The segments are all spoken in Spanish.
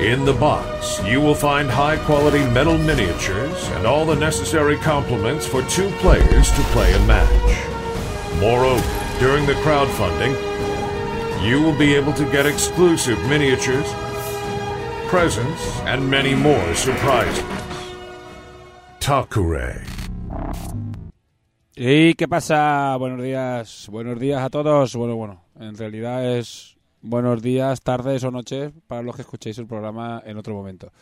In the box, you will find high quality metal miniatures and all the necessary complements for two players to play a match. Moreover, during the crowdfunding, you will be able to get exclusive miniatures, presents, and many more surprises. Takure. ¿Y qué pasa? Buenos días, buenos días a todos. Bueno, bueno, en realidad es buenos días, tardes o noches para los que escuchéis el programa en otro momento.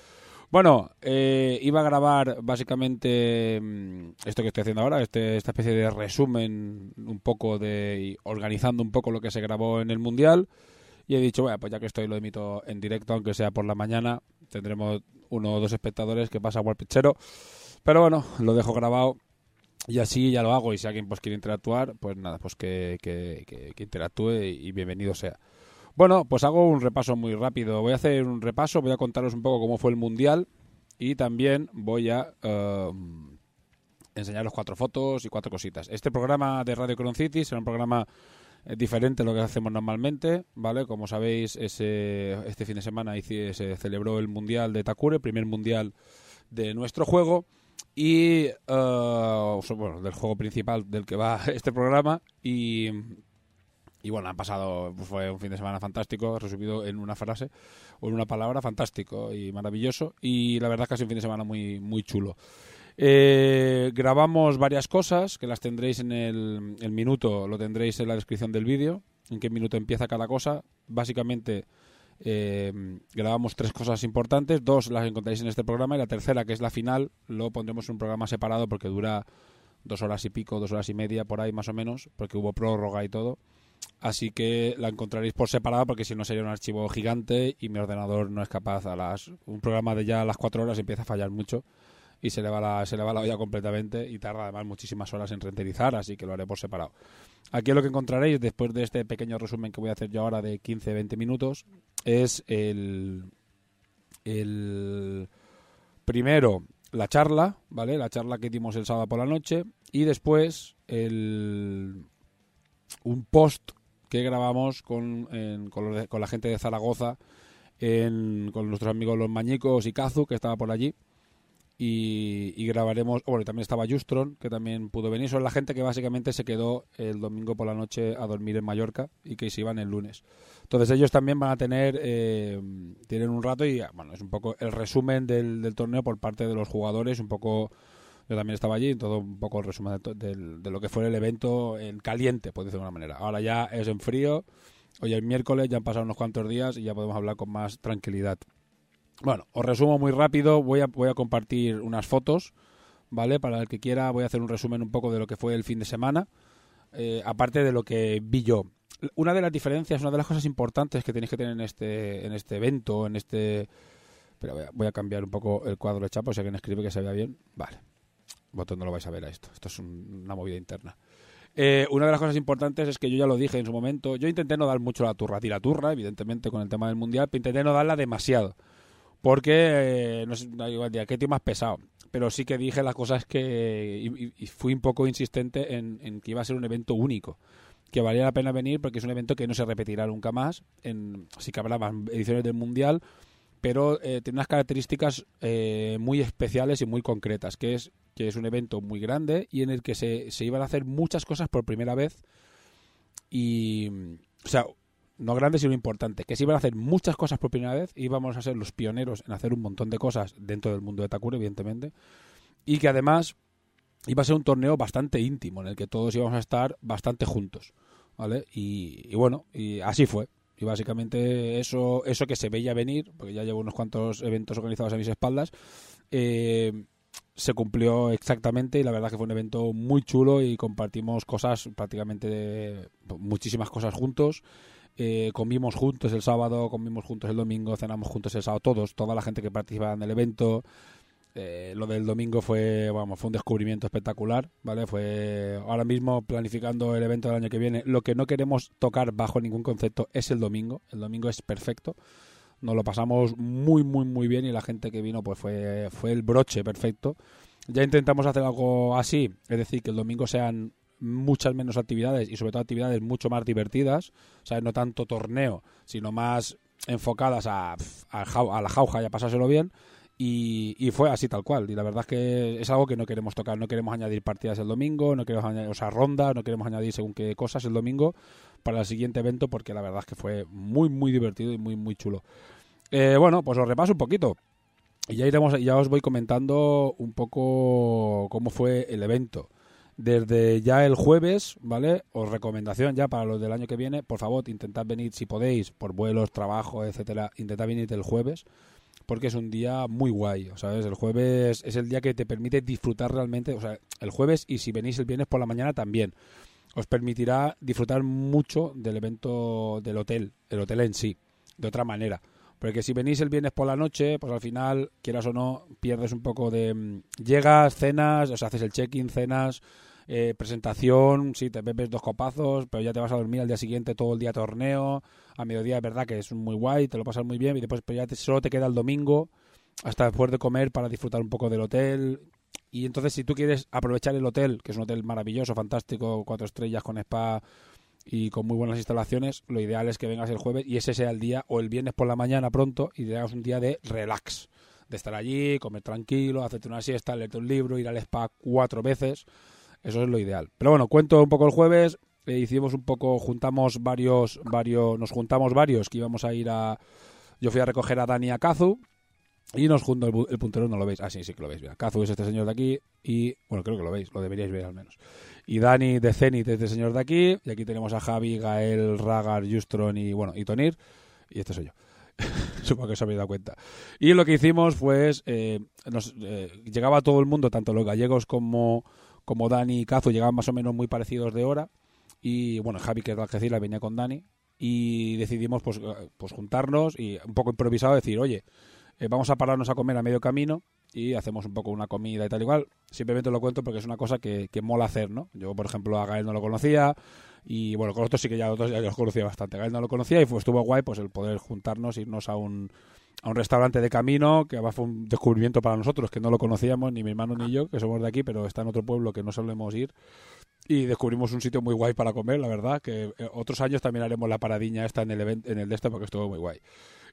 Bueno, eh, iba a grabar básicamente mm, esto que estoy haciendo ahora, este, esta especie de resumen un poco de organizando un poco lo que se grabó en el Mundial. Y he dicho, bueno, pues ya que estoy lo emito en directo, aunque sea por la mañana, tendremos uno o dos espectadores que pasa pichero. Pero bueno, lo dejo grabado y así ya lo hago. Y si alguien pues quiere interactuar, pues nada, pues que, que interactúe y bienvenido sea. Bueno, pues hago un repaso muy rápido. Voy a hacer un repaso, voy a contaros un poco cómo fue el Mundial y también voy a eh, enseñaros cuatro fotos y cuatro cositas. Este programa de Radio Cron City será un programa eh, diferente a lo que hacemos normalmente, ¿vale? Como sabéis, ese, este fin de semana se celebró el Mundial de Takure, primer Mundial de nuestro juego y eh, bueno, del juego principal del que va este programa y y bueno, han pasado, pues fue un fin de semana fantástico, resumido en una frase o en una palabra, fantástico y maravilloso. Y la verdad es que ha sido un fin de semana muy, muy chulo. Eh, grabamos varias cosas que las tendréis en el, el minuto, lo tendréis en la descripción del vídeo, en qué minuto empieza cada cosa. Básicamente eh, grabamos tres cosas importantes, dos las encontráis en este programa y la tercera, que es la final, lo pondremos en un programa separado porque dura dos horas y pico, dos horas y media por ahí más o menos, porque hubo prórroga y todo. Así que la encontraréis por separado porque si no sería un archivo gigante y mi ordenador no es capaz a las un programa de ya a las cuatro horas empieza a fallar mucho y se le va la se le va la olla completamente y tarda además muchísimas horas en renderizar, así que lo haré por separado. Aquí lo que encontraréis después de este pequeño resumen que voy a hacer yo ahora de 15-20 minutos es el el primero la charla, ¿vale? La charla que dimos el sábado por la noche y después el un post que grabamos con, en- con, de- con la gente de Zaragoza, en- con nuestros amigos los Mañicos y Kazu, que estaba por allí. Y, grabaremos, bueno, también estaba Justron, que también pudo venir. Son la gente que básicamente se quedó el domingo por la noche a dormir en Mallorca y que se iban el lunes. Entonces ellos también van a tener, eh, tienen un rato y, bueno, es un poco el resumen del, del torneo por parte de los jugadores, un poco yo también estaba allí, todo un poco el resumen de, del- de lo que fue el evento en caliente, por decirlo de una manera. Ahora ya es en frío, hoy es miércoles, ya han pasado unos cuantos días y ya podemos hablar con más tranquilidad. Bueno, os resumo muy rápido, voy a, voy a compartir unas fotos, ¿vale? Para el que quiera voy a hacer un resumen un poco de lo que fue el fin de semana, eh, aparte de lo que vi yo. Una de las diferencias, una de las cosas importantes que tenéis que tener en este, en este evento, en este... Pero voy a, cambiar un poco el cuadro de chapa, o sea que escribe que se vea bien. Vale vosotros no lo vais a ver a esto. Esto es un- una movida interna. Eh, una de las cosas importantes es que yo ya lo dije en su momento. Yo intenté no dar mucho la turra. Di la turra, evidentemente, con el tema del mundial, pero intenté no darla demasiado. Porque, eh, no sé, igual, día, qué tío más pesado. Pero sí que dije las cosas que. Y, fui un poco insistente en, en que iba a ser un evento único. que valía la pena venir porque es un evento que no se repetirá nunca más. En, sí que habrá más ediciones del Mundial, pero eh, tiene unas características eh, muy especiales y muy concretas, que es que es un evento muy grande y en el que se, se iban a hacer muchas cosas por primera vez y, o sea, no grande sino importante, que se iban a hacer muchas cosas por primera vez, íbamos a ser los pioneros en hacer un montón de cosas dentro del mundo de Takure, evidentemente, y que además iba a ser un torneo bastante íntimo, en el que todos íbamos a estar bastante juntos, ¿vale? Y, bueno, y así fue. Y básicamente eso, eso que se veía venir, porque ya llevo unos cuantos eventos organizados a mis espaldas, eh, se cumplió exactamente y la verdad que fue un evento muy chulo y compartimos cosas, prácticamente muchísimas cosas juntos. Eh, comimos juntos el sábado, comimos juntos el domingo, cenamos juntos el sábado, todos, toda la gente que participaba en el evento. Eh, lo del domingo fue, vamos, fue un descubrimiento espectacular, ¿vale? Fue ahora mismo planificando el evento del año que viene. Lo que no queremos tocar bajo ningún concepto es el domingo. El domingo es perfecto. Nos lo pasamos muy, muy, muy bien y la gente que vino pues fue, fue el broche perfecto. Ya intentamos hacer algo así, es decir, que el domingo sean muchas menos actividades y sobre todo actividades mucho más divertidas, o no tanto torneo, sino más enfocadas a, a, la jauja y a pasárselo bien. Y, y, fue así tal cual. Y la verdad es que es algo que no queremos tocar. No queremos añadir partidas el domingo, no queremos añadir, o sea, rondas, no queremos añadir según qué cosas el domingo para el siguiente evento porque la verdad es que fue muy, muy divertido y muy, muy chulo. Eh, bueno, pues os repaso un poquito. Y ya iremos, ya os voy comentando un poco cómo fue el evento desde ya el jueves, ¿vale? Os recomendación ya para los del año que viene, por favor, intentad venir si podéis, por vuelos, trabajo, etcétera, intentad venir el jueves, porque es un día muy guay, ¿sabes? El jueves es el día que te permite disfrutar realmente, o sea, el jueves y si venís el viernes por la mañana también, os permitirá disfrutar mucho del evento del hotel, el hotel en sí, de otra manera. Porque si venís el viernes por la noche, pues al final, quieras o no, pierdes un poco de... Mm, llegas, cenas, o sea, haces el check-in, cenas, eh, presentación, sí, te bebes dos copazos, pero ya te vas a dormir al día siguiente todo el día torneo, a mediodía es verdad que es muy guay, te lo pasas muy bien y después pues ya solo te queda el domingo hasta después de comer para disfrutar un poco del hotel. Y entonces si tú quieres aprovechar el hotel, que es un hotel maravilloso, fantástico, cuatro estrellas con spa y con muy buenas instalaciones, lo ideal es que vengas el jueves y ese sea el día o el viernes por la mañana pronto y te hagas un día de relax, de estar allí, comer tranquilo, hacerte una siesta, leerte un libro, ir al spa cuatro veces eso es lo ideal. Pero bueno, cuento un poco el jueves. Eh, hicimos un poco, juntamos varios, varios, nos juntamos varios que íbamos a ir a. Yo fui a recoger a Dani a Kazu y nos junto el, puntero, no lo veis. Ah, sí, sí que lo veis. Mira, Kazu es este señor de aquí y, bueno, creo que lo veis, lo deberíais ver al menos. Y Dani de Zenith es este señor de aquí. Y aquí tenemos a Javi, Gael, Ragar, Justron y, bueno, y Tonir. Y este soy yo. Supongo que os habéis dado cuenta. Y lo que hicimos eh, llegaba todo el mundo, tanto los gallegos como como Dani y Cazo llegaban más o menos muy parecidos de hora. Y bueno, Javi, que es de Algeciras, venía con Dani. Y decidimos pues, pues juntarnos y un poco improvisado decir, oye, eh, vamos a pararnos a comer a medio camino y hacemos un poco una comida y tal igual. Simplemente lo cuento porque es una cosa que, que mola hacer, ¿no? Yo, por ejemplo, a Gael no lo conocía y bueno, con otros sí que ya, otros ya los conocía bastante. Gael no lo conocía y fue, estuvo guay pues el poder juntarnos, irnos a un, a un restaurante de camino, que fue un descubrimiento para nosotros, que no lo conocíamos, ni mi hermano ni yo, que somos de aquí, pero está en otro pueblo que no solemos ir. Y descubrimos un sitio muy guay para comer, la verdad, que eh, otros años también haremos la paradiña esta en el, event, en el de este porque estuvo muy guay.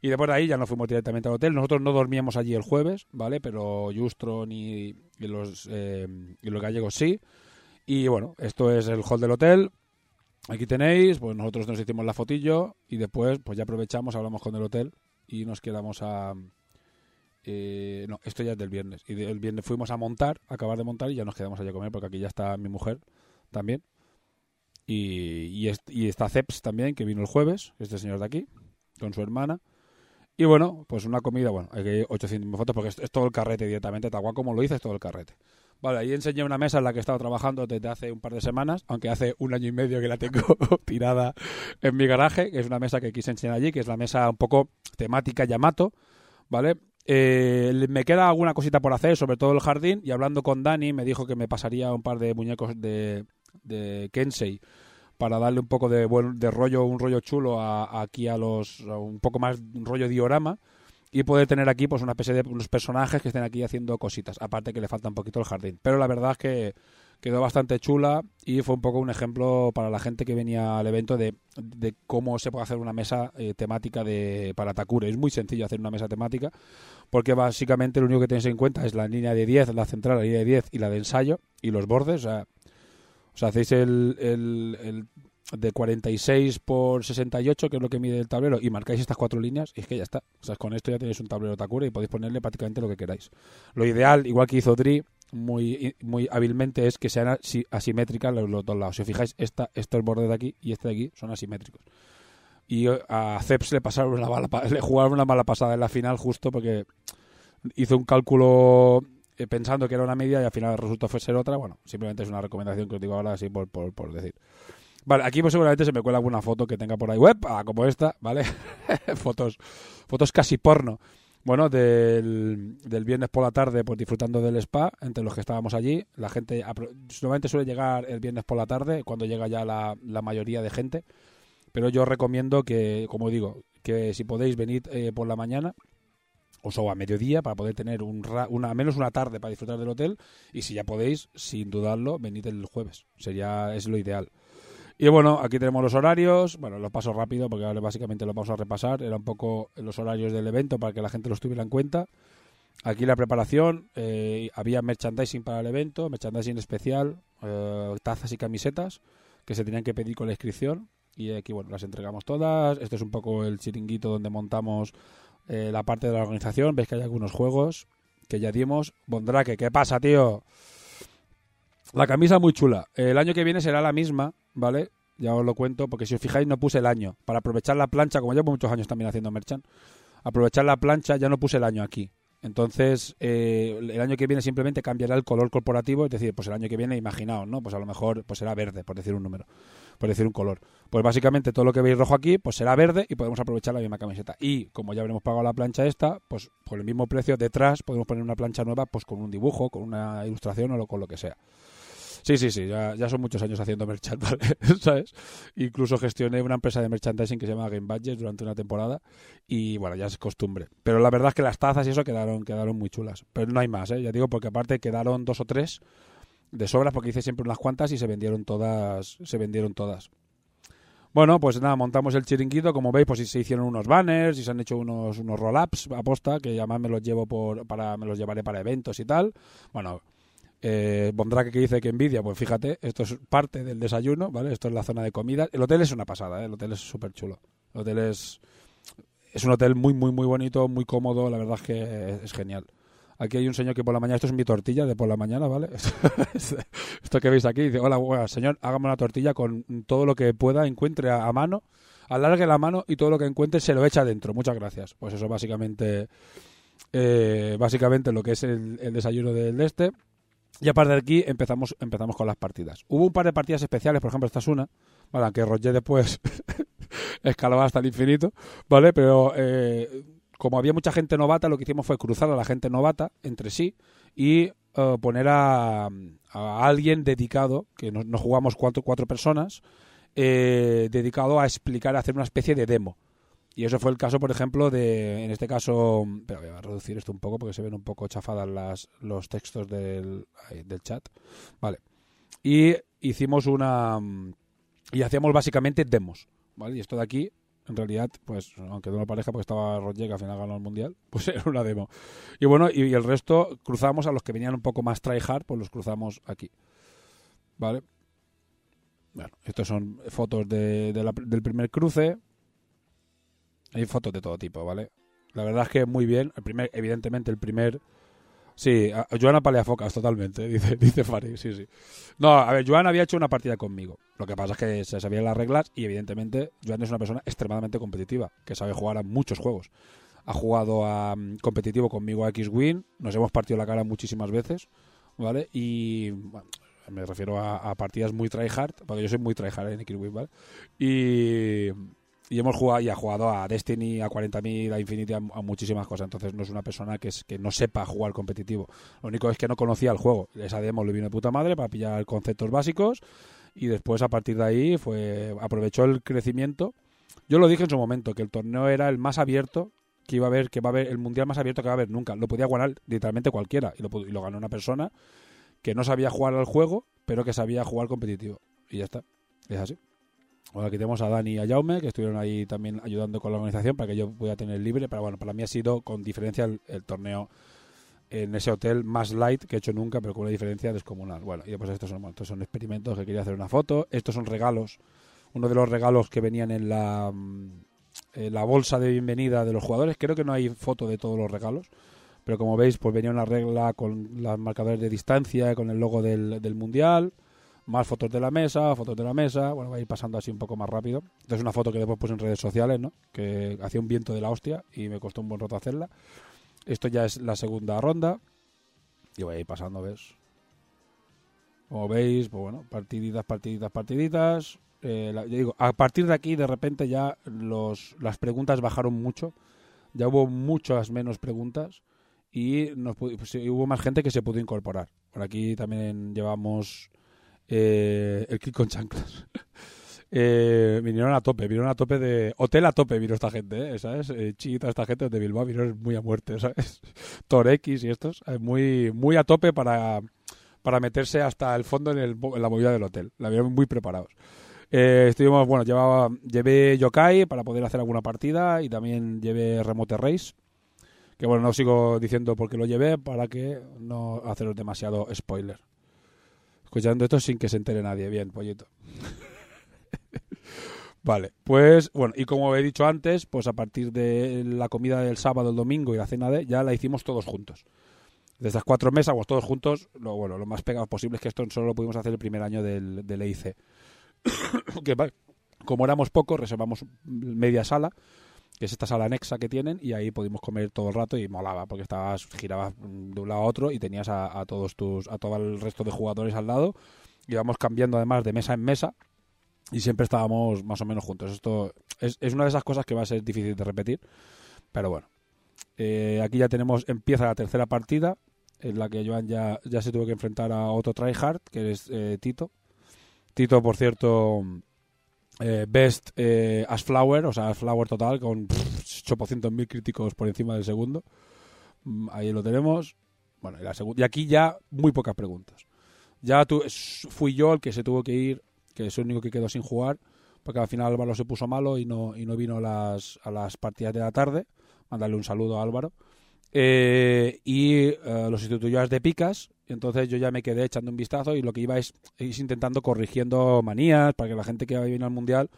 Y después de ahí ya nos fuimos directamente al hotel. Nosotros no dormíamos allí el jueves, ¿vale? Pero Justron y, los, eh, y los gallegos sí. Y bueno, esto es el hall del hotel. Aquí tenéis, pues nosotros nos hicimos la fotillo y después pues ya aprovechamos, hablamos con el hotel y nos quedamos a... Eh, no, esto ya es del viernes. Y el viernes fuimos a montar, acabar de montar y ya nos quedamos allí a comer porque aquí ya está mi mujer también. Y, y, está Ceps también, que vino el jueves, este señor de aquí, con su hermana. Y bueno, pues una comida, bueno, hay que 800 fotos porque es, todo el carrete directamente, cual como lo hice, es todo el carrete. Vale, ahí enseñé una mesa en la que he estado trabajando desde hace un par de semanas, aunque hace un año y medio que la tengo tirada en mi garaje, que es una mesa que quise enseñar allí, que es la mesa un poco temática Yamato, ¿vale? Eh, me queda alguna cosita por hacer, sobre todo el jardín, y hablando con Dani me dijo que me pasaría un par de muñecos de, de Kensei para darle un poco de, buen, de rollo, un rollo chulo a, aquí a los, un poco más rollo diorama y poder tener aquí pues una especie de unos personajes que estén aquí haciendo cositas, aparte que le falta un poquito el jardín. Pero la verdad es que, quedó bastante chula y fue un poco un ejemplo para la gente que venía al evento de, cómo se puede hacer una mesa eh, temática de para Takure. Es muy sencillo hacer una mesa temática porque básicamente lo único que tenéis en cuenta es la línea de 10, la central, la línea de 10 y la de ensayo y los bordes. O sea, hacéis el, el, de 46 por 68, que es lo que mide el tablero, y marcáis estas cuatro líneas y es que ya está. O sea, con esto ya tenéis un tablero Takure y podéis ponerle prácticamente lo que queráis. Lo ideal, igual que hizo Dri, muy, muy hábilmente es que sean asimétricas los, dos lados. Si os fijáis, esta, el borde de aquí y este de aquí son asimétricos. Y eh, a Ceps le pasaron una mala, le jugaron una mala pasada en la final justo porque hizo un cálculo eh, pensando que era una media y al final resultó ser otra. Bueno, simplemente es una recomendación que os digo ahora así por, por, por decir. Vale, aquí pues seguramente se me cuela alguna foto que tenga por ahí web, ah, como esta, ¿vale? fotos, fotos casi porno bueno, del, del, viernes por la tarde, pues disfrutando del spa, entre los que estábamos allí. La gente normalmente suele llegar el viernes por la tarde, cuando llega ya la, la mayoría de gente. Pero yo recomiendo que, como digo, que si podéis venir eh, por la mañana, o a mediodía, para poder tener un una, menos una tarde para disfrutar del hotel. Y si ya podéis, sin dudarlo, venid el jueves. Sería, es lo ideal. Y bueno, aquí tenemos los horarios. Bueno, lo paso rápido porque ahora básicamente lo vamos a repasar. Era un poco los horarios del evento para que la gente los tuviera en cuenta. Aquí la preparación, eh, había merchandising para el evento, merchandising especial, eh, tazas y camisetas que se tenían que pedir con la inscripción. Y aquí, bueno, las entregamos todas. Este es un poco el chiringuito donde montamos eh, la parte de la organización. Veis que hay algunos juegos que ya dimos. Bondrake, ¿qué pasa, tío? La camisa muy chula. El año que viene será la misma, ¿vale? Ya os lo cuento, porque si os fijáis no puse el año. Para aprovechar la plancha, como llevo muchos años también haciendo merchant, aprovechar la plancha ya no puse el año aquí. Entonces, eh, el año que viene simplemente cambiará el color corporativo, es decir, pues el año que viene, imaginaos, ¿no? Pues a lo mejor pues será verde, por decir un número, por decir un color. Pues básicamente todo lo que veis rojo aquí, pues será verde y podemos aprovechar la misma camiseta. Y como ya habremos pagado la plancha esta, pues por el mismo precio detrás podemos poner una plancha nueva, pues con un dibujo, con una ilustración o con lo que sea. Sí, sí, sí, ya, ya son muchos años haciendo merchant, ¿sabes? Incluso gestioné una empresa de merchandising que se llama Game Budget durante una temporada y bueno, ya es costumbre. Pero la verdad es que las tazas y eso quedaron, quedaron muy chulas. Pero no hay más, ¿eh? Ya digo, porque aparte quedaron dos o tres de sobras porque hice siempre unas cuantas y se vendieron todas, se vendieron todas. Bueno, pues nada, montamos el chiringuito, como veis, pues se hicieron unos banners y se han hecho unos, unos roll-ups aposta, que además me los llevo por, para, me los llevaré para eventos y tal. Bueno, eh, que dice que envidia, pues fíjate, esto es parte del desayuno, ¿vale? Esto es la zona de comida. El hotel es una pasada, ¿eh? El hotel es súper chulo. El hotel es... Es un hotel muy, muy, muy bonito, muy cómodo, la verdad es que es, genial. Aquí hay un señor que por la mañana, esto es mi tortilla de por la mañana, ¿vale? esto que veis aquí, dice, hola, señor, hágame una tortilla con todo lo que pueda, encuentre a, mano, alargue la mano y todo lo que encuentre se lo echa dentro. Muchas gracias. Pues eso básicamente, eh, básicamente lo que es el, el desayuno del este. Y a partir de aquí empezamos, empezamos con las partidas. Hubo un par de partidas especiales, por ejemplo, esta es una, ¿vale? aunque Roger después escaló hasta el infinito, ¿vale? Pero eh, como había mucha gente novata, lo que hicimos fue cruzar a la gente novata entre sí y eh, poner a, alguien dedicado, que nos, jugamos cuatro, cuatro personas, eh, dedicado a explicar, a hacer una especie de demo. Y eso fue el caso, por ejemplo, de, en este caso, pero voy a reducir esto un poco porque se ven un poco chafadas las, los textos del, del chat. Vale. Y hicimos una, y hacíamos básicamente demos, ¿vale? Y esto de aquí, en realidad, pues, aunque de una pareja, porque estaba Roger, que al final ganó el mundial, pues era una demo. Y bueno, y, el resto cruzamos a los que venían un poco más tryhard, pues los cruzamos aquí. ¿Vale? Bueno, estos son fotos de, del primer cruce. Hay fotos de todo tipo, ¿vale? La verdad es que muy bien. El primer, evidentemente, el primer. Sí, a, Joana Paleafocas, totalmente, dice, dice Fari, sí, sí. No, a ver, Joana había hecho una partida conmigo. Lo que pasa es que se sabían las reglas y, evidentemente, Joana es una persona extremadamente competitiva, que sabe jugar a muchos juegos. Ha jugado a mm, competitivo conmigo a X-Win, nos hemos partido la cara muchísimas veces, ¿vale? Y me refiero a, partidas muy tryhard, porque yo soy muy tryhard en X-Win, ¿vale? Y y hemos jugado y ha jugado a Destiny, a 40.000, a Infinity, a, muchísimas cosas. Entonces no es una persona que, es, que no sepa jugar competitivo. Lo único es que no conocía el juego. Esa demo le vino de puta madre para pillar conceptos básicos y después a partir de ahí fue aprovechó el crecimiento. Yo lo dije en su momento que el torneo era el más abierto que iba a haber, que va a haber el mundial más abierto que va a haber nunca. Lo podía ganar literalmente cualquiera y lo, y lo ganó una persona que no sabía jugar al juego pero que sabía jugar competitivo. Y ya está. Es así. Bueno, aquí tenemos a Dani y a Jaume, que estuvieron ahí también ayudando con la organización para que yo pueda tener libre. Pero bueno, para mí ha sido con diferencia el, torneo en ese hotel más light que he hecho nunca, pero con una diferencia descomunal. Bueno, y pues estos son, son experimentos que quería hacer una foto. Estos son regalos. Uno de los regalos que venían en la, mm, en la bolsa de bienvenida de los jugadores. Creo que no hay foto de todos los regalos. Pero como veis, pues venía una regla con los marcadores de distancia, con el logo del, del mundial más fotos de la mesa, fotos de la mesa, bueno, va a ir pasando así un poco más rápido. Entonces una foto que después puse en redes sociales, ¿no? Que hacía un viento de la hostia y me costó un buen rato hacerla. Esto ya es la segunda ronda y voy a ir pasando, ¿ves? Como veis, pues bueno, partiditas, partiditas, partiditas. Eh, yo digo, a partir de aquí de repente ya los, las preguntas bajaron mucho. Ya hubo muchas menos preguntas y nos, pues, hubo más gente que se pudo incorporar. Por aquí también llevamos eh, el click con chanclas. Eh, vinieron a tope, vinieron a tope de. Hotel a tope vino esta gente, ¿eh? ¿sabes? Eh, Chita, esta gente de Bilbao vinieron muy a muerte, ¿sabes? Torex y estos, muy, muy a tope para, para meterse hasta el fondo en, el, en la movida del hotel. La vieron muy preparados. estuvimos, bueno, llevaba, llevé Yokai para poder hacer alguna partida y también llevé Remote Race. Que bueno, no sigo diciendo por qué lo llevé para que no haceros demasiado spoiler escuchando esto sin que se entere nadie. Bien, pollito. vale, pues bueno, y como he dicho antes, pues a partir de la comida del sábado, el domingo y la cena de, ya la hicimos todos juntos. De estas cuatro mesas, pues todos juntos, lo, bueno, lo más pegado posible es que esto solo lo pudimos hacer el primer año del, del EIC. que, como éramos pocos, reservamos media sala que es esta sala anexa que tienen, y ahí pudimos comer todo el rato y molaba, porque estabas, girabas de un lado a otro y tenías a, todos tus, a todo el resto de jugadores al lado, íbamos cambiando además de mesa en mesa, y siempre estábamos más o menos juntos. Esto es, es una de esas cosas que va a ser difícil de repetir, pero bueno. Eh, aquí ya tenemos, empieza la tercera partida, en la que Joan ya, ya se tuvo que enfrentar a otro tryhard, que es eh, Tito. Tito, por cierto, eh, best eh, As Flower, o sea, As Flower total, con 800.000 críticos por encima del segundo. Mm, ahí lo tenemos. Bueno, y, la y aquí ya muy pocas preguntas. Ya tu, fui yo el que se tuvo que ir, que es el único que quedó sin jugar, porque al final Álvaro se puso malo y no, y no vino a las, a las partidas de la tarde. Mandarle un saludo a Álvaro. Eh, y eh, lo sustituyó de Picas, entonces yo ya me quedé echando un vistazo y lo que iba es, intentando corrigiendo manías para que la gente que viene al Mundial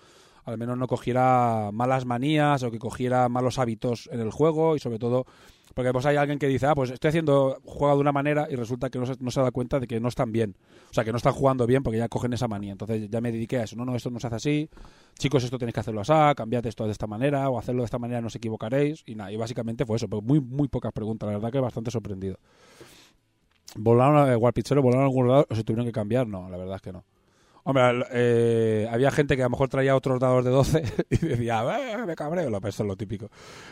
al menos no cogiera malas manías o que cogiera malos hábitos en el juego y sobre todo porque pues hay alguien que dice, ah, pues estoy haciendo, juego de una manera y resulta que no se, no se da cuenta de que no están bien. O sea, que no están jugando bien porque ya cogen esa manía. Entonces ya me dediqué a eso. No, no, esto no se hace así. Chicos, esto tenéis que hacerlo así, cambiad esto de esta manera o hacerlo de esta manera no os equivocaréis. Y nada, y básicamente fue eso, pero muy, muy pocas preguntas. La verdad que bastante sorprendido. ¿Volaron, eh, Pichero, volaron a algún lado o se tuvieron que cambiar? No, la verdad es que no. Hombre, eh, había gente que a lo mejor traía otros dados de 12 y decía, eh, me cabreo. Lo, esto es lo típico.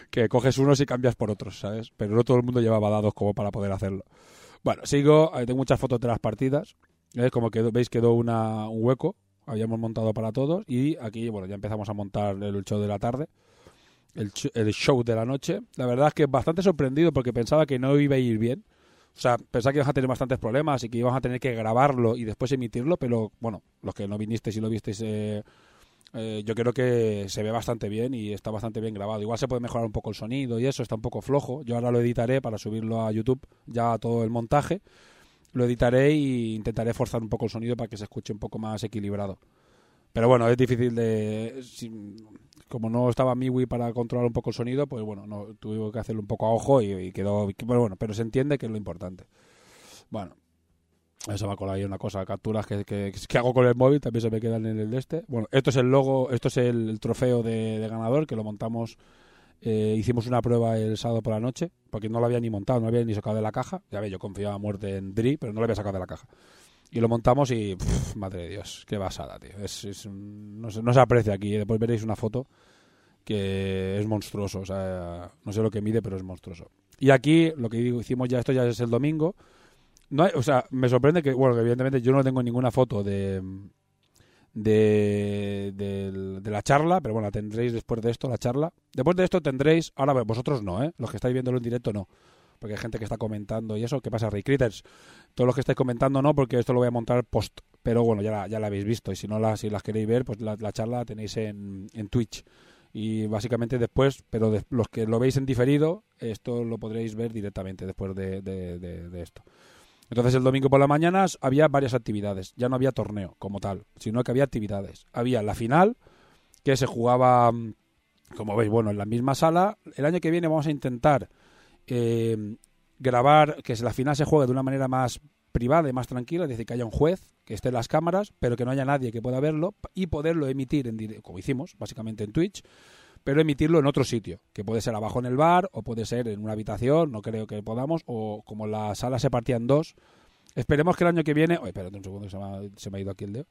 Que coges unos y cambias por otros, ¿sabes? Pero no todo el mundo llevaba dados como para poder hacerlo. Bueno, sigo. Tengo muchas fotos de las partidas. Como que veis, quedó una, un hueco. Habíamos montado para todos. Y aquí, bueno, ya empezamos a montar el show de la tarde. El, el show de la noche. La verdad es que bastante sorprendido porque pensaba que no iba a ir bien o sea, pensaba que ibas a tener bastantes problemas y que ibas a tener que grabarlo y después emitirlo, pero bueno, los que no vinisteis y lo visteis, eh, eh, yo creo que se ve bastante bien y está bastante bien grabado. Igual se puede mejorar un poco el sonido y eso, está un poco flojo. Yo ahora lo editaré para subirlo a YouTube, ya todo el montaje. Lo editaré e intentaré forzar un poco el sonido para que se escuche un poco más equilibrado. Pero bueno, es difícil de como no estaba Miwi para controlar un poco el sonido, pues bueno, no, tuve que hacerlo un poco a ojo y, quedó. Pero bueno, pero se entiende que es lo importante. Bueno, eso va con ahí una cosa, capturas que, que, hago con el móvil, también se me quedan en el de este. Bueno, esto es el logo, esto es el, trofeo de, ganador que lo montamos. Eh, hicimos una prueba el sábado por la noche, porque no lo había ni montado, no lo había ni sacado de la caja. Ya ve, yo confiaba a muerte en Dri, pero no lo había sacado de la caja. Y lo montamos y, madre de Dios, qué basada, tío. Es, no, se, no, se, aprecia aquí. ¿eh? Después veréis una foto que es monstruoso. O sea, no sé lo que mide, pero es monstruoso. Y aquí, lo que hicimos ya, esto ya es el domingo. No hay, o sea, me sorprende que, bueno, evidentemente yo no tengo ninguna foto de, de, de, de, la charla, pero bueno, la tendréis después de esto, la charla. Después de esto tendréis, ahora vosotros no, ¿eh? Los que estáis viéndolo en directo no porque hay gente que está comentando y eso. ¿Qué pasa, Ray Critters? Todos los que estáis comentando no, porque esto lo voy a montar post pero bueno, ya la, ya habéis visto y si no la, si las queréis ver, pues la, la charla la tenéis en, en Twitch. Y básicamente después, pero los que lo veis en diferido, esto lo podréis ver directamente después de, de- de- de esto. Entonces el domingo por la mañana había varias actividades, ya no había torneo como tal, sino que había actividades. Había la final, que se jugaba, mm, como veis, bueno, en la misma sala. El año que viene vamos a intentar eh, grabar, que la final se juegue de una manera más privada y más tranquila, es decir, que haya un juez, que esté en las cámaras, pero que no haya nadie que pueda verlo y poderlo emitir, en dire- como hicimos, básicamente en Twitch, pero emitirlo en otro sitio, que puede ser abajo en el bar o puede ser en una habitación, no creo que podamos, o como la sala se partía en dos, esperemos que el año que viene, espérate un segundo, se me ha, ido aquí el dedo,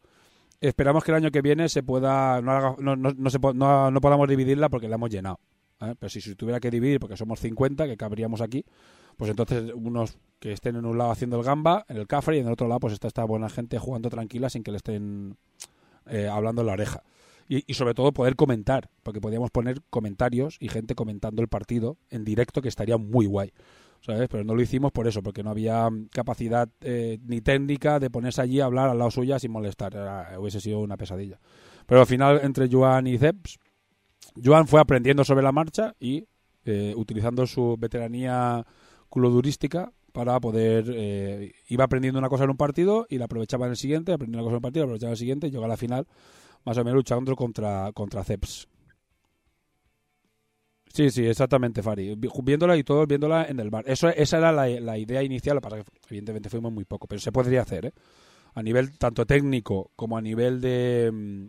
esperamos que el año que viene se pueda, no, haga- no, no, no se no, no podamos dividirla porque la hemos llenado, ¿eh? pero si se tuviera que dividir, porque somos 50, que cabríamos aquí, pues entonces unos que estén en un lado haciendo el gamba, en el cafre, y en el otro lado pues está esta buena gente jugando tranquila sin que le estén eh, hablando en la oreja. Y, sobre todo poder comentar, porque podíamos poner comentarios y gente comentando el partido en directo que estaría muy guay. ¿Sabes? Pero no lo hicimos por eso, porque no había capacidad eh, ni técnica de ponerse allí a hablar al lado suya sin molestar. Hubiese sido una pesadilla. Pero al final, entre Joan y Zeps, Joan fue aprendiendo sobre la marcha y eh, utilizando su veteranía culodurística para poder eh, iba aprendiendo una cosa en un partido y la aprovechaba en el siguiente, aprendía una cosa en un partido, la aprovechaba en el siguiente y llegó a la final más o menos luchando contra contra Ceps. Sí, sí, exactamente, Fari. Vi- Viéndola y todos viéndola en el bar. Eso, esa era la, idea inicial, lo que pasa que evidentemente fuimos muy poco, pero se podría hacer, ¿eh? A nivel tanto técnico como a nivel de, mm,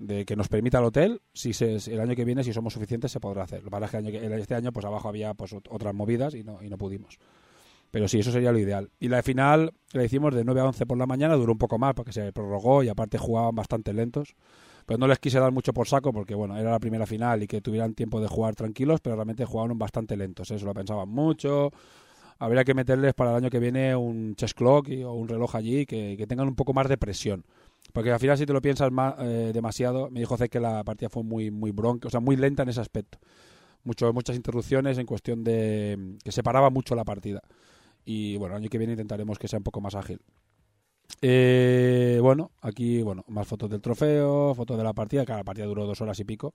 de que nos permita el hotel, si se, el año que viene, si somos suficientes, se podrá hacer. Lo que pasa es que este año, pues abajo había pues ot- otras movidas y no, y no pudimos. Pero sí, eso sería lo ideal. Y la final la hicimos de 9 a 11 por la mañana, duró un poco más porque se prorrogó y aparte jugaban bastante lentos. Pero no les quise dar mucho por saco porque, bueno, era la primera final y que tuvieran tiempo de jugar tranquilos, pero realmente jugaron bastante lentos. Eso lo pensaban mucho. Habría que meterles para el año que viene un chess clock o un reloj allí que tengan un poco más de presión. Porque al final, si te lo piensas ma- eh, demasiado, me dijo Zek que la partida fue muy, muy bronca, o sea, muy lenta en ese aspecto. Mucho, muchas interrupciones en cuestión de que separaba mucho la partida. Y bueno, el año que viene intentaremos que sea un poco más ágil. Eh, bueno, aquí, bueno, más fotos del trofeo, fotos de la partida, que la partida duró dos horas y pico.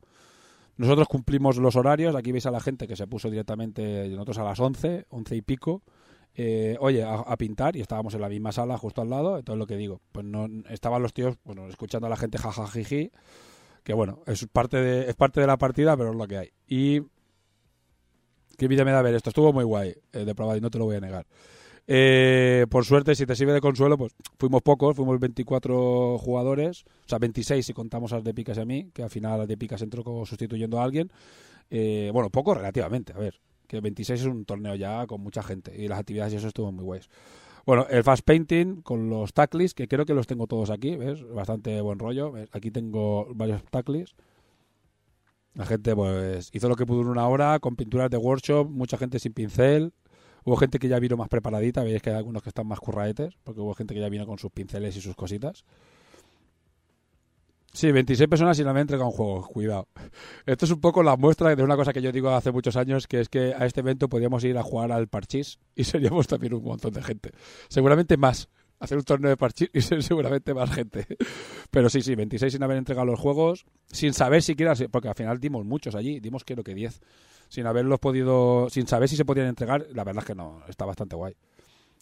Nosotros cumplimos los horarios, aquí veis a la gente que se puso directamente, nosotros a las 11, 11 y pico, eh, oye, a, pintar y estábamos en la misma sala justo al lado, entonces lo que digo, pues no estaban los tíos, bueno, escuchando a la gente jajajiji, que bueno, es parte de, es parte de la partida, pero es lo que hay. Y qué vida me da ver esto, estuvo muy guay eh, de probado y no te lo voy a negar. Eh, por suerte, si te sirve de consuelo, pues fuimos pocos, fuimos 24 jugadores, o sea, 26 si contamos a las de Picas y a mí, que al final las de Picas entró como sustituyendo a alguien. Bueno, poco relativamente, a ver, que 26 es un torneo ya con mucha gente y las actividades y eso estuvo muy guays. Bueno, el fast painting con los tacklis, que creo que los tengo todos aquí, ¿ves? Bastante buen rollo. Aquí tengo varios tacklis. La gente pues hizo lo que pudo en una hora con pinturas de workshop, mucha gente sin pincel. Hubo gente que ya vino más preparadita, veis que hay algunos que están más curraetes, porque hubo gente que ya vino con sus pinceles y sus cositas. Sí, 26 personas y no me han entregado un juego, cuidado. Esto es un poco la muestra de una cosa que yo digo hace muchos años, que es que a este evento podíamos ir a jugar al parchís y seríamos también un montón de gente. Seguramente más. Hacer un torneo de parchís y ser seguramente más gente. Pero sí, sí, 26 sin haber entregado los juegos, sin saber siquiera, si- porque al final dimos muchos allí, dimos creo que 10. Sin haberlos podido, sin saber si se podían entregar, la verdad es que no, está bastante guay.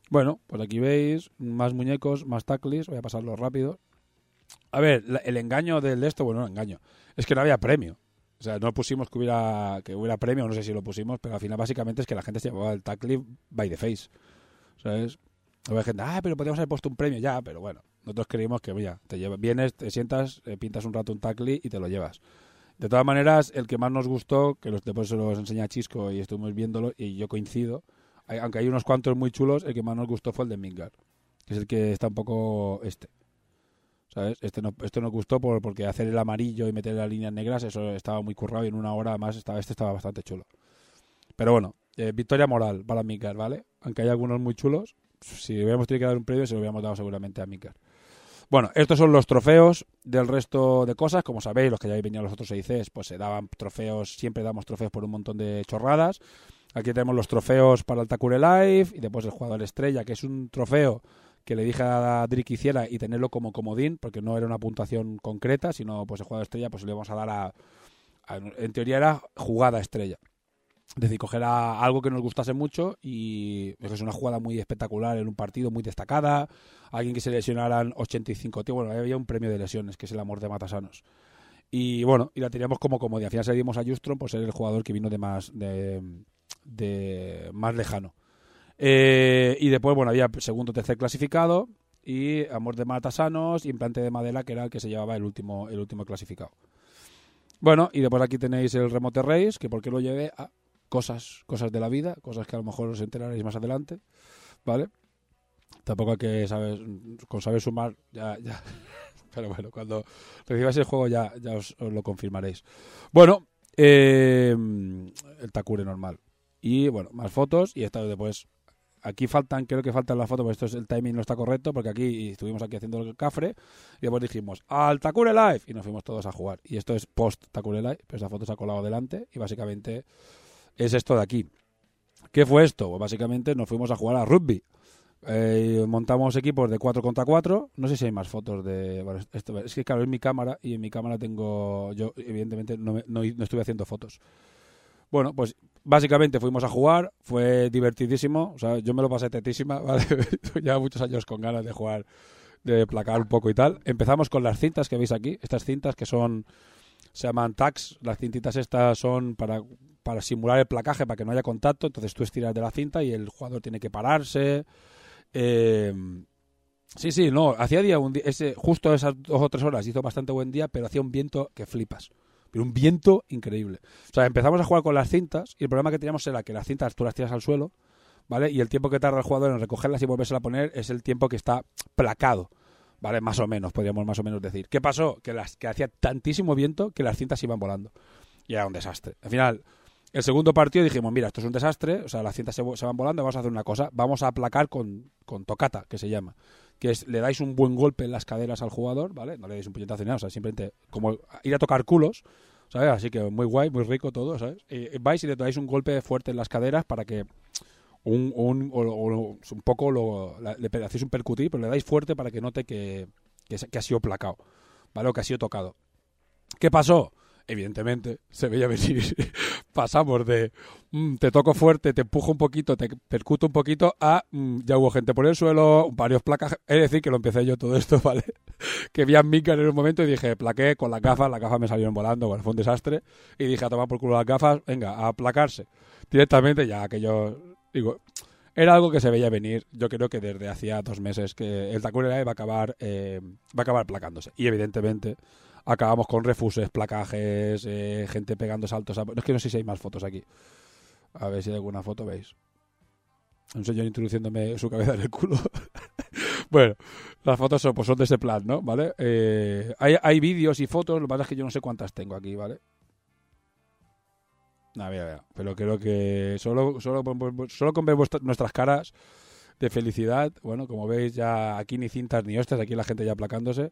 Bueno, pues aquí veis más muñecos, más tacklis, voy a pasarlo rápido. A ver, el engaño del de esto, bueno, no engaño, es que no había premio. O sea, no pusimos que hubiera, que hubiera premio, no sé si lo pusimos, pero al final básicamente es que la gente se llevaba el tackle by the face. ¿Sabes? Había gente, ah, pero podríamos haber puesto un premio ya, pero bueno, nosotros creímos que, mira, te llevas, vienes, te sientas, eh, pintas un rato un tackle y te lo llevas. De todas maneras, el que más nos gustó, que los, después se los enseña Chisco y estuvimos viéndolo, y yo coincido, aunque hay unos cuantos muy chulos, el que más nos gustó fue el de Mingar, que es el que está un poco este. Este, no, este nos gustó por, porque hacer el amarillo y meter las líneas negras, eso estaba muy currado y en una hora más estaba, este estaba bastante chulo. Pero bueno, eh, victoria moral para Mingar, ¿vale? Aunque hay algunos muy chulos, si hubiéramos tenido que dar un premio, se lo hubiéramos dado seguramente a Mingar. Bueno, estos son los trofeos del resto de cosas. Como sabéis, los que ya a los otros 6Cs, pues se daban trofeos, siempre damos trofeos por un montón de chorradas. Aquí tenemos los trofeos para el Takure Live y después el jugador estrella, que es un trofeo que le dije a Dri que hiciera y tenerlo como comodín, porque no era una puntuación concreta, sino pues el jugador estrella, pues le íbamos a dar a, en teoría era jugada estrella. Es decir, coger a algo que nos gustase mucho y es una jugada muy espectacular en un partido, muy destacada. Alguien que se lesionaran 85 tío. Bueno, había un premio de lesiones, que es el amor de Matasanos. Y bueno, y la teníamos como comodidad. Al final se dimos a Justron por ser el jugador que vino de más, de, más lejano. Eh, y después, bueno, había segundo tercer clasificado y Amor de Matasanos y Implante de Madera, que era el que se llevaba el último, el último clasificado. Bueno, y después aquí tenéis el Remote Race, que por qué lo llevé a cosas, cosas de la vida, cosas que a lo mejor os enteraréis más adelante, ¿vale? Tampoco hay que saber, con saber sumar, ya, ya. Pero bueno, cuando recibáis el juego ya, ya os, lo confirmaréis. Bueno, eh, el Takure normal. Y bueno, más fotos y esta después aquí faltan, creo que faltan las fotos, porque esto es, el timing no está correcto, porque aquí estuvimos aquí haciendo el cafre y después dijimos al Takure Live y nos fuimos todos a jugar. Y esto es post Takure Live, pero esa foto se ha colado delante y básicamente es esto de aquí. ¿Qué fue esto? Pues básicamente nos fuimos a jugar a rugby. Eh, montamos equipos de 4 contra 4. No sé si hay más fotos de. esto, es que, claro, es mi cámara y en mi cámara tengo. Yo, evidentemente, no, no, estuve haciendo fotos. Bueno, pues básicamente fuimos a jugar. Fue divertidísimo. O sea, yo me lo pasé tetísima. ¿vale? ya muchos años con ganas de jugar, de placar un poco y tal. Empezamos con las cintas que veis aquí. Estas cintas que son. Se llaman tags. Las cintitas estas son para para simular el placaje, para que no haya contacto. Entonces tú estiras de la cinta y el jugador tiene que pararse. Eh, sí, sí, no, hacía día, un día ese, justo esas dos o tres horas hizo bastante buen día, pero hacía un viento que flipas. Pero un viento increíble. O sea, empezamos a jugar con las cintas y el problema que teníamos era que las cintas tú las tiras al suelo, ¿vale? Y el tiempo que tarda el jugador en recogerlas y volverse a poner es el tiempo que está placado. ¿Vale? Más o menos, podríamos más o menos decir. ¿Qué pasó? Que, las, que hacía tantísimo viento que las cintas iban volando. Y era un desastre. Al final, el segundo partido dijimos, mira, esto es un desastre, o sea, las cintas se, van volando, vamos a hacer una cosa, vamos a aplacar con, con tocata, que se llama, que le dais un buen golpe en las caderas al jugador, ¿vale? No le dais un puñetazo ni nada, o sea, simplemente como ir a tocar culos, ¿sabes? Así que muy guay, muy rico todo, ¿sabes? Y vais y le dais un golpe fuerte en las caderas para que un, un, un poco lo, le hacéis un percutir, pero le dais fuerte para que note que, que, que ha sido placado, ¿vale? O que ha sido tocado. ¿Qué pasó? Evidentemente, se veía venir. Pasamos de mm, te toco fuerte, te empujo un poquito, te percuto un poquito, a mm, ya hubo gente por el suelo, varios placas. Es decir, que lo empecé yo todo esto, ¿vale? que vi a Mika en un momento y dije, plaqué con las gafas, las gafas me salieron volando, bueno, fue un desastre. Y dije, a tomar por culo las gafas, venga, a aplacarse. Directamente, ya que yo, digo, era algo que se veía venir. Yo creo que desde hacía dos meses que el Takure va a acabar, eh, va a acabar placándose. Y evidentemente acabamos con refuses, placajes, eh, gente pegando saltos. A... Es que no sé si hay más fotos aquí. A ver si hay alguna foto, veis. Un señor introduciéndome su cabeza en el culo. bueno, las fotos son, pues son de ese plan, ¿no? ¿Vale? Eh, hay, hay vídeos y fotos, lo que pasa es que yo no sé cuántas tengo aquí, ¿vale? No, mira, mira. Pero creo que solo, solo, solo con ver nuestras caras de felicidad, bueno, como veis ya aquí ni cintas ni hostias, aquí la gente ya aplacándose.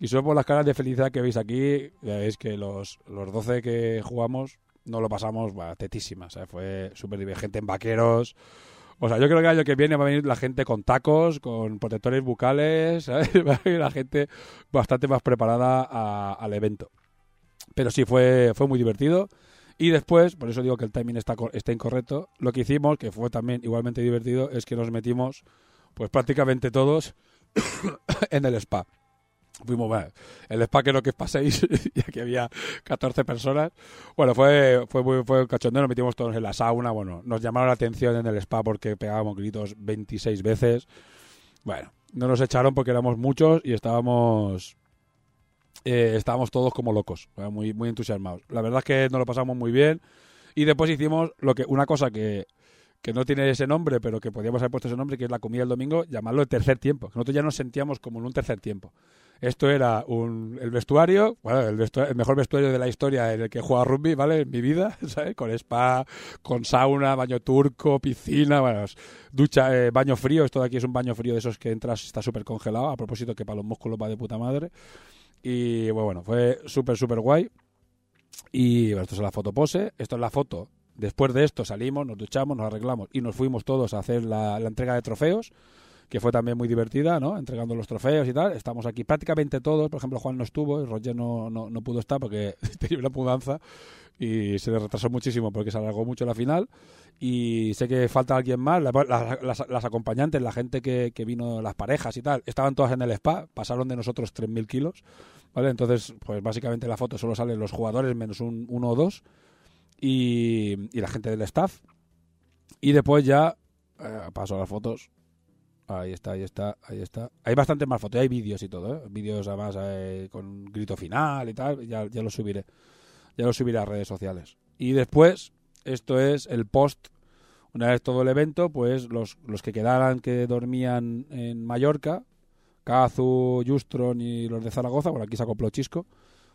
Y solo por las caras de felicidad que veis aquí, ya veis que los, los 12 que jugamos no lo pasamos tetísimas. Fue súper divergente en vaqueros. O sea, yo creo que el año que viene va a venir la gente con tacos, con protectores bucales, ¿sabes? Va a venir la gente bastante más preparada al evento. Pero sí, fue, fue muy divertido. Y después, por eso digo que el timing está, está incorrecto, lo que hicimos, que fue también igualmente divertido, es que nos metimos, pues prácticamente todos, en el spa. Fuimos, bueno, el spa que no que paséis, y aquí había 14 personas. Bueno, fue, fue, fue, fue cachondeo, nos metimos todos en la sauna. Bueno, nos llamaron la atención en el spa porque pegábamos gritos 26 veces. Bueno, no nos echaron porque éramos muchos y estábamos eh, estábamos todos como locos, muy, muy entusiasmados. La verdad es que nos lo pasamos muy bien y después hicimos lo que una cosa que que no tiene ese nombre, pero que podíamos haber puesto ese nombre, que es la comida del domingo, llamarlo el tercer tiempo. Nosotros ya nos sentíamos como en un tercer tiempo. Esto era un, el vestuario, bueno, el, el, mejor vestuario de la historia en el que he jugado rugby, ¿vale? En mi vida. Con spa, con sauna, baño turco, piscina, bueno, ducha, eh, baño frío. Esto de aquí es un baño frío de esos que entras, está súper congelado. A propósito, que para los músculos va de puta madre. Y bueno, fue súper, súper guay. Y bueno, esto es la foto pose. Esto es la foto Después de esto salimos, nos duchamos, nos arreglamos y nos fuimos todos a hacer la, entrega de trofeos. Que fue también muy divertida, ¿no? Entregando los trofeos y tal. Estamos aquí prácticamente todos, por ejemplo, Juan no estuvo y Roger no, no, no pudo estar porque tenía una mudanza y se le retrasó muchísimo porque se alargó mucho la final. Y sé que falta alguien más, las, acompañantes, la gente que, que vino, las parejas y tal, estaban todas en el spa, pasaron de nosotros 3.000 kilos, ¿vale? Entonces, pues básicamente la foto solo salen los jugadores menos un, uno o dos y, y la gente del staff. Y después ya eh, las fotos. Ahí está, ahí está, ahí está. Hay bastantes más fotos, hay vídeos y todo, ¿eh? Vídeos además eh, con grito final y tal, ya, ya lo subiré. Ya lo subiré a redes sociales. Y después, esto es el post. Una vez todo el evento, pues los, los que quedaran que dormían en Mallorca, Cazu, Justron y los de Zaragoza, bueno, aquí se acopló Chisco,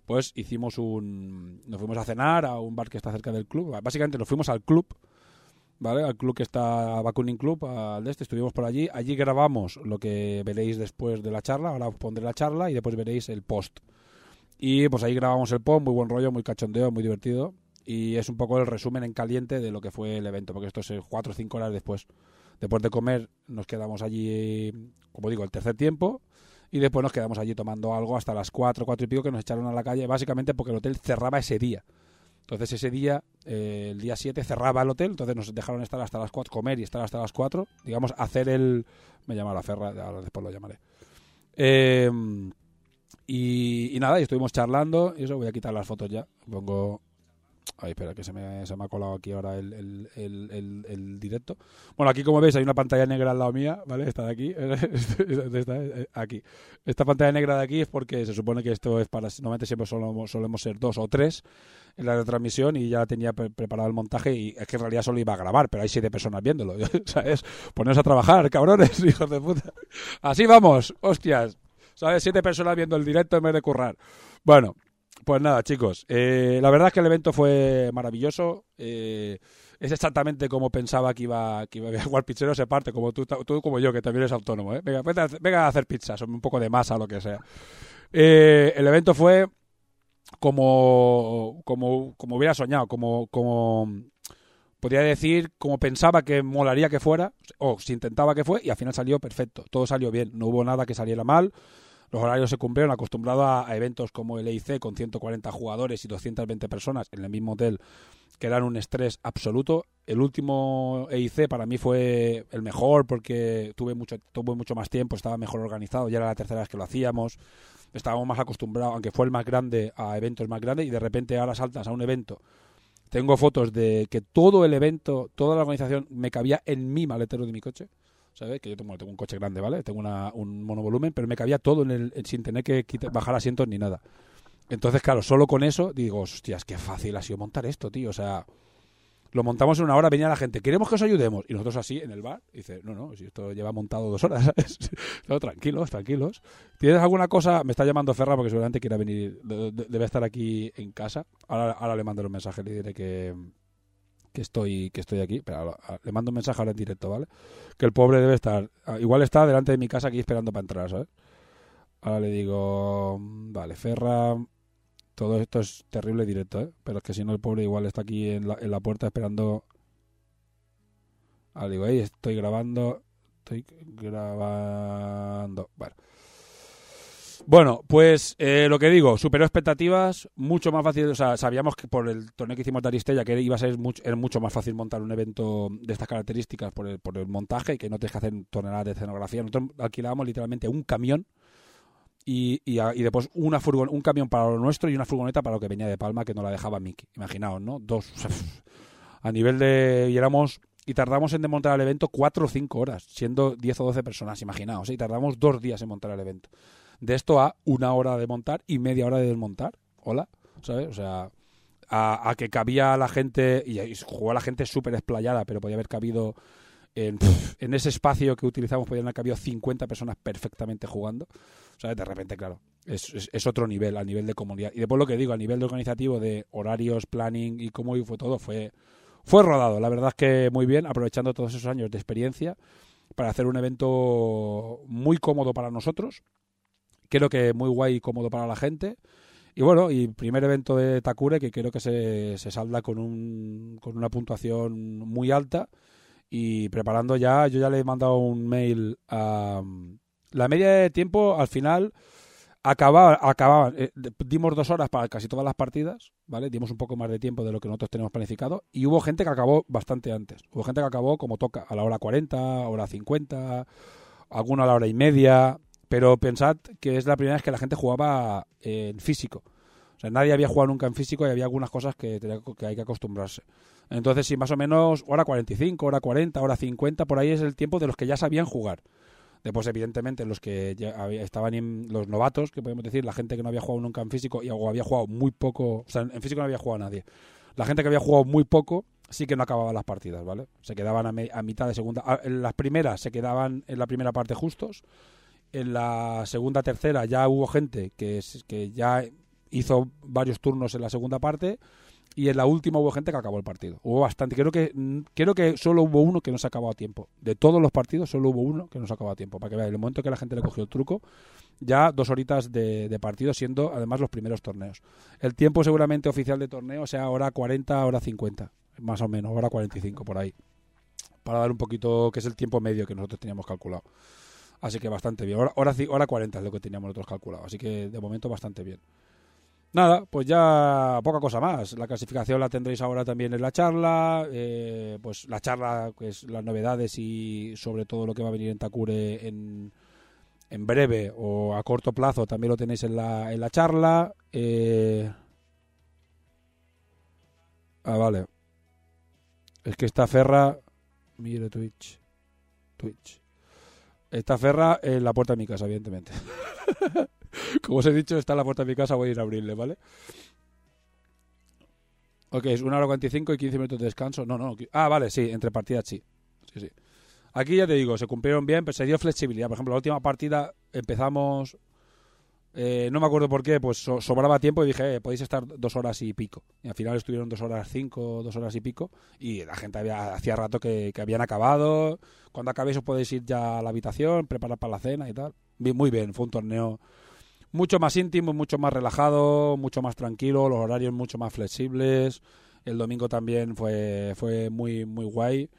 pues hicimos un... Nos fuimos a cenar a un bar que está cerca del club. Básicamente nos fuimos al club ¿vale? Al club que está Bakunin Club, al de este, estuvimos por allí. Allí grabamos lo que veréis después de la charla, ahora os pondré la charla y después veréis el post. Y pues ahí grabamos el post, muy buen rollo, muy cachondeo, muy divertido. Y es un poco el resumen en caliente de lo que fue el evento, porque esto es cuatro o cinco horas después. Después de comer nos quedamos allí, como digo, el tercer tiempo. Y después nos quedamos allí tomando algo hasta las cuatro, cuatro y pico que nos echaron a la calle, básicamente porque el hotel cerraba ese día. Entonces ese día, eh, el día 7, cerraba el hotel, entonces nos dejaron estar hasta las 4, comer y estar hasta las 4, digamos, hacer el... Me llama la Ferra, ahora después lo llamaré. Y, y, nada, y estuvimos charlando, y eso, voy a quitar las fotos ya, pongo Ay, espera, que se me, se me ha colado aquí ahora el, el, el, directo. Bueno, aquí como veis hay una pantalla negra al lado mía, ¿vale? Esta de aquí, esta, eh, aquí. Esta pantalla negra de aquí es porque se supone que esto es para, normalmente siempre solemos, solemos ser dos o tres en la retransmisión y ya tenía preparado el montaje y es que en realidad solo iba a grabar, pero hay siete personas viéndolo, ¿sabes? Poneros a trabajar, cabrones, hijos de puta. Así vamos, hostias, ¿sabes? Siete personas viendo el directo en vez de currar. Bueno, pues nada, chicos. Eh, la verdad es que el evento fue maravilloso. Eh, es exactamente como pensaba que iba, que iba a jugar pizzero se parte, como tú, como yo, que también eres autónomo. ¿eh? Venga, venga, a hacer pizzas, un poco de masa, lo que sea. Eh, el evento fue como, como, como hubiera soñado, como, como podría decir como pensaba que molaría que fuera, o si intentaba que fue, y al final salió perfecto. Todo salió bien, no hubo nada que saliera mal. Los horarios se cumplieron, acostumbrado a, eventos como el EIC con 140 jugadores y 220 personas en el mismo hotel, que eran un estrés absoluto. El último EIC para mí fue el mejor porque tuve mucho, tuve mucho más tiempo, estaba mejor organizado, ya era la tercera vez que lo hacíamos, estábamos más acostumbrados, aunque fue el más grande, a eventos más grandes y de repente ahora saltas a un evento. Tengo fotos de que todo el evento, toda la organización me cabía en mi maletero de mi coche ¿sabes? Que yo tengo, un coche grande, ¿vale? Tengo una, un monovolumen, pero me cabía todo en el, sin tener que bajar asientos ni nada. Entonces, claro, solo con eso digo, hostias, qué fácil ha sido montar esto, tío. O sea, lo montamos en una hora, venía la gente, queremos que os ayudemos. Y nosotros así, en el bar, dice, no, no, si esto lleva montado dos horas, ¿sabes? no, tranquilos, tranquilos. ¿Tienes alguna cosa? Me está llamando Ferra porque seguramente quiera venir, debe estar aquí en casa. Ahora, ahora le mando un mensaje, le diré que, que estoy que estoy aquí, pero le mando un mensaje ahora en directo, ¿vale? Que el pobre debe estar, ah, igual está delante de mi casa aquí esperando para entrar, ¿sabes? Ahora le digo, mm, vale, Ferra, todo esto es terrible directo, ¿eh? Pero es que si no el pobre igual está aquí en la, en la puerta esperando. Ahora digo, hey, estoy grabando, estoy grabando, bueno. Bueno, pues eh, lo que digo, superó expectativas, mucho más fácil, o sea, sabíamos que por el torneo que hicimos de Aristella que iba a ser mucho, era mucho más fácil montar un evento de estas características por el, por el montaje y que no tienes que hacer toneladas de escenografía. Nosotros alquilábamos literalmente un camión y, y, y después una un camión para lo nuestro y una furgoneta para lo que venía de Palma que no la dejaba Mickey. Imaginaos, ¿no? Dos. a nivel de... y éramos y tardamos en desmontar el evento cuatro o cinco horas, siendo 10 o 12 personas, imaginaos, ¿eh? y tardamos dos días en montar el evento de esto a una hora de montar y media hora de desmontar. Hola, ¿sabes? O sea, a, que cabía la gente, y, jugó la gente súper explayada, pero podía haber cabido en, en, ese espacio que utilizamos, podían haber cabido 50 personas perfectamente jugando. ¿Sabes? De repente, claro, es, es, otro nivel, a nivel de comunidad. Y después lo que digo, a nivel de organizativo, de horarios, planning y cómo fue todo, fue, fue rodado. La verdad es que muy bien, aprovechando todos esos años de experiencia para hacer un evento muy cómodo para nosotros creo que muy guay y cómodo para la gente. Y bueno, y primer evento de Takure que creo que se, se salda con, un, con una puntuación muy alta y preparando ya, yo ya le he mandado un mail a... La media de tiempo al final acababa, acababan, eh, dimos dos horas para casi todas las partidas, ¿vale? Dimos un poco más de tiempo de lo que nosotros tenemos planificado y hubo gente que acabó bastante antes. Hubo gente que acabó como toca, a la hora 40, hora 50, alguno a la hora y media, pero pensad que es la primera vez que la gente jugaba en físico. O sea, nadie había jugado nunca en físico y había algunas cosas que, que hay que acostumbrarse. Entonces, sí, más o menos hora 45, hora 40, hora 50, por ahí es el tiempo de los que ya sabían jugar. Después, evidentemente, los que ya estaban en los novatos, que podemos decir, la gente que no había jugado nunca en físico y había jugado muy poco, o sea, en físico no había jugado nadie. La gente que había jugado muy poco sí que no acababa las partidas, ¿vale? Se quedaban a, mitad de segunda. en las primeras se quedaban en la primera parte justos. En la segunda, tercera ya hubo gente que, que ya hizo varios turnos en la segunda parte y en la última hubo gente que acabó el partido. Hubo bastante. Creo que mm, creo que solo hubo uno que no se acabó a tiempo. De todos los partidos, solo hubo uno que no se acabó a tiempo. Para que vean, el momento que la gente le cogió el truco, ya dos horitas de, partido, siendo además los primeros torneos. El tiempo seguramente oficial de torneo sea hora 40, hora 50, más o menos, hora 45 por ahí. Para dar un poquito, que es el tiempo medio que nosotros teníamos calculado. Así que bastante bien. Hora, hora, hora 40 es lo que teníamos nosotros calculado. Así que de momento bastante bien. Nada, pues ya poca cosa más. La clasificación la tendréis ahora también en la charla. Eh, pues la charla, pues las novedades y sobre todo lo que va a venir en Takure en, en breve o a corto plazo también lo tenéis en la, en la charla. Eh... Ah, vale. Es que esta ferra. Mire Twitch. Twitch. Esta ferra en la puerta de mi casa, evidentemente. Como os he dicho, está en la puerta de mi casa, voy a ir a abrirle, ¿vale? Ok, es una hora 45 y 15 minutos de descanso. No, no. Ah, vale, sí, entre partidas sí. Sí, sí. Aquí ya te digo, se cumplieron bien, pero se dio flexibilidad. Por ejemplo, la última partida empezamos. Eh, no me acuerdo por qué, pues sobraba tiempo y dije, eh, podéis estar dos horas y pico. Y al final estuvieron dos horas cinco, dos horas y pico. Y la gente había hacía rato que, que habían acabado. Cuando acabéis os podéis ir ya a la habitación, preparar para la cena y tal. Muy bien, fue un torneo mucho más íntimo, mucho más relajado, mucho más tranquilo, los horarios mucho más flexibles. El domingo también fue, fue muy, muy guay.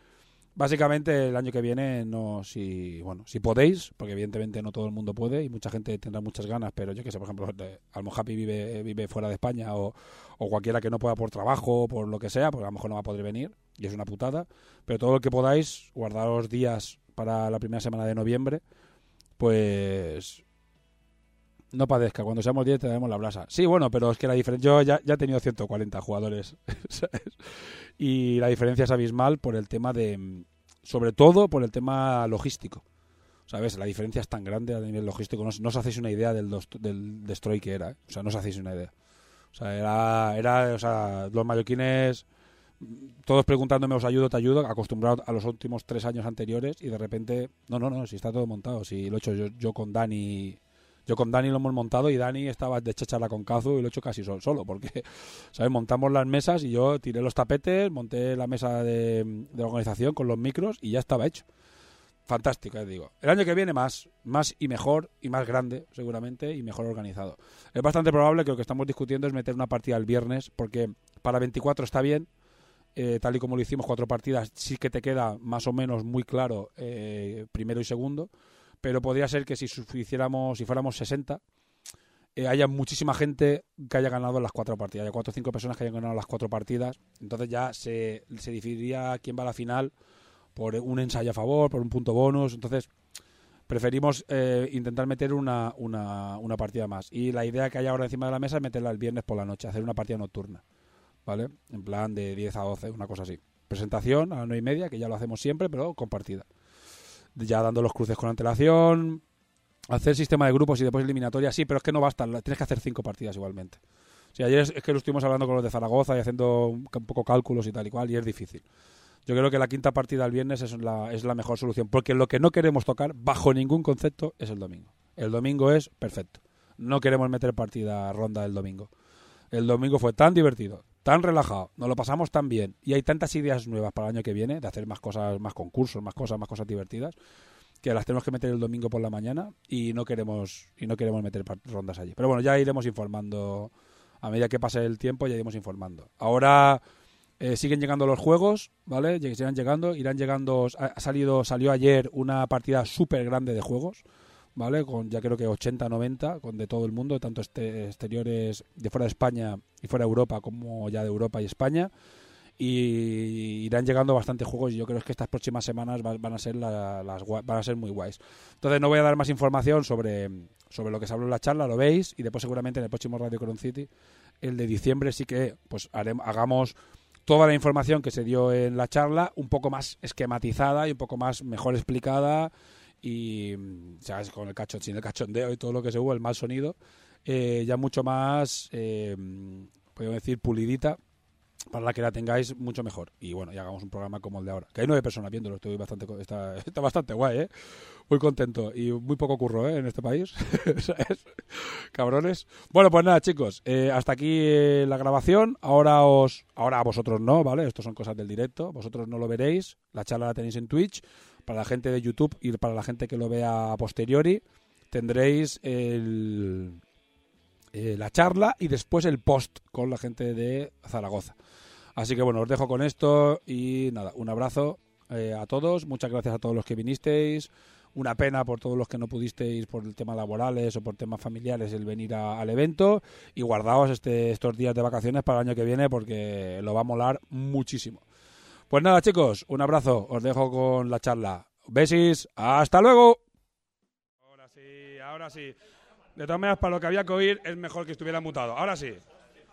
Básicamente el año que viene, no si bueno si podéis, porque evidentemente no todo el mundo puede y mucha gente tendrá muchas ganas, pero yo que sé, por ejemplo, Almohapi vive, vive fuera de España o, o cualquiera que no pueda por trabajo o por lo que sea, porque a lo mejor no va a poder venir y es una putada, pero todo lo que podáis, guardaros días para la primera semana de noviembre, pues no padezca, cuando seamos 10 tenemos la brasa. Sí, bueno, pero es que la diferencia. Yo ya, ya, he tenido 140 jugadores. Y la diferencia es abismal por el tema de. Sobre todo por el tema logístico. ¿Sabes? La diferencia es tan grande a nivel logístico. No, os hacéis una idea del, del destroy que era. ¿eh? O sea, no os hacéis una idea. O sea, era. era o sea, los mallorquines. Todos preguntándome, os ayudo, te ayudo, acostumbrado a los últimos tres años anteriores y de repente, no, no, no, si está todo montado, si lo he hecho yo, yo con Dani yo con Dani lo hemos montado y Dani estaba de chacharla con Cazu y lo he hecho casi solo, porque, ¿sabes? Montamos las mesas y yo tiré los tapetes, monté la mesa de, organización con los micros y ya estaba hecho. Fantástico, eh, digo. El año que viene más, más y mejor y más grande, seguramente, y mejor organizado. Es bastante probable que lo que estamos discutiendo es meter una partida el viernes, porque para 24 está bien, eh, tal y como lo hicimos, cuatro partidas, sí que te queda más o menos muy claro eh, primero y segundo pero podría ser que si hiciéramos, si fuéramos 60, eh, haya muchísima gente que haya ganado las cuatro partidas, haya cuatro o cinco personas que hayan ganado las cuatro partidas, entonces ya se, se decidiría quién va a la final por un ensayo a favor, por un punto bonus, entonces preferimos eh, intentar meter una, una, una, partida más. Y la idea que hay ahora encima de la mesa es meterla el viernes por la noche, hacer una partida nocturna, ¿vale? En plan de 10 a 12, una cosa así. Presentación a las 9 y media, que ya lo hacemos siempre, pero compartida ya dando los cruces con antelación, hacer sistema de grupos y después eliminatoria, sí, pero es que no basta, tienes que hacer cinco partidas igualmente. O ayer es, que lo estuvimos hablando con los de Zaragoza y haciendo un, poco cálculos y tal y cual, y es difícil. Yo creo que la quinta partida el viernes es la, es la mejor solución, porque lo que no queremos tocar, bajo ningún concepto, es el domingo. El domingo es perfecto. No queremos meter partida ronda el domingo. El domingo fue tan divertido, tan relajado, nos lo pasamos tan bien y hay tantas ideas nuevas para el año que viene de hacer más cosas, más concursos, más cosas, más cosas divertidas que las tenemos que meter el domingo por la mañana y no queremos y no queremos meter rondas allí. Pero bueno, ya iremos informando a medida que pase el tiempo, ya iremos informando. Ahora Eh, siguen llegando los juegos, ¿vale? Siguen llegando, irán llegando. Ha salido, salió ayer una partida súper grande de juegos, ¿vale? Con ya creo que 80, 90, con de todo el mundo, tanto este, exteriores de fuera de España y fuera de Europa, como ya de Europa y España. Y irán llegando bastantes juegos y yo creo que estas próximas semanas va- van a ser la- las van a ser muy guays. Entonces no voy a dar más información sobre, sobre lo que se habló en la charla, lo veis, y después seguramente en el próximo Radio Cron City, el de diciembre, sí que pues haremos, hagamos toda la información que se dio en la charla un poco más esquematizada y un poco más mejor explicada y mm, sabes con el cachón sin el cachondeo y todo lo que se hubo el mal sonido eh, ya mucho más eh, decir pulidita para la que la tengáis mucho mejor. Y bueno y hagamos un programa como el de ahora que hay nueve personas viéndolo estoy bastante está, bastante guay ¿eh? muy contento y muy poco curro ¿eh? en este país ¿sabes? cabrones. Bueno pues nada chicos hasta aquí la grabación. Ahora os ahora a vosotros no vale esto son cosas del directo vosotros no lo veréis. La charla la tenéis en Twitch para la gente de YouTube y para la gente que lo vea a posteriori tendréis el eh, la charla y después el post con la gente de Zaragoza. Así que bueno, os dejo con esto y nada, un abrazo eh, a todos, muchas gracias a todos los que vinisteis, una pena por todos los que no pudisteis por el tema laborales o por temas familiares el venir al evento y guardaos este, estos días de vacaciones para el año que viene porque lo va a molar muchísimo. Pues nada chicos, un abrazo, os dejo con la charla. Besis, hasta luego. Ahora sí, ahora sí. De todas maneras, para lo que había que oír, es mejor que estuviera mutado. Ahora sí.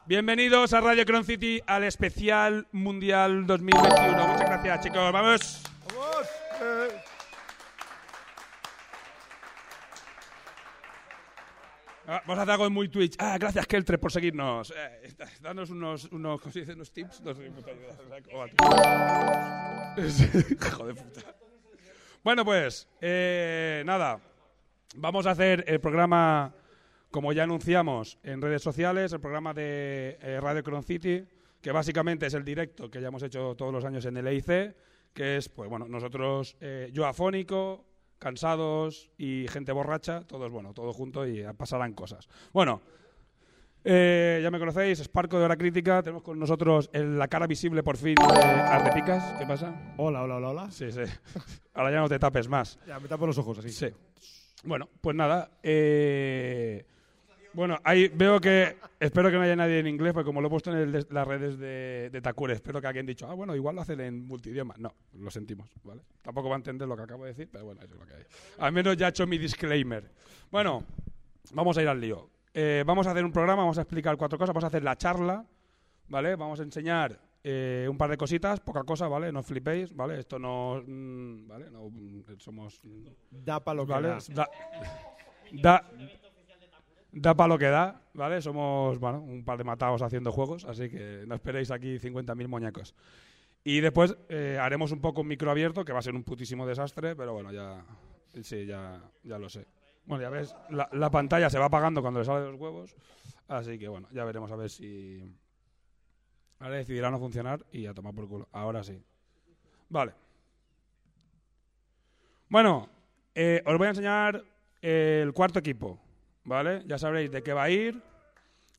Bienvenidos a Radio Cron City al especial Mundial 2021. Muchas gracias, chicos. ¡Vamos! Ah, Vamos a hacer algo muy Twitch. Ah, gracias, Keltre, por seguirnos. Eh, danos unos, unos, ¿cómo se dice? unos tips. No sé puta de puta. Bueno, pues, eh, nada. Vamos a hacer el programa, como ya anunciamos en redes sociales, el programa de eh, Radio Cron City, que básicamente es el directo que ya hemos hecho todos los años en el EIC, que es, pues bueno, nosotros, eh, yo afónico, cansados y gente borracha, todos, bueno, todos juntos y pasarán cosas. Bueno, eh, ya me conocéis, Sparco de Hora Crítica, tenemos con nosotros el- la cara visible por fin de Ardepicas. ¿Qué pasa? Hola, hola, hola, hola. Sí, sí. Ahora ya no te tapes más. Ya, me tapo los ojos así. Sí. Bueno, pues nada. eh, bueno, ahí veo que. Espero que no haya nadie en inglés, porque como lo he puesto en el las redes de, de Takure, espero que alguien dicho, ah, bueno, igual lo hacen en multidioma. No, lo sentimos, ¿vale? Tampoco va a entender lo que acabo de decir, pero bueno, eso es lo que hay. Al menos ya he hecho mi disclaimer. Bueno, vamos a ir al lío. Eh, vamos a hacer un programa, vamos a explicar cuatro cosas, vamos a hacer la charla, ¿vale? Vamos a enseñar eh, un par de cositas, poca cosa, ¿vale? No flipéis, ¿vale? Esto no. mm, ¿Vale? No, mm, somos. Da para lo que ¿vale? da. Da, da, da para lo que da, ¿vale? Somos, bueno, un par de matados haciendo juegos, así que no esperéis aquí 50.000 muñecos. Y después eh, haremos un poco un micro abierto, que va a ser un putísimo desastre, pero bueno, ya, sí, ya, ya lo sé. Bueno, ya ves, la, la pantalla se va apagando cuando le sale de los huevos, así que bueno, ya veremos a ver si... Ahora decidirá no funcionar y a tomar por culo. Ahora sí. Vale. Bueno, eh, os voy a enseñar el cuarto equipo, ¿vale? Ya sabréis de qué va a ir.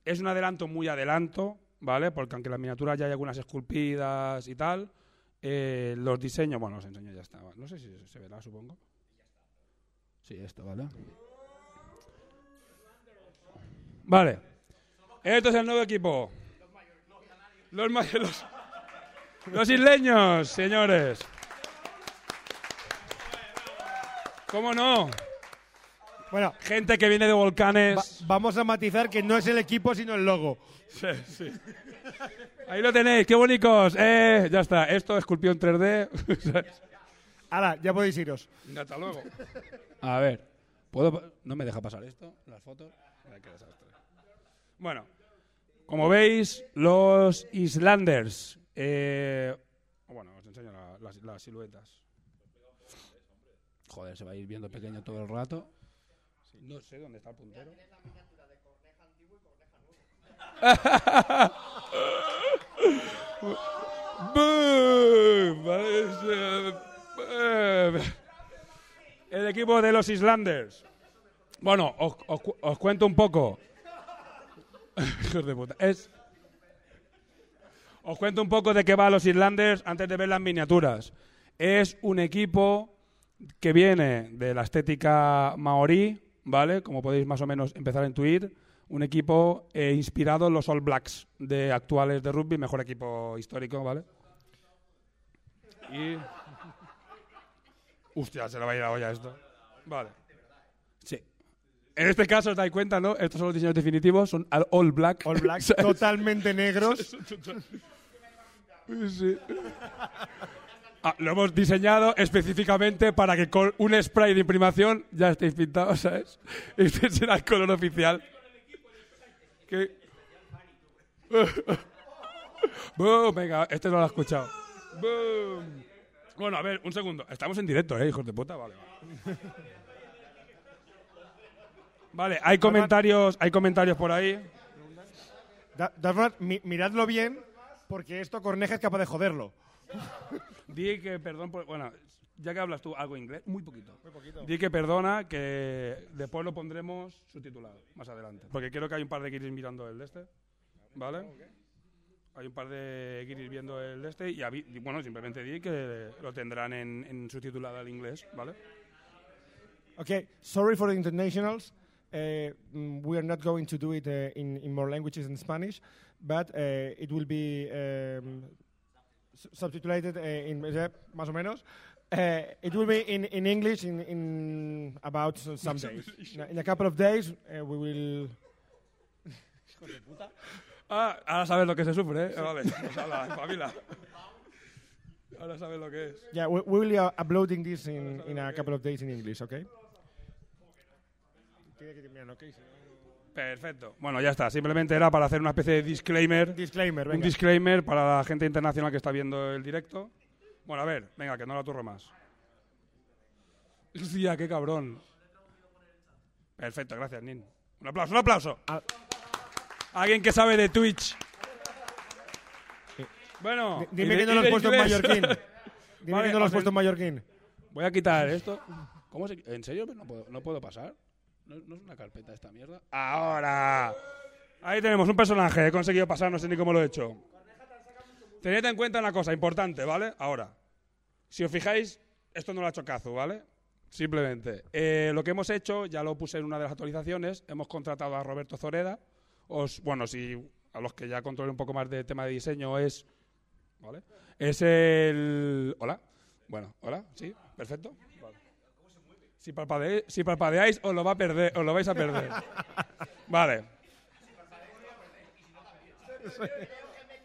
Es un adelanto muy adelanto, ¿vale? Porque aunque en la miniatura ya hay algunas esculpidas y tal, eh, los diseños, bueno, os enseño ya está. No sé si se verá, supongo. Sí, esto, ¿vale? Vale. Este es el nuevo equipo. Los, los, los isleños, señores. ¿Cómo no? Bueno, Gente que viene de volcanes. va- vamos a matizar que no es el equipo, sino el logo. Sí, sí. Ahí lo tenéis, qué bonitos. Eh, ya está, esto esculpió en 3D. Ahora, ya podéis iros. Hasta luego. A ver, ¿puedo? ¿No me deja pasar esto? Las fotos. Qué desastre. Bueno, como veis, los Islanders. eh, bueno, os enseño la- las, las siluetas. Joder, se va a ir viendo pequeño todo el rato. No sé dónde está el puntero. Boom. Vale, eh, El equipo de los Islanders. Bueno, os, os cu- os cuento un poco. Hijos de puta. Es. Os cuento un poco de qué va los Islanders antes de ver las miniaturas. Es un equipo que viene de la estética maorí, ¿vale? Como podéis más o menos empezar a intuir. Un equipo eh, inspirado en los All Blacks de actuales de rugby, mejor equipo histórico, ¿vale? Y... Hostia, se le va a ir la olla esto. Vale. Sí. En este caso, os dais cuenta, ¿no? Estos son los diseños definitivos, son al All Black. Totalmente negros. Sí. Ah, lo hemos diseñado específicamente para que con un spray de imprimación ya estéis pintados, ¿sabes? Este será el color oficial. Que- Boom, venga, este no lo ha escuchado. Boom. Bueno, a ver, un segundo. Estamos en directo, ¿eh, hijos de puta? Vale. Vale, Vale, hay comentarios, hay comentarios por ahí. Da- mi- miradlo bien, porque esto Corneja es capaz de joderlo. Di que perdón por. Bueno, ya que hablas tú algo inglés, muy poquito. Di que perdona, que después lo pondremos subtitulado más adelante. Porque creo que hay un par de guiris mirando el de este. ¿Vale? Hay un par de guiris viendo el de este y, bueno, simplemente di que lo tendrán en, en subtitulado al inglés, ¿vale? Okay, sorry for the internationals. Uh, we are not going to do it uh, in, in more languages than Spanish, but uh, it will be um, subtitulated uh, in eh, más o menos. Uh, it will be in, in English in, in about s- some days. In a- couple of days, uh, we will. Ah, ahora sabes lo que se sufre, ¿eh? Vale, pues ala, espabila. Ahora sabes lo que es. Yeah, we, we will be uh, uploading this in, in a couple of days in English, okay? Perfecto. Bueno, ya está. Simplemente era para hacer una especie de disclaimer. Disclaimer, Un venga. disclaimer para la gente internacional que está viendo el directo. Bueno, a ver, venga, que no la turro más. Hostia, qué cabrón. Perfecto, gracias, Nin. Un aplauso, un aplauso. Ah. Alguien que sabe de Twitch. Bueno, Di- Dime que no lo has puesto en mallorquín. Dime Vale, que no lo has os puesto en en- mallorquín. Voy a quitar esto. ¿Cómo se... ¿En serio? ¿No puedo, no puedo pasar? ¿No, no es una carpeta esta mierda? ¡Ahora! Ahí tenemos un personaje. He conseguido pasar, no sé ni cómo lo he hecho. Tened en cuenta una cosa importante, ¿vale? Ahora. Si os fijáis, esto no lo ha hecho Kazu, ¿vale? Simplemente. Eh, lo que hemos hecho, ya lo puse en una de las actualizaciones, hemos contratado a Roberto Zoreda. Os, bueno, si a los que ya controlen un poco más de tema de diseño es... ¿Vale? Es el... Hola. Bueno, hola, sí, perfecto. Si, parpadeáis, si parpadeáis, os lo, va a perder, os lo vais a perder. Vale.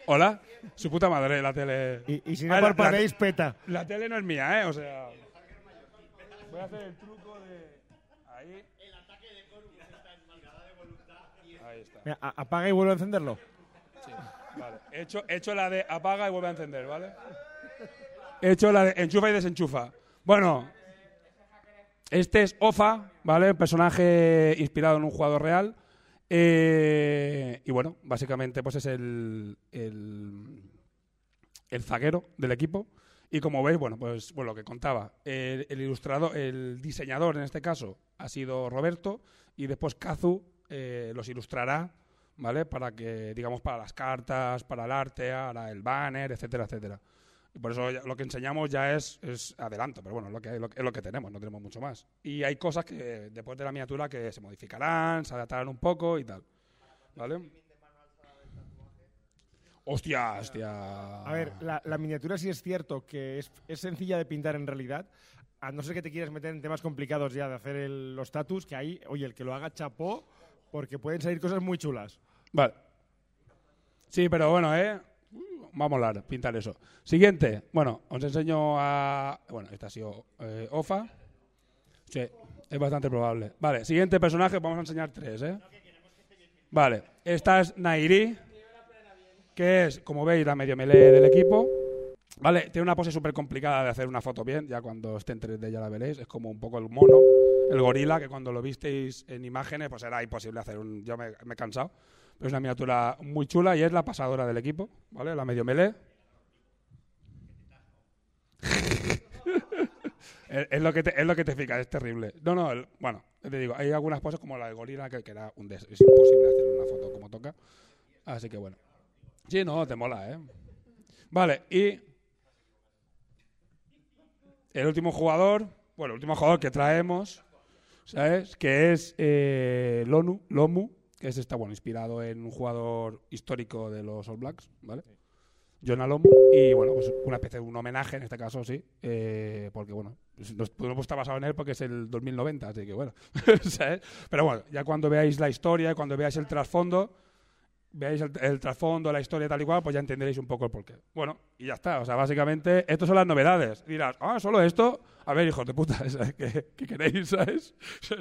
Hola. Su puta madre, la tele. Y, y si Ah, no la- la- parpadeáis, peta. La tele no es mía, ¿eh? O sea. Voy a hacer el truco de. Ahí. Ahí está. Mira, apaga y vuelve a encenderlo. Sí, vale. He hecho, he hecho la de apaga y vuelve a encender, ¿vale? He hecho la de enchufa y desenchufa. Bueno, este es Ofa, ¿vale? Personaje inspirado en un jugador real. Eh, y bueno, básicamente pues es el, el, el zaguero del equipo. Y como veis, bueno, pues bueno, lo que contaba, el, el ilustrador, el diseñador en este caso ha sido Roberto y después Kazu eh, los ilustrará, ¿vale? Para que, digamos, para las cartas, para el arte, para el banner, etcétera, etcétera. Y por eso lo que enseñamos ya es, es adelanto, pero bueno, es lo, que, es lo que tenemos, no tenemos mucho más. Y hay cosas que después de la miniatura que se modificarán, se adaptarán un poco y tal. ¿Vale? Hostia, hostia. A ver, la, la miniatura sí es cierto que es, es sencilla de pintar en realidad. A no ser que te quieras meter en temas complicados ya de hacer el- los status, que ahí, oye, el que lo haga chapó, porque pueden salir cosas muy chulas. Vale. Sí, pero bueno, ¿eh? Va a molar pintar eso. Siguiente. Bueno, os enseño a... Bueno, esta ha sido eh, Ofa. Sí, es bastante probable. Vale, siguiente personaje. Vamos a enseñar tres, ¿eh? Vale. Esta es Nairi, que es, como veis, la medio melee del equipo. Vale, tiene una pose súper complicada de hacer una foto bien. Ya cuando esté en 3D ya la veréis. Es como un poco el mono, el gorila, que cuando lo visteis en imágenes, pues era imposible hacer un... Yo me, me he cansado. Pero es una miniatura muy chula y es la pasadora del equipo, ¿vale? La medio melee. es, lo que te, es lo que te fija, es terrible. No, no, bueno, te digo, hay algunas cosas como la de gorila que, que era un des- es imposible hacer una foto como toca. Así que bueno. Sí, no, te mola, ¿eh? Vale, y el último jugador, bueno, el último jugador que traemos, ¿sabes? Que es eh, Lonu, Lomu, que es está bueno, inspirado en un jugador histórico de los All Blacks, ¿vale? Jonah Lomu, y bueno, pues una especie de un homenaje en este caso, sí, eh, porque bueno, nos- pues está basado en él porque es el 2090, así que bueno, ¿sabes? Pero bueno, ya cuando veáis la historia, cuando veáis el trasfondo, veáis el, el trasfondo, la historia tal y cual, pues ya entenderéis un poco el porqué. Bueno, y ya está. O sea, básicamente, estas son las novedades. Dirás, ah, solo esto. A ver, hijos de puta, ¿sabes? ¿Qué, qué queréis, sabes?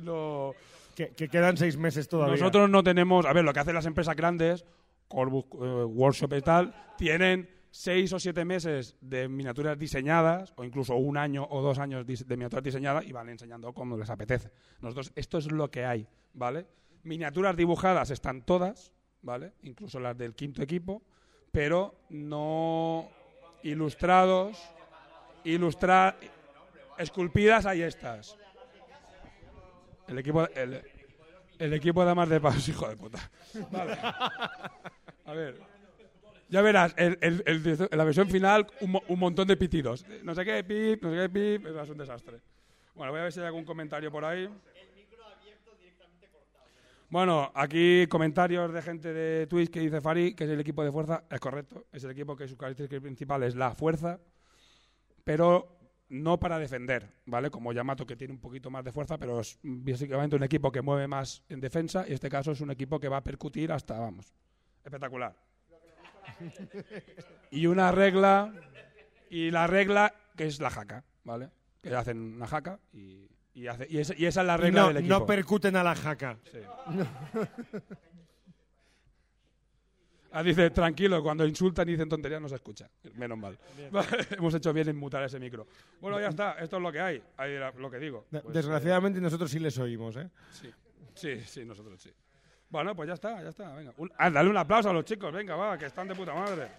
No- Que, que quedan seis meses todavía. Nosotros no tenemos. A ver, lo que hacen las empresas grandes, Corbus eh, Workshop y tal, tienen seis o siete meses de miniaturas diseñadas, o incluso un año o dos años de miniaturas diseñadas, y van enseñando como les apetece. Nosotros, esto es lo que hay, ¿vale? Miniaturas dibujadas están todas, ¿vale? Incluso las del quinto equipo, pero no ilustrados, ilustrar, esculpidas, ahí estas. El equipo, el, equipo de damas de paus, hijo de puta. Vale. A ver. Ya verás, el, el- el la versión final, un montón de pitidos. No sé qué, pip, no sé qué, pip, es un desastre. Bueno, voy a ver si hay algún comentario por ahí. Bueno, aquí comentarios de gente de Twitch que dice Fari, que es el equipo de fuerza. Es correcto, es el equipo que su característica principal es la fuerza, pero no para defender, ¿vale? Como Yamato que tiene un poquito más de fuerza, pero es básicamente un equipo que mueve más en defensa y este caso es un equipo que va a percutir hasta, vamos, espectacular. y una regla, y la regla que es la jaca, ¿vale? Que hacen una jaca y, y, hace- y, esa, y esa es la regla no, del equipo. no percuten a la jaca. Sí. Ah, dice, tranquilo, cuando insultan y dicen tonterías no se escucha. Menos mal. Hemos hecho bien en mutar ese micro. Bueno, ya está, esto es lo que hay. Ahí era lo que digo. Pues, Desgraciadamente nosotros sí les oímos, ¿eh? eh, sí. sí, sí, nosotros sí. Bueno, pues ya está, ya está. Venga. Un- ah, dale un aplauso a los chicos, venga, va, que están de puta madre.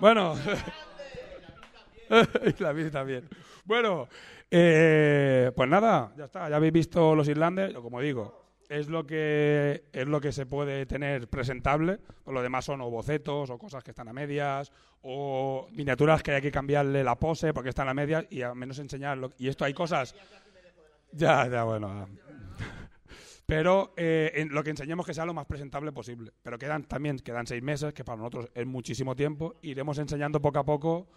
Bueno. y la vida también. Bueno, eh, pues nada, ya está. Ya habéis visto los Islanders, como digo, es lo que es lo que se puede tener presentable. Lo demás son o bocetos o cosas que están a medias o miniaturas que hay que cambiarle la pose porque están a medias y al menos enseñarlo. Y esto hay cosas. Ya, ya, bueno. Pero eh, lo que enseñemos que sea lo más presentable posible. Pero quedan también quedan seis meses, que para nosotros es muchísimo tiempo. Iremos enseñando poco a poco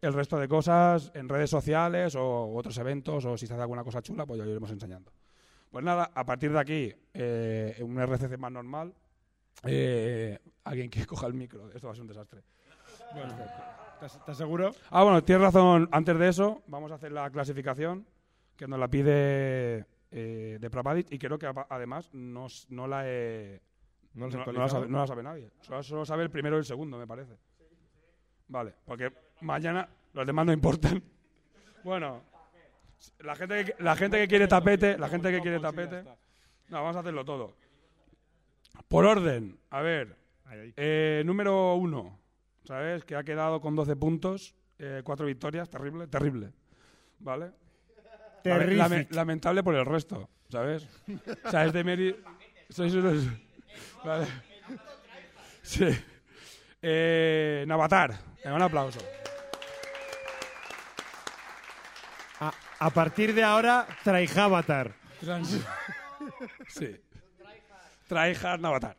el resto de cosas en redes sociales o otros eventos o si se hace alguna cosa chula, pues ya lo iremos enseñando. Pues nada, a partir de aquí, eh, un RCC más normal. Eh, alguien que coja el micro, esto va a ser un desastre. ¿Estás, estás seguro? Ah, bueno, tienes razón. Antes de eso, vamos a hacer la clasificación que nos la pide eh, de Prapadit y creo que además no, no la he. No los no, no la actualizado. sabe, no la sabe nadie. Solo, solo sabe el primero y el segundo, me parece. Vale, porque mañana los demás no importan. Bueno, la gente que, la gente que quiere tapete, la gente que quiere tapete. No, vamos a hacerlo todo. Por orden, a ver, eh, número uno, ¿sabes? Que ha quedado con 12 puntos, eh, cuatro victorias, terrible, terrible. ¿Vale? Lame- lamentable por el resto, ¿sabes? O sea, es de unos... Vale. Sí. Eh, Navatar, un aplauso. A, partir de ahora, Traijábatar. Sí. Tryhard Navatar.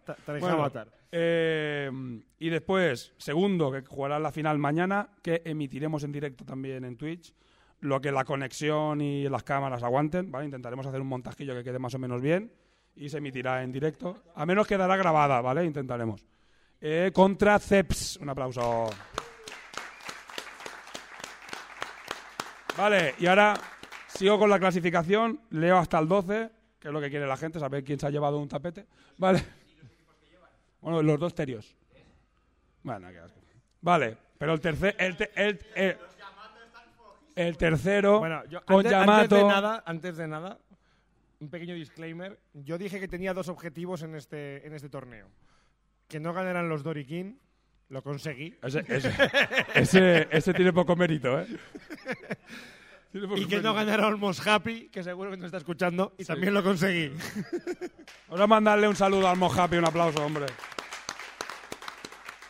Eh, y después, segundo, que jugará la final mañana, que emitiremos en directo también en Twitch. Lo que la conexión y las cámaras aguanten, ¿vale? Intentaremos hacer un montajillo que quede más o menos bien y se emitirá en directo. A menos quedará grabada, ¿vale? Intentaremos. Eh, contra Ceps. Un aplauso. Vale, y ahora sigo con la clasificación. Leo hasta el 12, que es lo que quiere la gente, saber quién se ha llevado un tapete. Vale. Bueno, los dos terios. Bueno, qué asco. Vale, pero el tercer. El, te- el, el- el tercero. Bueno, yo, con antes, Yamato. antes de nada, antes de nada, un pequeño disclaimer. Yo dije que tenía dos objetivos en este, en este torneo. Que no ganaran los Dorikin, lo conseguí. Ese, ese, ese, ese tiene poco mérito, ¿eh? y que no ganara Almost Happy, que seguro que nos está escuchando, y también lo conseguí. Vamos a mandarle un saludo al Mojapi, un aplauso, hombre.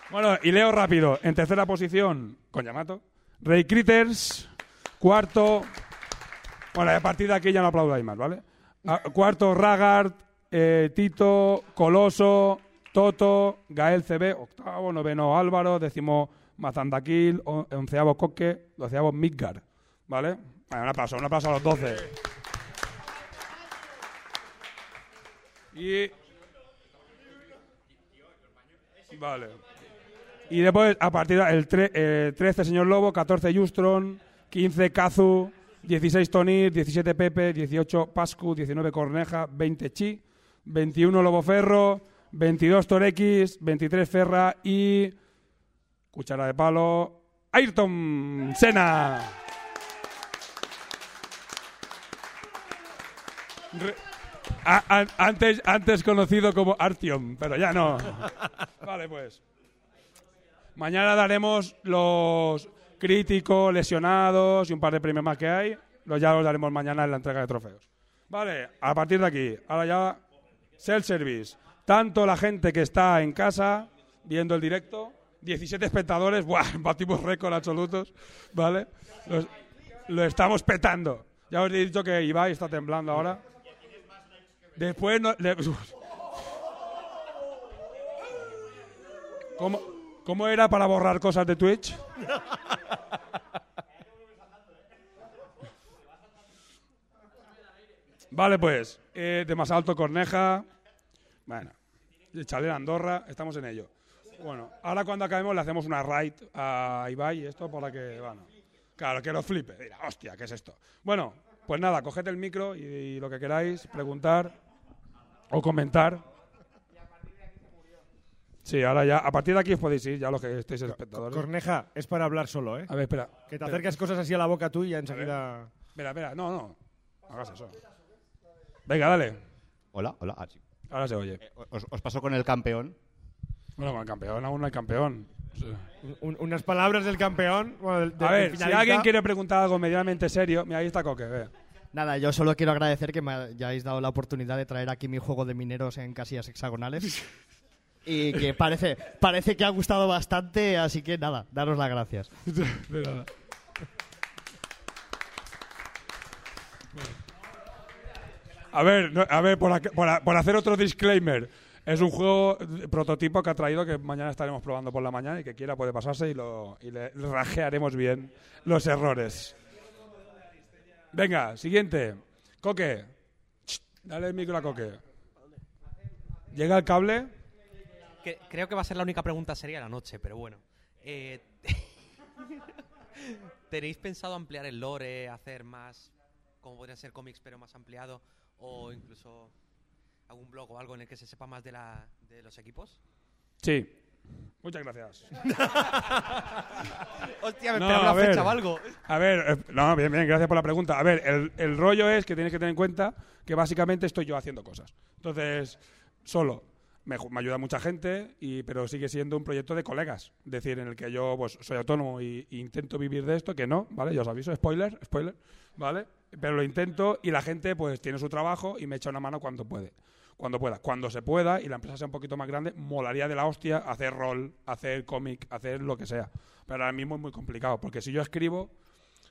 Bueno, y leo rápido. En tercera posición, con Yamato. Ray Critters. Cuarto. Bueno, a partir de aquí ya no aplaudáis más, ¿vale? Ah, cuarto, Ragard. eh, Tito. Coloso. Toto. Gael CB. Octavo. Noveno, Álvaro. Décimo, Mazandakil. on- Onceavo, Coque. Doceavo, Midgar. ¿Vale? Un aplauso, un aplauso a los doce. Y. Vale. Y después, a partir del tre- eh, 13, señor Lobo, 14, Justron, 15, Kazu, 16, Tonir, 17, Pepe, 18, Pascu, 19, Corneja, 20, Chi, 21, Lobo Ferro, 22, Torex, 23, Ferra y. Cuchara de palo, Ayrton Senna. Re- a- a- antes, antes conocido como Artyom, pero ya no. Vale, pues. Mañana daremos los críticos, lesionados y un par de premios más que hay. Los ya los daremos mañana en la entrega de trofeos. Vale, a partir de aquí, ahora ya self-service. Tanto la gente que está en casa viendo el directo, 17 espectadores, ¡buah! Batimos récord absolutos, ¿vale? Lo estamos petando. Ya os he dicho que Ibai está temblando ahora. Después no, le- ¿Cómo, ¿Cómo era para borrar cosas de Twitch? Vale, pues. eh, de más alto, Corneja. Bueno. De Chaler Andorra. Estamos en ello. Bueno, ahora cuando acabemos le hacemos una raid a Ibai y esto para que, bueno, claro, que lo flipe. Dirá, hostia, ¿qué es esto? Bueno, pues nada, coged el micro y, y lo que queráis, preguntar o comentar. Sí, ahora ya, a partir de aquí os podéis ir, ya los que estéis espectadores. Corneja, es para hablar solo, ¿eh? A ver, espera. Que te espera, acercas cosas así a la boca tú y ya enseguida... Espera, espera, no, no. No hagas eso. Venga, dale. Hola, hola. ah, sí. Ahora se oye. Eh, Os, os paso con el campeón. Bueno, con el campeón aún no hay campeón. Un- unas palabras del campeón. bueno, del- A ver, si finalista. alguien quiere preguntar algo medianamente serio, mira, ahí está Coque, ve. Nada, yo solo quiero agradecer que me hayáis dado la oportunidad de traer aquí mi juego de mineros en casillas hexagonales. Y que parece, parece que ha gustado bastante, así que nada, daros las gracias. De nada. A ver, no- a ver por, a- por hacer otro disclaimer. Es un juego eh, prototipo que ha traído que mañana estaremos probando por la mañana y que quiera puede pasarse y, lo, y le rajearemos bien los errores. Venga, siguiente. Coque. Dale el micro a Coque. Llega el cable. Creo que va a ser la única pregunta seria de la noche, pero bueno. Eh, ¿Tenéis pensado ampliar el lore, hacer más, como podrían ser cómics, pero más ampliado? O incluso algún blog o algo en el que se sepa más de, la, de los equipos? Sí. Muchas gracias. Hostia, me No, esperaba una ver. fecha o algo. A ver, eh, no, bien, bien, gracias por la pregunta. A ver, el, el rollo es que tienes que tener en cuenta que básicamente estoy yo haciendo cosas. Entonces, solo. Me, me ayuda mucha gente, y, pero sigue siendo un proyecto de colegas. Es decir, en el que yo pues, soy autónomo y, y intento vivir de esto, que no, ¿vale? Yo os aviso, spoiler, spoiler, ¿vale? Pero lo intento y la gente pues tiene su trabajo y me echa una mano cuando puede. Cuando pueda. Cuando se pueda y la empresa sea un poquito más grande, molaría de la hostia hacer rol, hacer cómic, hacer lo que sea. Pero ahora mismo es muy complicado, porque si yo escribo,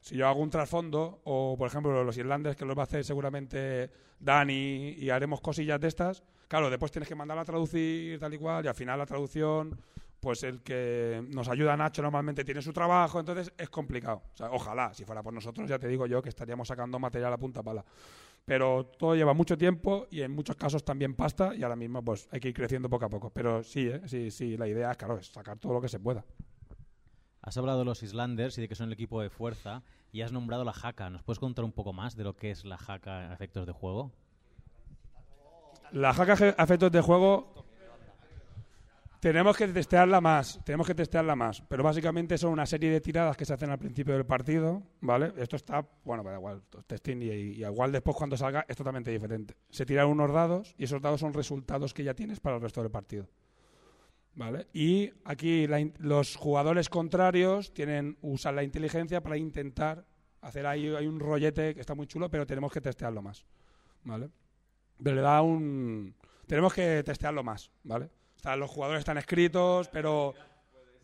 si yo hago un trasfondo, o por ejemplo los irlandes que los va a hacer seguramente Dani y haremos cosillas de estas, claro, después tienes que mandarla a traducir tal y cual, y al final la traducción, pues el que nos ayuda Nacho normalmente tiene su trabajo, entonces es complicado. O sea, ojalá, si fuera por nosotros, ya te digo yo que estaríamos sacando material a punta pala. Pero todo lleva mucho tiempo y en muchos casos también pasta y ahora mismo pues hay que ir creciendo poco a poco. Pero sí, ¿eh? sí, sí, la idea, claro, es sacar todo lo que se pueda. Has hablado de los Islanders y de que son el equipo de fuerza y has nombrado la jaca. ¿Nos puedes contar un poco más de lo que es la jaca en efectos de juego? La jaca a efectos de juego tenemos que testearla más, tenemos que testearla más, pero básicamente son una serie de tiradas que se hacen al principio del partido, ¿vale? Esto está, bueno, da igual, testing y, igual después cuando salga es totalmente diferente. Se tiran unos dados y esos dados son resultados que ya tienes para el resto del partido. ¿Vale? Y aquí la los jugadores contrarios tienen, usan la inteligencia para intentar Hacer ahí hay un rollete que está muy chulo, pero tenemos que testearlo más, ¿vale? Pero le da un... Tenemos que testearlo más, ¿vale? O sea, los jugadores están escritos, pero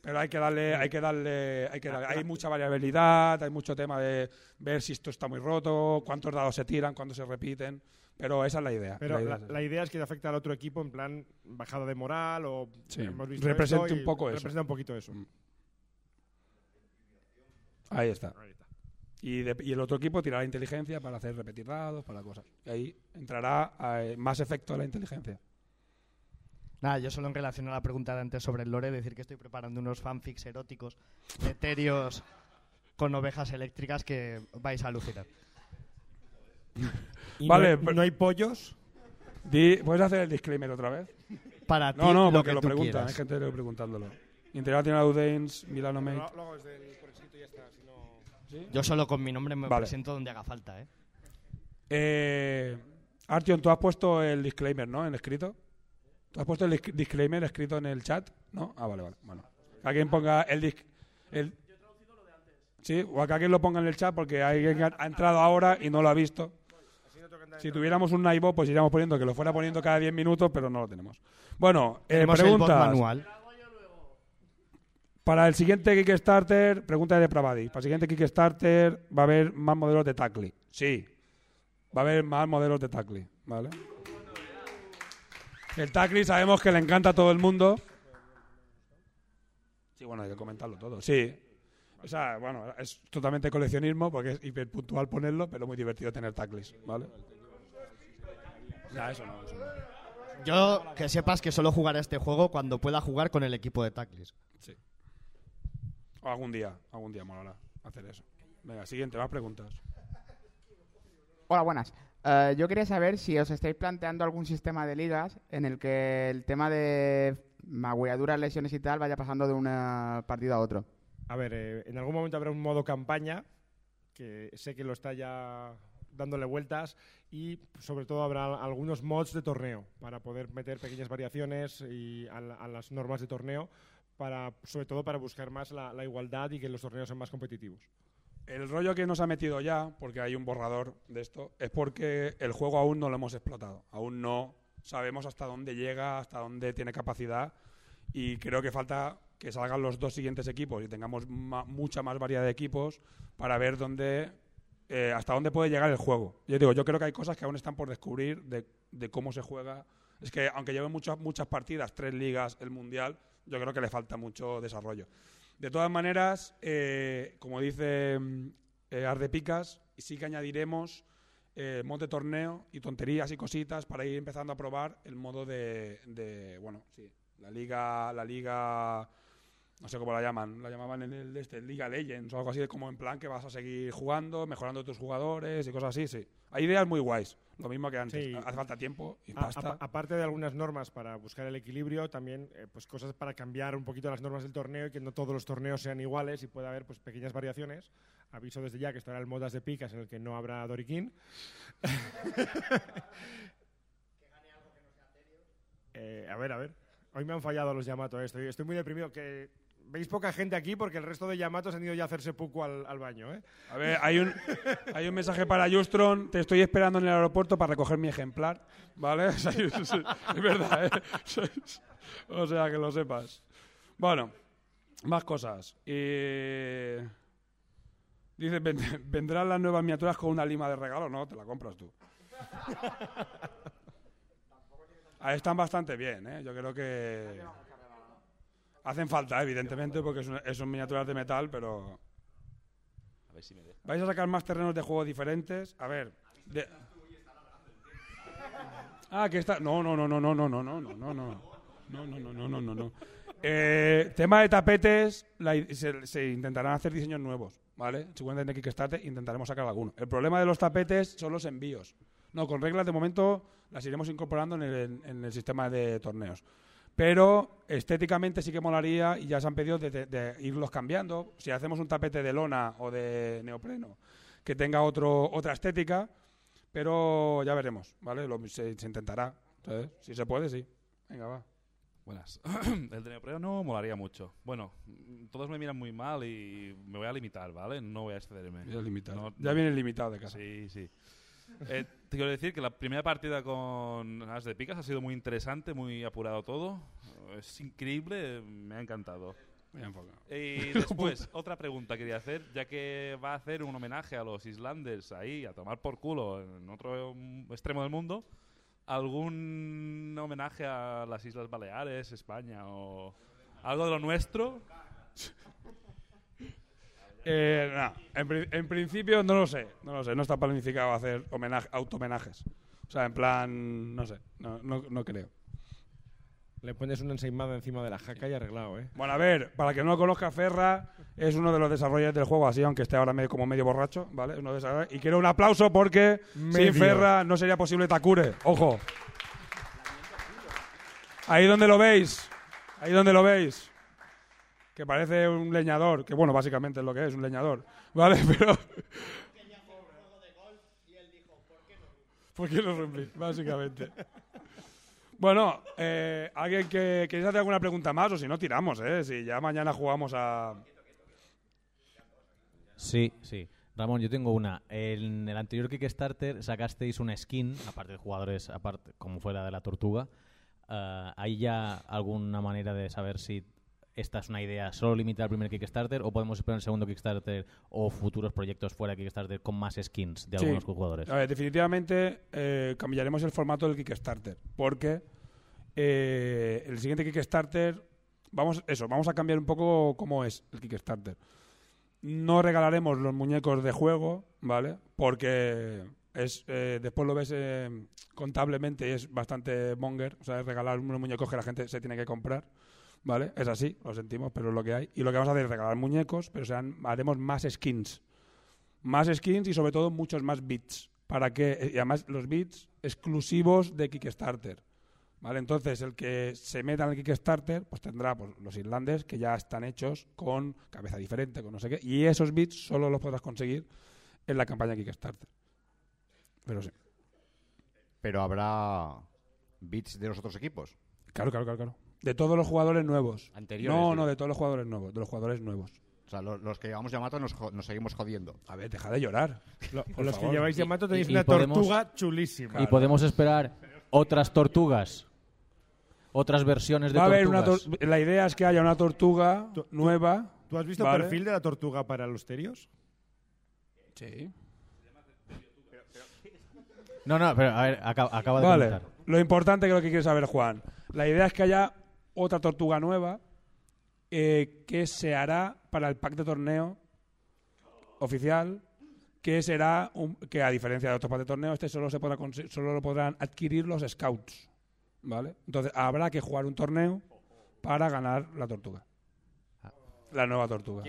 pero hay que darle hay que darle hay que darle- hay mucha variabilidad hay mucho tema de ver si esto está muy roto cuántos dados se tiran cuántos se repiten pero esa es la idea Pero idea la, es esa. la idea es que afecta al otro equipo en plan bajada de moral o Sí, hemos visto represente esto un poco eso. representa un poquito eso. Mm. ahí está Ahí está. y, de- y el otro equipo tirará inteligencia para hacer repetir dados para cosas y ahí entrará eh, más efecto de la inteligencia Nada, yo solo en relación a la pregunta de antes sobre el lore, decir que estoy preparando unos fanfics eróticos de etéreos con ovejas eléctricas que vais a alucinar. Y Vale, no, hay- pero- no hay pollos. Di- puedes hacer el disclaimer otra vez Para ti, no no lo porque que lo tú preguntan quieras. hay gente que lo preguntándolo International Audains Milano Mate Lo, lo hago desde el y ya está. si no- Yo solo con mi nombre me Vale. presento donde haga falta, ¿eh? Eh, Artion, tú has puesto el disclaimer, ¿no? En escrito. ¿Tú has puesto el disc- disclaimer escrito en el chat? ¿No? Ah, vale, vale. Bueno. Que alguien ponga el disc. El... Sí, o a que alguien lo ponga en el chat porque alguien ha entrado ahora y no lo ha visto. Si tuviéramos un Naibo, pues iríamos poniendo que lo fuera poniendo cada 10 minutos, pero no lo tenemos. Bueno, eh, preguntas. manual. Para el siguiente Kickstarter, pregunta de Pravadi. Para el siguiente Kickstarter, ¿va a haber más modelos de Tackly? Sí. Va a haber más modelos de Tackly, ¿vale? El Tackly sabemos que le encanta a todo el mundo. Sí, bueno, hay que comentarlo todo. Sí. O sea, bueno, es totalmente coleccionismo porque es hiperpuntual ponerlo, pero muy divertido tener Tacklis, ¿vale? Ya, eso no, eso no. Yo que sepas que solo jugaré este juego cuando pueda jugar con el equipo de Taclis. Sí. O algún día, algún día molará hacer eso. Venga, siguiente, más preguntas. Hola, buenas. Eh, yo quería saber si os estáis planteando algún sistema de ligas en el que el tema de magulladuras, lesiones y tal vaya pasando de una partida a otro. A ver, eh, en algún momento habrá un modo campaña, que sé que lo está ya dándole vueltas, y sobre todo habrá algunos mods de torneo para poder meter pequeñas variaciones y a, a las normas de torneo, para, sobre todo para buscar más la, la igualdad y que los torneos sean más competitivos. El rollo que nos ha metido ya, porque hay un borrador de esto, es porque el juego aún no lo hemos explotado. Aún no sabemos hasta dónde llega, hasta dónde tiene capacidad. Y creo que falta que salgan los dos siguientes equipos y tengamos mucha más variedad de equipos para ver dónde, eh, hasta dónde puede llegar el juego. Yo digo, yo creo que hay cosas que aún están por descubrir de, cómo se juega. Es que aunque lleve muchas, muchas partidas, tres ligas, el mundial, yo creo que le falta mucho desarrollo. De todas maneras, eh, como dice mm, eh, Arde Picas, sí que añadiremos eh, mod de torneo y tonterías y cositas para ir empezando a probar el modo de, de, bueno, sí, la liga, la liga, no sé cómo la llaman, la llamaban en el este, Liga Legends o algo así, como en plan que vas a seguir jugando, mejorando tus jugadores y cosas así, sí. Hay ideas muy guays, lo mismo que antes. Sí. Hace falta tiempo y pasta. aparte de algunas normas para buscar el equilibrio, también eh, pues cosas para cambiar un poquito las normas del torneo y que no todos los torneos sean iguales y pueda haber pues pequeñas variaciones. Aviso desde ya que estará el modas de picas en el que no habrá Doriquín. Eh, a ver, a ver. Hoy me han fallado los Yamato. eh. Estoy, estoy muy deprimido. Que veis poca gente aquí porque el resto de Yamatos han ido ya a hacerse poco al, al baño. ¿eh? A ver, hay un, hay un mensaje para Justron. Te estoy esperando en el aeropuerto para recoger mi ejemplar. ¿Vale? O sea, es, es- es verdad, ¿eh? O sea, que lo sepas. Bueno, más cosas. Y... Dice, "Ven- ¿vendrán las nuevas miniaturas con una lima de regalo? No, te la compras tú. Ah, Están bastante bien, ¿eh? Yo creo que... Hacen falta, evidentemente, porque son, son miniaturas de metal, pero... A ver si me deja. ¿Vais a sacar más terrenos de juego diferentes? A ver. de- Ah, que está. No, no, no, no, no, no, no, no, no, no, no. No, no, no, no, no, no, no. Eh, tema de tapetes, la se, se intentarán hacer diseños nuevos, ¿vale? Seguramente en Kickstarter intentaremos sacar alguno. El problema de los tapetes son los envíos. No, con reglas de momento las iremos incorporando en el, en el sistema de torneos. Pero estéticamente sí que molaría y ya se han pedido de, de- de irlos cambiando. Si hacemos un tapete de lona o de neopreno que tenga otro, otra estética, pero ya veremos, ¿vale? Lo- se, se intentará. ¿sabes? Si se puede, sí. Venga, va. Buenas. el de neopreno molaría mucho. Bueno, todos me miran muy mal y me voy a limitar, ¿vale? No voy a excederme. Ya, limitado. No- ya viene limitado de casa. Sí, sí. Eh, te quiero decir que la primera partida con As de Picas ha sido muy interesante, muy apurado todo. Es increíble, me ha encantado. Bien. Y después, otra pregunta quería hacer, ya que va a hacer un homenaje a los Islanders ahí, a tomar por culo en otro extremo del mundo. ¿Algún homenaje a las Islas Baleares, España o algo de lo nuestro? Eh, no, en, pri- en principio no lo sé, no lo sé, no está planificado hacer homenaje, auto-homenajes. O sea, en plan, no sé, no, no, no creo. Le pones una ensaimada encima de la jaca y arreglado, ¿eh? Bueno, a ver, para que no lo conozca, Ferra es uno de los desarrolladores del juego, así, aunque esté ahora medio, como medio borracho, ¿vale? Uno de esos- y quiero un aplauso porque Medio. sin Ferra no sería posible Takure. Ojo. Ahí donde lo veis, ahí donde lo veis, que parece un leñador, que bueno, básicamente es lo que es, un leñador, ¿vale? Pero... ¿Por qué no rompí? Básicamente. Bueno, eh, ¿alguien que queréis hacer alguna pregunta más o si no tiramos, eh? Si ya mañana jugamos a Sí, sí. Ramón, yo tengo una. En el anterior Kickstarter sacasteis una skin, aparte de jugadores, aparte como fuera de la tortuga. Eh, ¿Hay ya alguna manera de saber si esta es una idea solo limitada al primer Kickstarter o podemos esperar el segundo Kickstarter o futuros proyectos fuera de Kickstarter con más skins de Sí. algunos jugadores? A ver, definitivamente eh, cambiaremos el formato del Kickstarter, porque eh, el siguiente Kickstarter, vamos, eso, vamos a cambiar un poco cómo es el Kickstarter. No regalaremos los muñecos de juego, ¿vale? Porque es eh, después lo ves eh, contablemente y es bastante monger, o sea, es regalar unos muñecos que la gente se tiene que comprar. ¿Vale? Es así, lo sentimos, pero es lo que hay. Y lo que vamos a hacer es regalar muñecos, pero serán, haremos más skins más skins y sobre todo muchos más bits para que y además los bits exclusivos de Kickstarter vale entonces el que se meta en el Kickstarter pues tendrá pues, los irlandes que ya están hechos con cabeza diferente con no sé qué y esos bits solo los podrás conseguir en la campaña Kickstarter pero sí Pero habrá bits de los otros equipos. claro claro claro claro de todos los jugadores nuevos Anteriores, no no de todos los jugadores nuevos de los jugadores nuevos O sea, lo- los que llevamos Yamato nos, jo- nos seguimos jodiendo. a ver deja de llorar Lo- Por los que favor. lleváis Yamato tenéis y- y una podemos- tortuga chulísima. ¿Y podemos esperar otras tortugas? ¿Otras versiones de va a haber una tortugas? tor- la idea es que haya una tortuga Tú- tú- nueva ¿Tú has visto Vale. perfil de la tortuga para los terios? sí No, no, pero a ver, acaba, acaba de Vale. comentar. Lo importante que es lo que quiere saber Juan. La idea es que haya otra tortuga nueva eh, que se hará para el pack de torneo oficial, que será un- que a diferencia de otros packs de torneo, este solo se podrá solo lo podrán adquirir los scouts, ¿vale? Entonces habrá que jugar un torneo para ganar la tortuga. La nueva tortuga.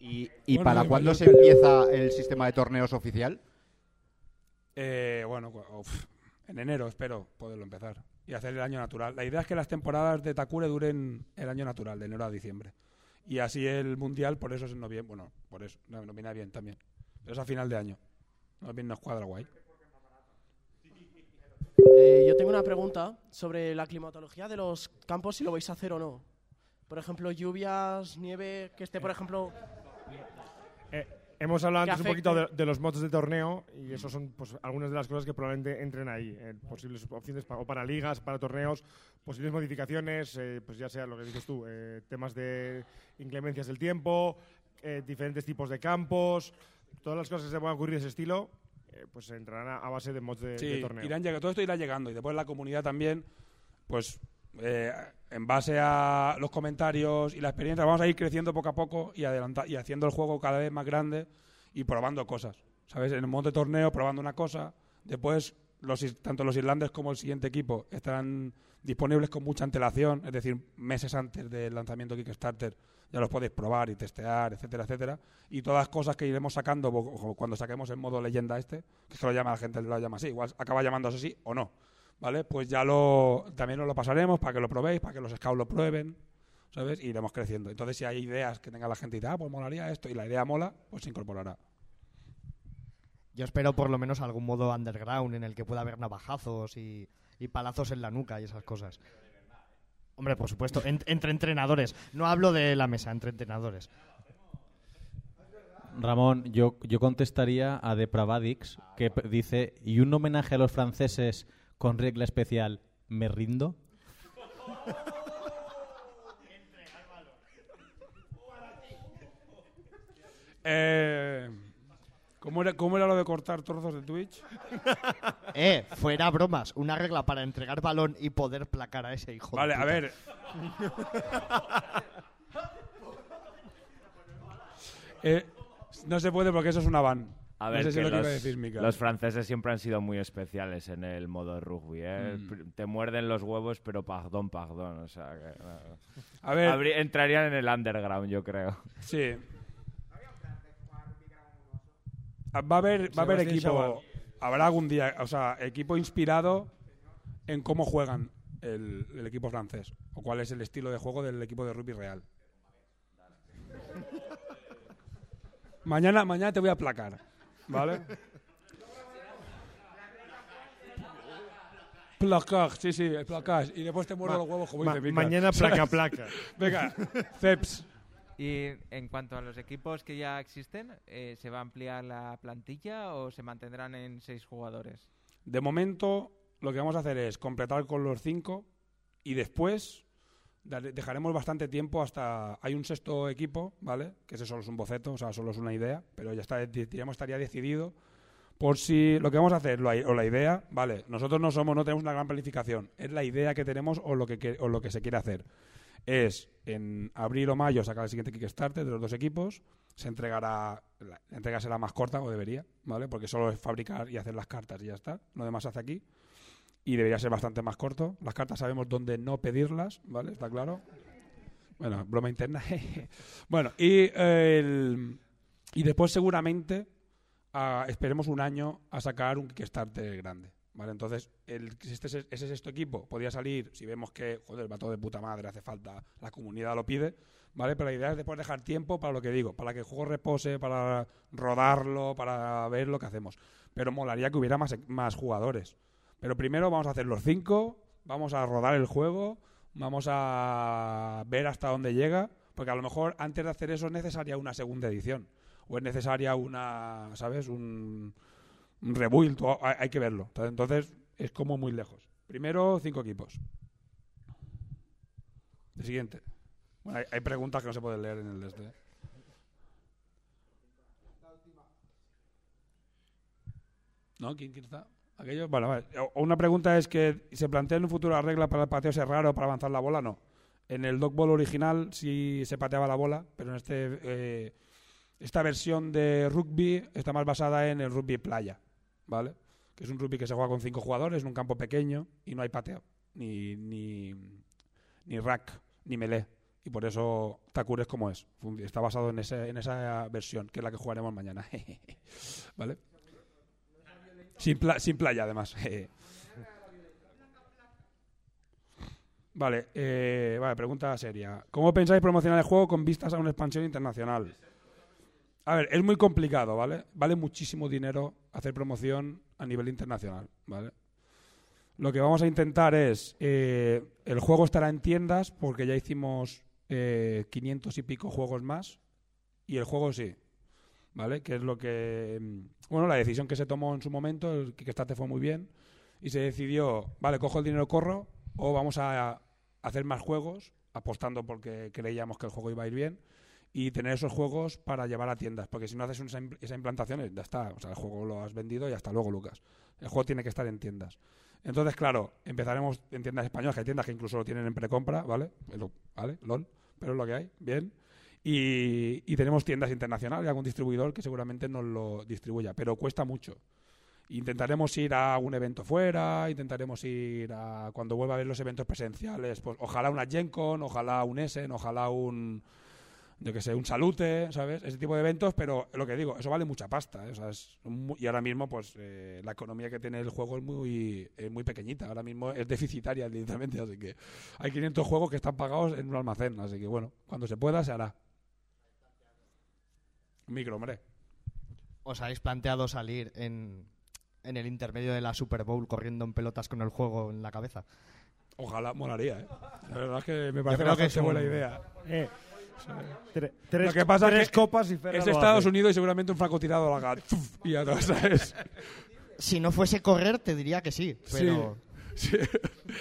¿Y, y Bueno, para cuándo se empieza el sistema de torneos oficial? Eh, bueno, uf, en enero espero poderlo empezar y hacer el año natural. La idea es que las temporadas de Takure duren el año natural, de enero a diciembre. Y así el mundial, por eso es en noviembre. Bueno, por eso, no, viene bien también. Pero es a final de año. Nos viene, nos cuadra guay. Eh, yo tengo una pregunta sobre la climatología de los campos, si lo vais a hacer o no. Por ejemplo, lluvias, nieve, que esté, por ejemplo... Eh, hemos hablado antes un poquito de, de los mods de torneo y eso son pues, algunas de las cosas que probablemente entren ahí. eh, posibles opciones pa- o para ligas, para torneos, posibles modificaciones, eh, pues ya sea lo que dices tú, eh, temas de inclemencias del tiempo, eh, diferentes tipos de campos, todas las cosas que se puedan ocurrir de ese estilo, eh, pues entrarán a, a base de mods de, de Sí, torneo. irán llegando, todo esto irá llegando. Y después la comunidad también, pues eh, en base a los comentarios y la experiencia, vamos a ir creciendo poco a poco y, y haciendo el juego cada vez más grande y probando cosas. ¿Sabes? En el modo de torneo, probando una cosa. Después, los, tanto los irlandes como el siguiente equipo estarán disponibles con mucha antelación, es decir, meses antes del lanzamiento de Kickstarter. Ya los podéis probar y testear, etcétera, etcétera. Y todas cosas que iremos sacando cuando saquemos el modo leyenda este, que es que lo llama la gente, lo llama así, igual acaba llamándose así o no. ¿Vale? Pues ya lo también os lo pasaremos para que lo probéis, para que los scouts lo prueben, ¿sabes? Y iremos creciendo. Entonces, si hay ideas que tenga la gente y dice, ah, pues molaría esto, y la idea mola, pues se incorporará. Yo espero por lo menos algún modo underground en el que pueda haber navajazos y, y palazos en la nuca y esas cosas. Hombre, por supuesto, en- entre entrenadores. No hablo de la mesa, entre entrenadores. Ramón, yo, yo contestaría a Depravadix, que dice, ¿y un homenaje a los franceses con regla especial, me rindo? Eh, ¿cómo, era, ¿Cómo era lo de cortar trozos de Twitch? Eh, fuera bromas. Una regla para entregar balón y poder placar a ese hijo de Vale, a ver. Eh, no se puede porque eso es una van. A ver, no sé si que es lo que los, iba a decir Mika. los franceses siempre han sido muy especiales en el modo rugby. ¿eh? Mm. Te muerden los huevos, pero pardon, pardon. O sea, que, no. A ver. Entrarían en el underground, yo creo. Sí. Va a haber, va a haber equipo. Habrá algún día, o sea, equipo inspirado en cómo juegan el, el equipo francés. O cuál es el estilo de juego del equipo de rugby real. mañana, mañana te voy a placar. ¿Vale? Placar, sí, sí, el placar. Y después te muerdo Ma- los huevos como ma- dice Mika. mañana placa, placa. Venga, Ceps. Y en cuanto a los equipos que ya existen, eh, ¿se va a ampliar la plantilla o se mantendrán en seis jugadores? De momento, lo que vamos a hacer es completar con los cinco y después dejaremos bastante tiempo hasta. Hay un sexto equipo, ¿vale? Que ese solo es un boceto, o sea, solo es una idea, pero ya está, di- diríamos, estaría decidido. Por si lo que vamos a hacer, lo o la idea, vale, nosotros no somos, no tenemos una gran planificación, es la idea que tenemos o lo que, o lo que se quiere hacer. Es en abril o mayo sacar el siguiente Kickstarter de los dos equipos, se entregará, la entrega será más corta, o debería, ¿vale? Porque solo es fabricar y hacer las cartas y ya está, lo demás se hace aquí. Y debería ser bastante más corto. Las cartas sabemos dónde no pedirlas, ¿vale? ¿Está claro? Bueno, broma interna. bueno, y, el- y después seguramente ah, esperemos un año a sacar un Kickstarter grande. ¿Vale? Entonces, este, es- ese sexto equipo podría salir, si vemos que, joder, va todo de puta madre, hace falta, la comunidad lo pide, ¿vale? Pero la idea es después dejar tiempo para lo que digo, para que el juego repose, para rodarlo, para ver lo que hacemos. Pero molaría que hubiera más, más jugadores. Pero primero vamos a hacer los cinco, vamos a rodar el juego, vamos a ver hasta dónde llega, porque a lo mejor antes de hacer eso es necesaria una segunda edición, o es necesaria una, ¿sabes? Un, un rebuild, hay, que verlo. Entonces es como muy lejos. Primero cinco equipos. El siguiente. Bueno, hay, hay preguntas que no se pueden leer en el de este. ¿eh? ¿No? ¿Quién, quién está? ¿Aquello? Bueno, vale. Una pregunta es que se plantea en un futuro la regla para el pateo ser raro para avanzar la bola, no. En el dog ball original sí se pateaba la bola, pero en este eh, esta versión de rugby está más basada en el rugby playa, ¿vale? Que es un rugby que se juega con cinco jugadores en un campo pequeño y no hay pateo, ni ni, ni rack, ni melee. Y por eso Takur es como es. Está basado en, ese, en esa versión, que es la que jugaremos mañana. ¿Vale? Sin, pla- sin playa, además. vale, eh, vale, pregunta seria. ¿Cómo pensáis promocionar el juego con vistas a una expansión internacional? A ver, es muy complicado, ¿vale? Vale muchísimo dinero hacer promoción a nivel internacional, ¿vale? Lo que vamos a intentar es, eh, el juego estará en tiendas porque ya hicimos eh, 500 y pico juegos más y el juego sí, ¿vale? Que es lo que, mm, bueno, la decisión que se tomó en su momento, el Kickstarter fue muy bien y se decidió, vale, cojo el dinero, corro o vamos a hacer más juegos apostando porque creíamos que el juego iba a ir bien y tener esos juegos para llevar a tiendas, porque si no haces esa, impl- esa implantación, eh, ya está, o sea, el juego lo has vendido y hasta luego, Lucas. El juego tiene que estar en tiendas. Entonces, claro, empezaremos en tiendas españolas, que hay tiendas que incluso lo tienen en precompra, ¿vale? ¿Vale? LOL, pero es lo que hay, bien. Y, tenemos tiendas internacionales, algún distribuidor que seguramente nos lo distribuya, pero cuesta mucho. Intentaremos ir a un evento fuera, intentaremos ir a cuando vuelva a ver los eventos presenciales, pues ojalá una Gen Con, ojalá un Essen, ojalá un yo que sé, un salute, ¿sabes? Ese tipo de eventos, pero lo que digo, eso vale mucha pasta, ¿eh? O sea, es mu- y ahora mismo, pues, eh, la economía que tiene el juego es muy, es muy pequeñita, ahora mismo es deficitaria, literalmente, así que hay 500 juegos que están pagados en un almacén, así que bueno, cuando se pueda se hará. Micro, hombre. ¿Os habéis planteado salir en, en el intermedio de la Super Bowl corriendo en pelotas con el juego en la cabeza? Ojalá, molaría, ¿eh? La verdad es que me parece que es un- buena idea. Eh, tre- tres, Lo que pasa tres es que copas y Ferran es Estados. Unidos y seguramente un haga. ¡tuf! y ya todo, ¿sabes? Si no fuese correr, te diría que sí, pero Sí, sí.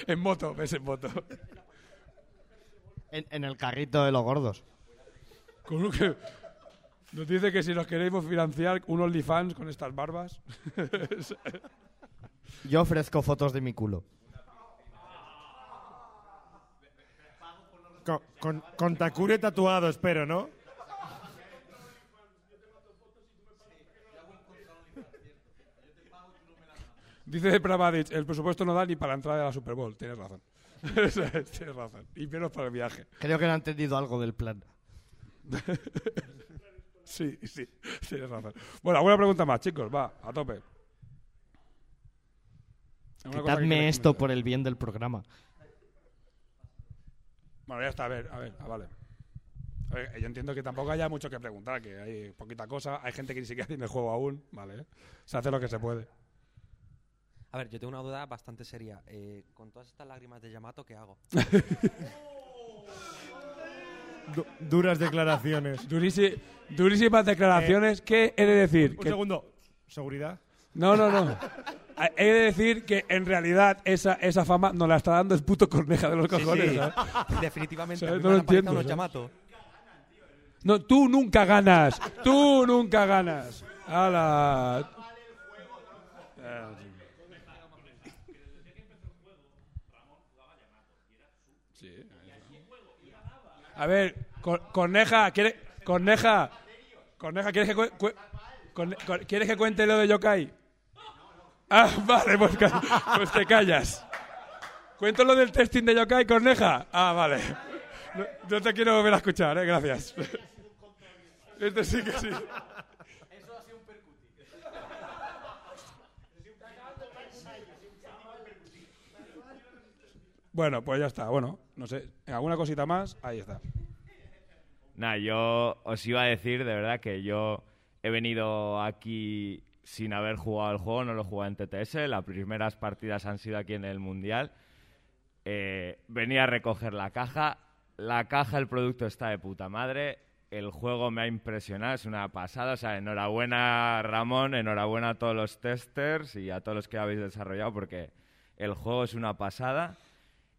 en moto, ves en moto. en, en el carrito de los gordos. Con lo que nos dice que si nos queremos financiar un OnlyFans con estas barbas. Yo ofrezco fotos de mi culo. Con, con, con Takure tatuado, espero, ¿no? Dice Pravadic, el presupuesto no da ni para la entrada de la Super Bowl. Tienes razón. Tienes razón. Y menos para el viaje. Creo que no han entendido algo del plan. Sí, sí, tienes razón. Bueno, alguna pregunta más, chicos. Va, a tope. ¿Alguna cosa que Quitadme esto por el bien del programa. Bueno, ya está, a ver, a ver, ah, vale. A ver, yo entiendo que tampoco haya mucho que preguntar, que hay poquita cosa. Hay gente que ni siquiera tiene el juego aún, ¿vale? Se hace lo que se puede. A ver, yo tengo una duda bastante seria. Eh, con todas estas lágrimas de Yamato, ¿qué hago? Du- duras declaraciones. Durísi- durísimas declaraciones. ¿Qué he de decir? Un Que- segundo. ¿Seguridad? No, no, no. He de decir que en realidad esa, esa fama nos la está dando el puto corneja de los Sí, cojones. sí. ¿sabes? Definitivamente, ¿Sabes? a mí No lo entiendo. los ¿sabes? Yamato. No, tú nunca ganas. Tú nunca ganas. ¡Hala! A ver, Cor- Corneja, ¿quiere, Corneja, Corneja, ¿quieres que, Cor- ¿quieres que cuente lo de Yokai? Ah, vale, pues, pues te callas. ¿Cuento lo del testing de Yokai, Corneja? Ah, vale. No, no te quiero volver a escuchar, eh, gracias. Este sí que sí. Bueno, pues ya está. Bueno, no sé. ¿Alguna cosita más? Ahí está. Nah, yo os iba a decir de verdad que yo he venido aquí sin haber jugado el juego, no lo he jugado en TTS. Las primeras partidas han sido aquí en el Mundial. Eh, venía a recoger la caja. La caja, el producto está de puta madre. El juego me ha impresionado, es una pasada. O sea, enhorabuena Ramón, enhorabuena a todos los testers y a todos los que habéis desarrollado porque el juego es una pasada.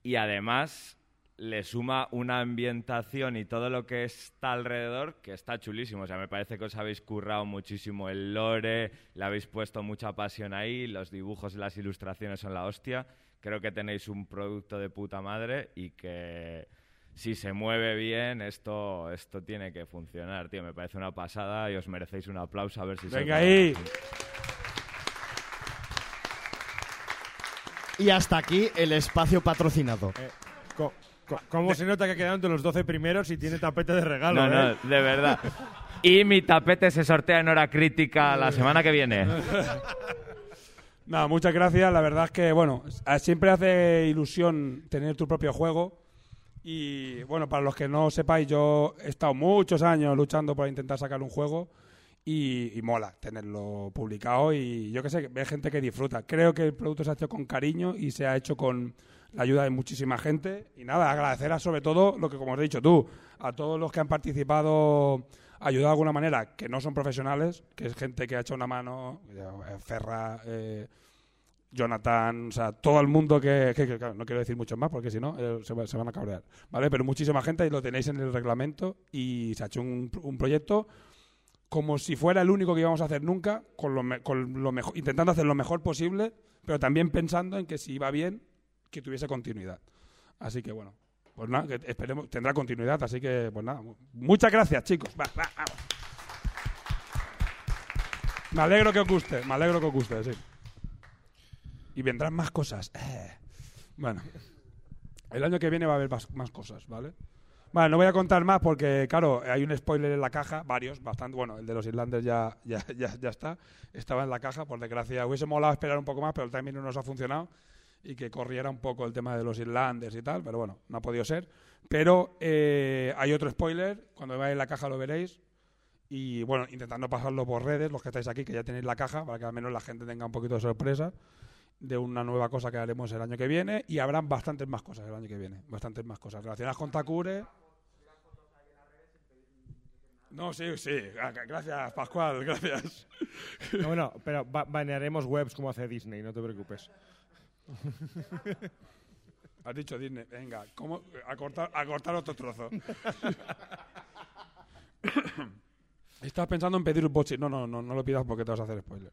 Y además le suma una ambientación y todo lo que está alrededor que está chulísimo. O sea, me parece que os habéis currado muchísimo el lore, le habéis puesto mucha pasión ahí, los dibujos y las ilustraciones son la hostia. Creo que tenéis un producto de puta madre y que si se mueve bien, esto, esto tiene que funcionar, tío. Me parece una pasada y os merecéis un aplauso a ver si se Venga ahí. Y hasta aquí el espacio patrocinado. Eh, Co- co- ¿Cómo se nota que ha quedado entre los 12 primeros y tiene tapete de regalo? No, no, eh? de verdad. Y mi tapete se sortea en hora crítica la semana que viene. Nada, muchas gracias. La verdad es que, bueno, siempre hace ilusión tener tu propio juego. Y, bueno, para los que no sepáis, yo he estado muchos años luchando por intentar sacar un juego. Y, mola tenerlo publicado. Y yo que sé, ve gente que disfruta. Creo que el producto se ha hecho con cariño y se ha hecho con la ayuda de muchísima gente. Y nada, agradecer a sobre todo lo que, como has dicho tú, a todos los que han participado, ayudado de alguna manera, que no son profesionales, que es gente que ha hecho una mano, eh, Ferra, eh, Jonathan, o sea, todo el mundo que, no quiero decir muchos más porque si no eh, se, se van a cabrear, ¿vale? Pero muchísima gente y lo tenéis en el reglamento y se ha hecho un, un proyecto como si fuera el único que íbamos a hacer nunca, intentando hacer lo mejor posible, pero también pensando en que si iba bien, que tuviese continuidad. Así que bueno, pues nada, que esperemos, tendrá continuidad, así que pues nada, mu- muchas gracias chicos. Me alegro que os guste, me alegro que os guste, sí. Y vendrán más cosas. Eh. Bueno, el año que viene va a haber más cosas, ¿vale? Vale, no voy a contar más porque, claro, hay un spoiler en la caja, varios, bastante. Bueno, el de los Islanders ya, ya, ya, ya está. Estaba en la caja, por desgracia. Hubiese molado esperar un poco más, pero el timing no nos ha funcionado y que corriera un poco el tema de los Islanders y tal, pero bueno, no ha podido ser. Pero eh, hay otro spoiler, cuando veáis la caja lo veréis. Y bueno, intentando pasarlo por redes, los que estáis aquí, que ya tenéis la caja, para que al menos la gente tenga un poquito de sorpresa de una nueva cosa que haremos el año que viene. Y habrán bastantes más cosas el año que viene. Bastantes más cosas relacionadas con Takure. No, sí, sí. Ah, Gracias, Pascual, gracias. No, bueno, pero ba- banearemos webs como hace Disney, no te preocupes. Has dicho Disney. Venga, ¿cómo? A cortar, a cortar otro trozo. Estás pensando en pedir un bochi. No, no, no, no lo pidas porque te vas a hacer spoiler.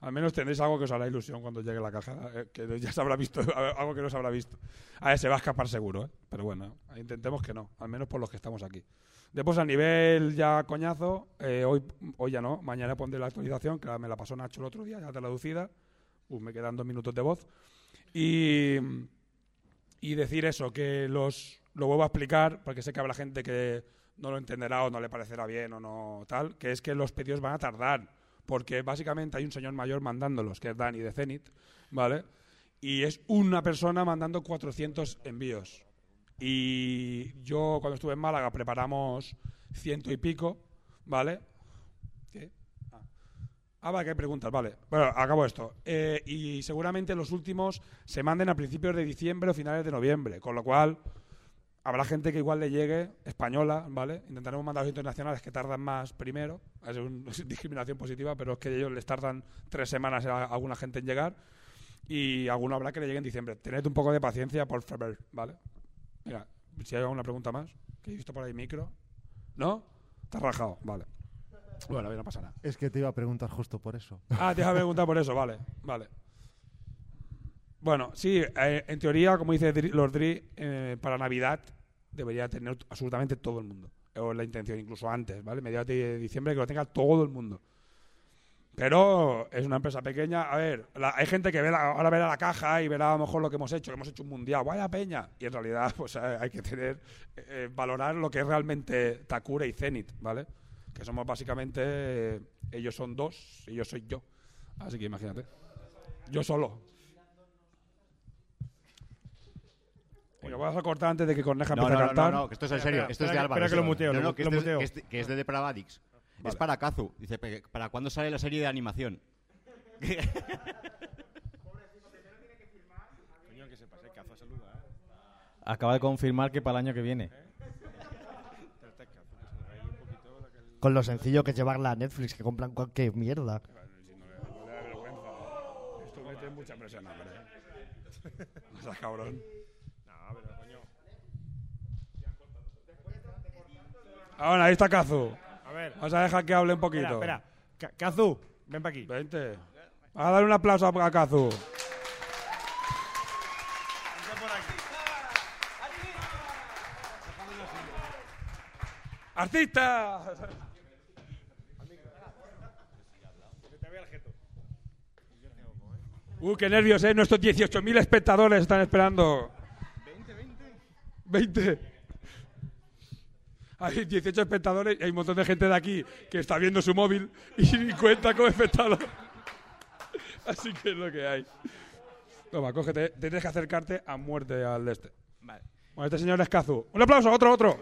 Al menos tendréis algo que os hará ilusión cuando llegue la caja, eh, que ya se habrá visto, algo que no se habrá visto. A ver, se va a escapar seguro, ¿eh? pero bueno, intentemos que no, al menos por los que estamos aquí. Después, a nivel ya coñazo, eh, hoy, hoy ya no, mañana pondré la actualización, que me la pasó Nacho el otro día, ya traducida. Me quedan dos minutos de voz. Y, y decir eso, que los lo vuelvo a explicar, porque sé que habrá gente que no lo entenderá o no le parecerá bien o no tal, que es que los pedidos van a tardar, porque básicamente hay un señor mayor mandándolos, que es Dani de Zenit, ¿vale? Y es una persona mandando 400 envíos. Y yo cuando estuve en Málaga preparamos ciento y pico, ¿vale? ¿Qué? Ah. Ah, vale, que hay preguntas, vale. Bueno, acabo esto. Eh, y seguramente los últimos se manden a principios de diciembre o finales de noviembre, con lo cual habrá gente que igual le llegue, española, ¿vale? Intentaremos mandar los internacionales que tardan más primero, es una discriminación positiva, pero es que ellos les tardan tres semanas a alguna gente en llegar y alguno habrá que le llegue en diciembre. Tened un poco de paciencia, por favor, ¿vale? Mira, si hay alguna pregunta más, que he visto por ahí micro. ¿No? Has rajado, vale. Bueno, no pasa nada. Es que te iba a preguntar justo por eso. Ah, te iba a preguntar por eso, vale, vale. Bueno, sí, eh, en teoría, como dice Lord Dri, eh, para Navidad debería tener absolutamente todo el mundo. O la intención, incluso antes, ¿vale? Mediados de diciembre que lo tenga todo el mundo. Pero es una empresa pequeña. A ver, la- hay gente que ve la- ahora verá la caja y verá a lo mejor lo que hemos hecho, que hemos hecho un mundial, vaya peña. Y en realidad, pues eh, hay que tener, eh, valorar lo que es realmente Takure y Zenit, ¿vale? Que somos básicamente, eh, ellos son dos y yo soy yo. Así que imagínate. Yo solo. Venga, vas a cortar antes de que Corneja No, empiece no, a no, cantar. no, no, que esto es en serio. Esto es de Álvaro. espera que lo muteo, no, no, lo es que es de Depravadix. Vale. Es para Kazu. Dice, "Pe- ¿para cuándo sale la serie de animación? Coño, que se pase cazo, saluda, ¿eh? Acaba de confirmar que para el año que viene. Con lo sencillo que es llevarla a Netflix, que compran cualquier mierda. Esto mete mucha presión, hombre. O sea, cabrón. No, pero coño. Ahora, ahí está Kazu. Ver. Vamos a dejar que hable un poquito. Espera, espera. Ka- Kazu, ven para aquí. Vente. A dar un aplauso a Kazu. ¡Artista! Uh, qué nervios, ¿eh? Nuestros 18.000 espectadores están esperando. 20, 20. Hay 18 espectadores y hay un montón de gente de aquí que está viendo su móvil y cuenta como espectador. Así que es lo que hay. Toma, cógete. Tienes que acercarte a muerte al de este. Vale. Bueno, este señor es Kazu. ¡Un aplauso! ¡Otro, otro!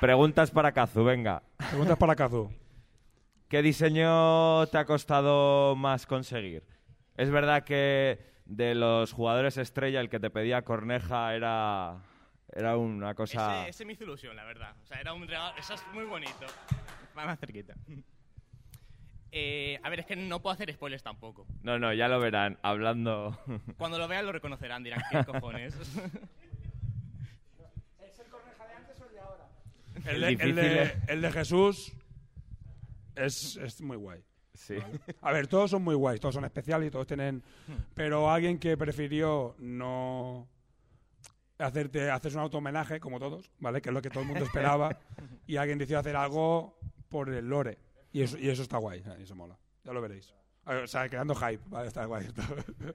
Preguntas para Kazu, venga. Preguntas para Kazu. ¿Qué diseño te ha costado más conseguir? Es verdad que de los jugadores estrella el que te pedía Corneja era, era una cosa... Ese, ese me hizo ilusión, la verdad. O sea, era un regalo. Eso es muy bonito. Va más cerquita. Eh, a ver, es que no puedo hacer spoilers tampoco. No, no, ya lo verán, hablando... Cuando lo vean lo reconocerán, dirán, ¿qué cojones? ¿Es el Corneja de antes o el de ahora? El de, el de- es- el de Jesús es, es muy guay. Sí. A ver, todos son muy guays, todos son especiales y todos tienen... Pero alguien que prefirió no hacerte haces un auto homenaje como todos, ¿vale? Que es lo que todo el mundo esperaba y alguien decidió hacer algo por el lore y eso y eso está guay, eh, eso mola. Ya lo veréis. O sea, creando hype, vale, está guay esto.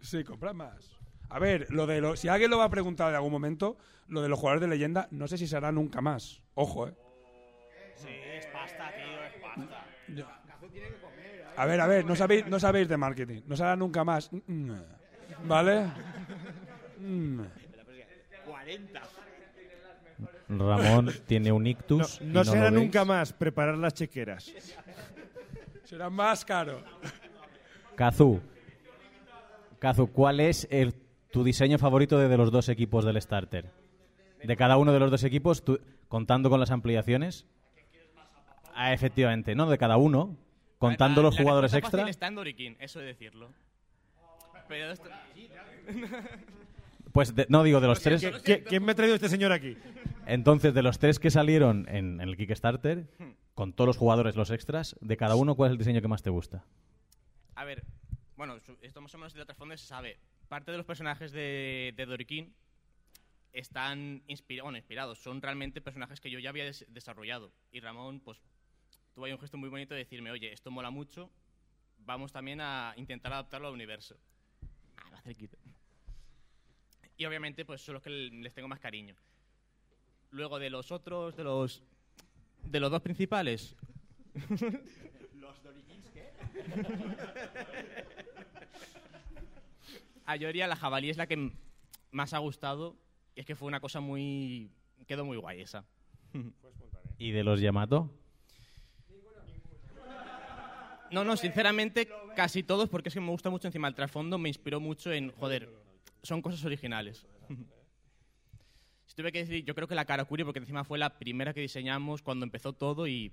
Sí, comprad más. A ver, lo de lo, si alguien lo va a preguntar en algún momento, lo de los jugadores de leyenda, no sé si se hará nunca más. Ojo, eh. A ver, a ver, no sabéis, no sabéis de marketing. No se hará nunca más. Mm, mm. ¿Vale? Mm. 40. Ramón tiene un ictus. y No lo será veis. nunca más preparar las chequeras. Será más caro. Kazu. Kazu, ¿cuál es el- tu diseño favorito de, de los dos equipos del starter? De cada uno de los dos equipos, tú- contando con las ampliaciones. Ah, efectivamente, no, de cada uno, contando La- los jugadores extra. fácil está en Doriquín, eso de decirlo. Pero esto... Pues de- no digo de los tres. ¿Qué- qué- ¿Quién me ha traído este señor aquí? Entonces, de los tres que salieron en, en el Kickstarter, con todos los jugadores, los extras, de cada uno, ¿cuál es el diseño que más te gusta? A ver, bueno, su- esto más o menos de trasfondo se sabe. Parte de los personajes de, de Doriquín están inspira- bueno, inspirados, son realmente personajes que yo ya había des- desarrollado. Y Ramón, pues, tuvo ahí un gesto muy bonito de decirme, oye, esto mola mucho, vamos también a intentar adaptarlo al universo. Ah, más cerquita. Y obviamente, pues son los que les tengo más cariño. Luego de los otros, de los, de los dos principales. ¿Los Dorikins qué? A Yoria la jabalí es la que más ha gustado. Y es que fue una cosa muy... Quedó muy guay esa. ¿Y de los Yamato? No, no, sinceramente casi todos porque es que me gusta mucho encima el trasfondo, me inspiró mucho en, joder, son cosas originales. si tuve que decir, yo creo que la Karakuri porque encima fue la primera que diseñamos cuando empezó todo y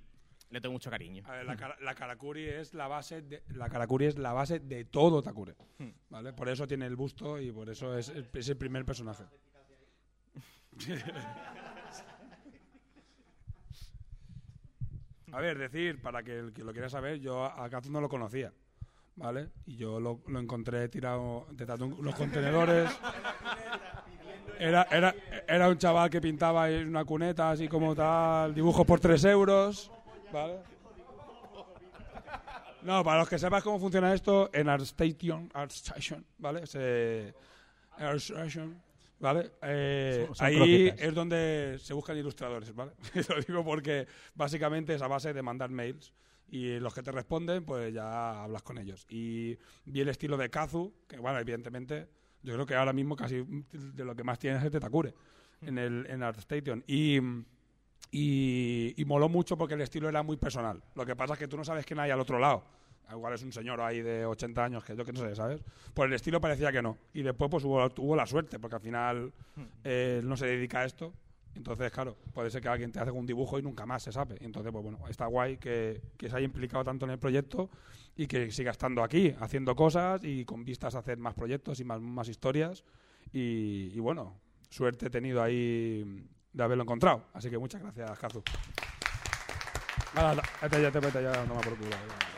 le tengo mucho cariño. A ver, la, cara- la Karakuri es la base de, la Karakuri es la base de todo Takure. ¿Vale? Por eso tiene el busto y por eso es, es el primer personaje. A ver, decir, para que el que lo quiera saber, yo a Kazu no lo conocía, ¿vale? Y yo lo, lo encontré tirado detrás de unos contenedores. Era, era, era un chaval que pintaba en una cuneta, así como tal, dibujos por 3 euros, ¿vale? No, para los que sepas cómo funciona esto, en ArtStation, ArtStation ¿vale? Se, ArtStation, ¿vale? Eh, Son- son ahí croquetas. es donde se buscan ilustradores, ¿vale? Lo digo porque básicamente es a base de mandar mails y los que te responden, pues ya hablas con ellos. Y vi el estilo de Kazu, que bueno, evidentemente, yo creo que ahora mismo casi de lo que más tienes es de Takure en el en ArtStation. Y, y, y moló mucho porque el estilo era muy personal. Lo que pasa es que tú no sabes quién hay al otro lado. Igual es un señor ahí de 80 años que yo que no sé, ¿sabes? Por el estilo parecía que no. Y después pues hubo, hubo la suerte, porque al final eh, él no se dedica a esto. Entonces, claro, puede ser que alguien te hace un dibujo y nunca más se sabe. Entonces, pues bueno, está guay que, que se haya implicado tanto en el proyecto y que siga estando aquí, haciendo cosas y con vistas a hacer más proyectos y más, más historias. Y, y bueno, suerte he tenido ahí de haberlo encontrado. Así que muchas gracias, Kazu. Nada, vete ya, te vete ya, no me por culo.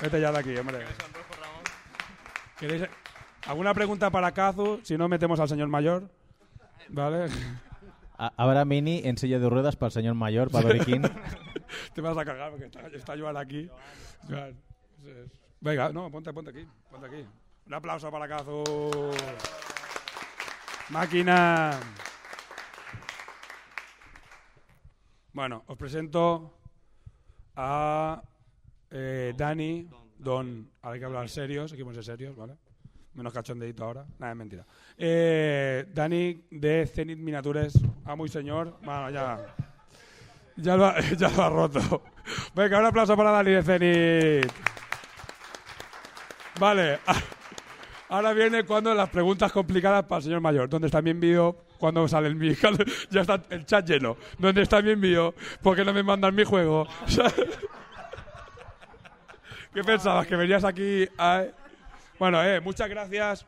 Vete ya de aquí, hombre. ¿Queréis alguna pregunta para Kazu? Si no, metemos al señor mayor. ¿Vale? Habrá mini en silla de ruedas para el señor mayor, para Doriquín. Te vas a cagar porque está, está Joan aquí. Joan, Venga, no, ponte, ponte aquí. Ponte aquí. Un aplauso para Kazu. Máquina. Bueno, os presento a eh, Dani, Don. Ahora hay que hablar serios, hay que ponerse serios, ¿vale? Menos cachondeito ahora. Nada, es mentira. Eh, Dani de Zenith Miniatures. Amo y señor. Bueno, ya. Ya lo, ha, ya lo ha roto. Venga, un aplauso para Dani de Zenith. Vale. Ahora viene cuando las preguntas complicadas para el señor mayor. ¿Dónde está mi envío? ¿Cuándo sale el mío? Ya está el chat lleno. ¿Dónde está mi envío? ¿Por qué no me mandan mi juego? ¿Qué pensabas? ¿Que venías aquí a... Bueno, eh, muchas gracias.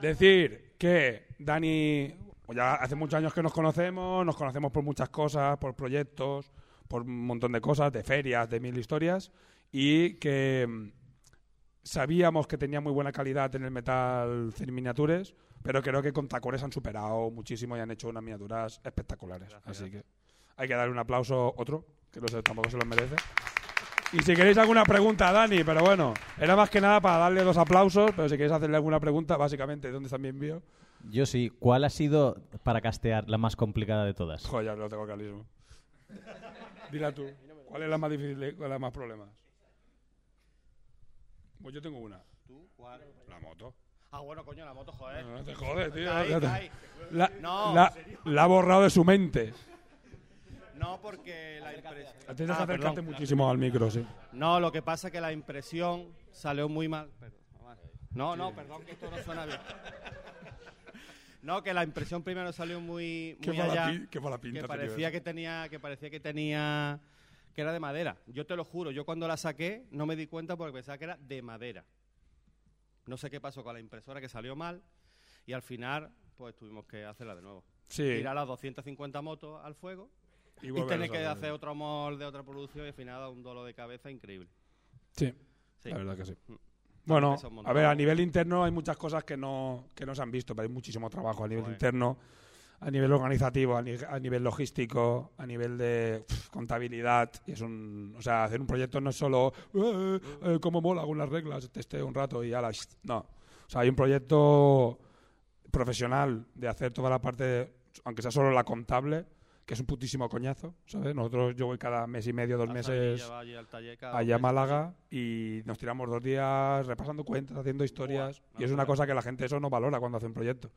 Decir que Dani, pues ya hace muchos años que nos conocemos, nos conocemos por muchas cosas, por proyectos, por un montón de cosas, de ferias, de mil historias, y que mm, sabíamos que tenía muy buena calidad en el metal en miniatures, pero creo que con Tacores han superado muchísimo y han hecho unas miniaturas espectaculares. Así que hay que darle un aplauso otro, que no sé, tampoco se lo merece. Y si queréis alguna pregunta a Dani, pero bueno, era más que nada para darle dos aplausos, pero si queréis hacerle alguna pregunta, básicamente, ¿dónde está mi envío? Yo sí. ¿Cuál ha sido, para castear, la más complicada de todas? Joder, lo tengo clarísimo. Dila tú, ¿cuál es la más difícil, cuál es la más problemas? Pues yo tengo una. ¿Tú? ¿Cuál? La moto. Ah, bueno, coño, la moto, joder. No te jodes, tío. Caí, Ya te- caí. La, No, la ha borrado de su mente. No, porque la impresión. Tienes que acercarte muchísimo al micro, sí. No, lo que pasa es que la impresión salió muy mal. No, no, perdón, que esto no suena bien. No, que la impresión primero salió muy, Qué muy mala allá. pi- qué mala pinta que parecía que tenía, que parecía que tenía, que era de madera. Yo te lo juro, yo cuando la saqué no me di cuenta porque pensaba que era de madera. No sé qué pasó con la impresora que salió mal y al final pues tuvimos que hacerla de nuevo. Sí. Tirar las 250 motos al fuego Y y, tener que hacer otro molde, otra producción y al final da un dolor de cabeza increíble. Sí, Sí. la verdad que sí. Mm. Bueno, a ver, a nivel interno hay muchas cosas que no, que no se han visto, pero hay muchísimo trabajo a nivel interno, a nivel organizativo, a, ni- a nivel logístico, a nivel de contabilidad. Y es un, o sea, hacer un proyecto no es solo eh, eh, cómo mola con las reglas, testeo un rato y ala, shht, no. O sea, hay un proyecto profesional de hacer toda la parte, aunque sea solo la contable, que es un putísimo coñazo, ¿sabes? Nosotros, yo voy cada mes y medio, dos Hasta meses allí, allí allá a Málaga y nos tiramos dos días repasando cuentas, haciendo historias y es una cosa que la gente eso no valora cuando hace un proyecto.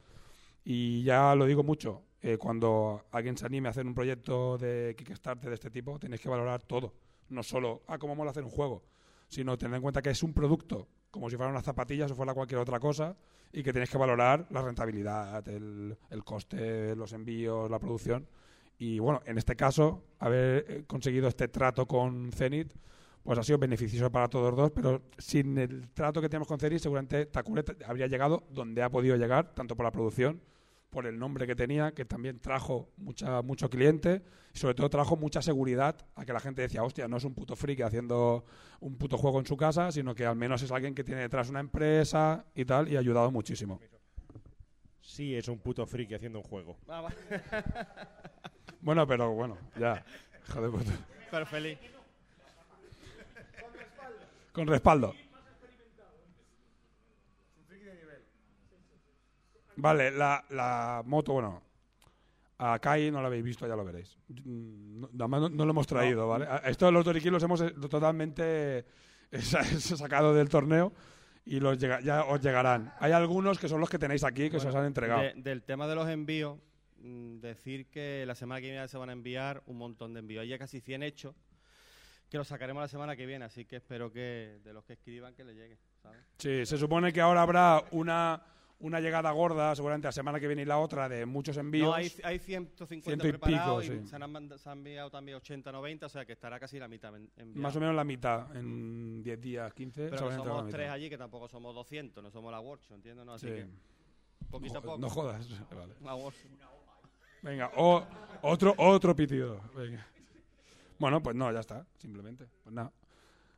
Y ya lo digo mucho, eh, cuando alguien se anime a hacer un proyecto de Kickstarter de este tipo, tenéis que valorar todo. No solo, ah, cómo mola hacer un juego, sino tener en cuenta que es un producto, como si fueran unas zapatillas o fuera cualquier otra cosa, y que tenéis que valorar la rentabilidad, el, el coste, los envíos, la producción. Y bueno, en este caso, haber eh, conseguido este trato con Zenit, pues ha sido beneficioso para todos dos, pero sin el trato que tenemos con Zenit, seguramente Takure habría llegado donde ha podido llegar, tanto por la producción, por el nombre que tenía, que también trajo mucha, mucho cliente, y sobre todo trajo mucha seguridad a que la gente decía, hostia, no es un puto friki haciendo un puto juego en su casa, sino que al menos es alguien que tiene detrás una empresa y tal, y ha ayudado muchísimo. Sí, es un puto friki haciendo un juego. Bueno, pero bueno, ya. Hijo de puta. Pero feliz. Con respaldo. Vale, la, la moto, bueno, a Kai no la habéis visto, ya lo veréis. No- no, no lo hemos traído. ¿vale? A- Esto de los Toriquín los hemos eh, totalmente eh, sa- sacado del torneo y los llega- ya os llegarán. Hay algunos que son los que tenéis aquí, que se os han entregado. de- del tema de los envíos, decir que la semana que viene se van a enviar un montón de envíos. Hay ya casi 100 hechos que los sacaremos la semana que viene, así que espero que de los que escriban que les llegue, ¿sabes? Sí, se supone que ahora habrá una, una llegada gorda, seguramente la semana que viene y la otra, de muchos envíos. No, hay, hay 150 Ciento y preparados pico, y sí. se, han manda- se han enviado también 80, 90, o sea que estará casi la mitad enviado. Más o menos la mitad, en 10 días, 15. Pero que somos tres allí, que tampoco somos 200, no somos la workshop, ¿entiendes? No, así Sí. que poquito a No jo- poco. no jodas, vale. La workshop. Venga, o, otro, otro pitido. Venga. Bueno, pues no, ya está, simplemente. Pues nada.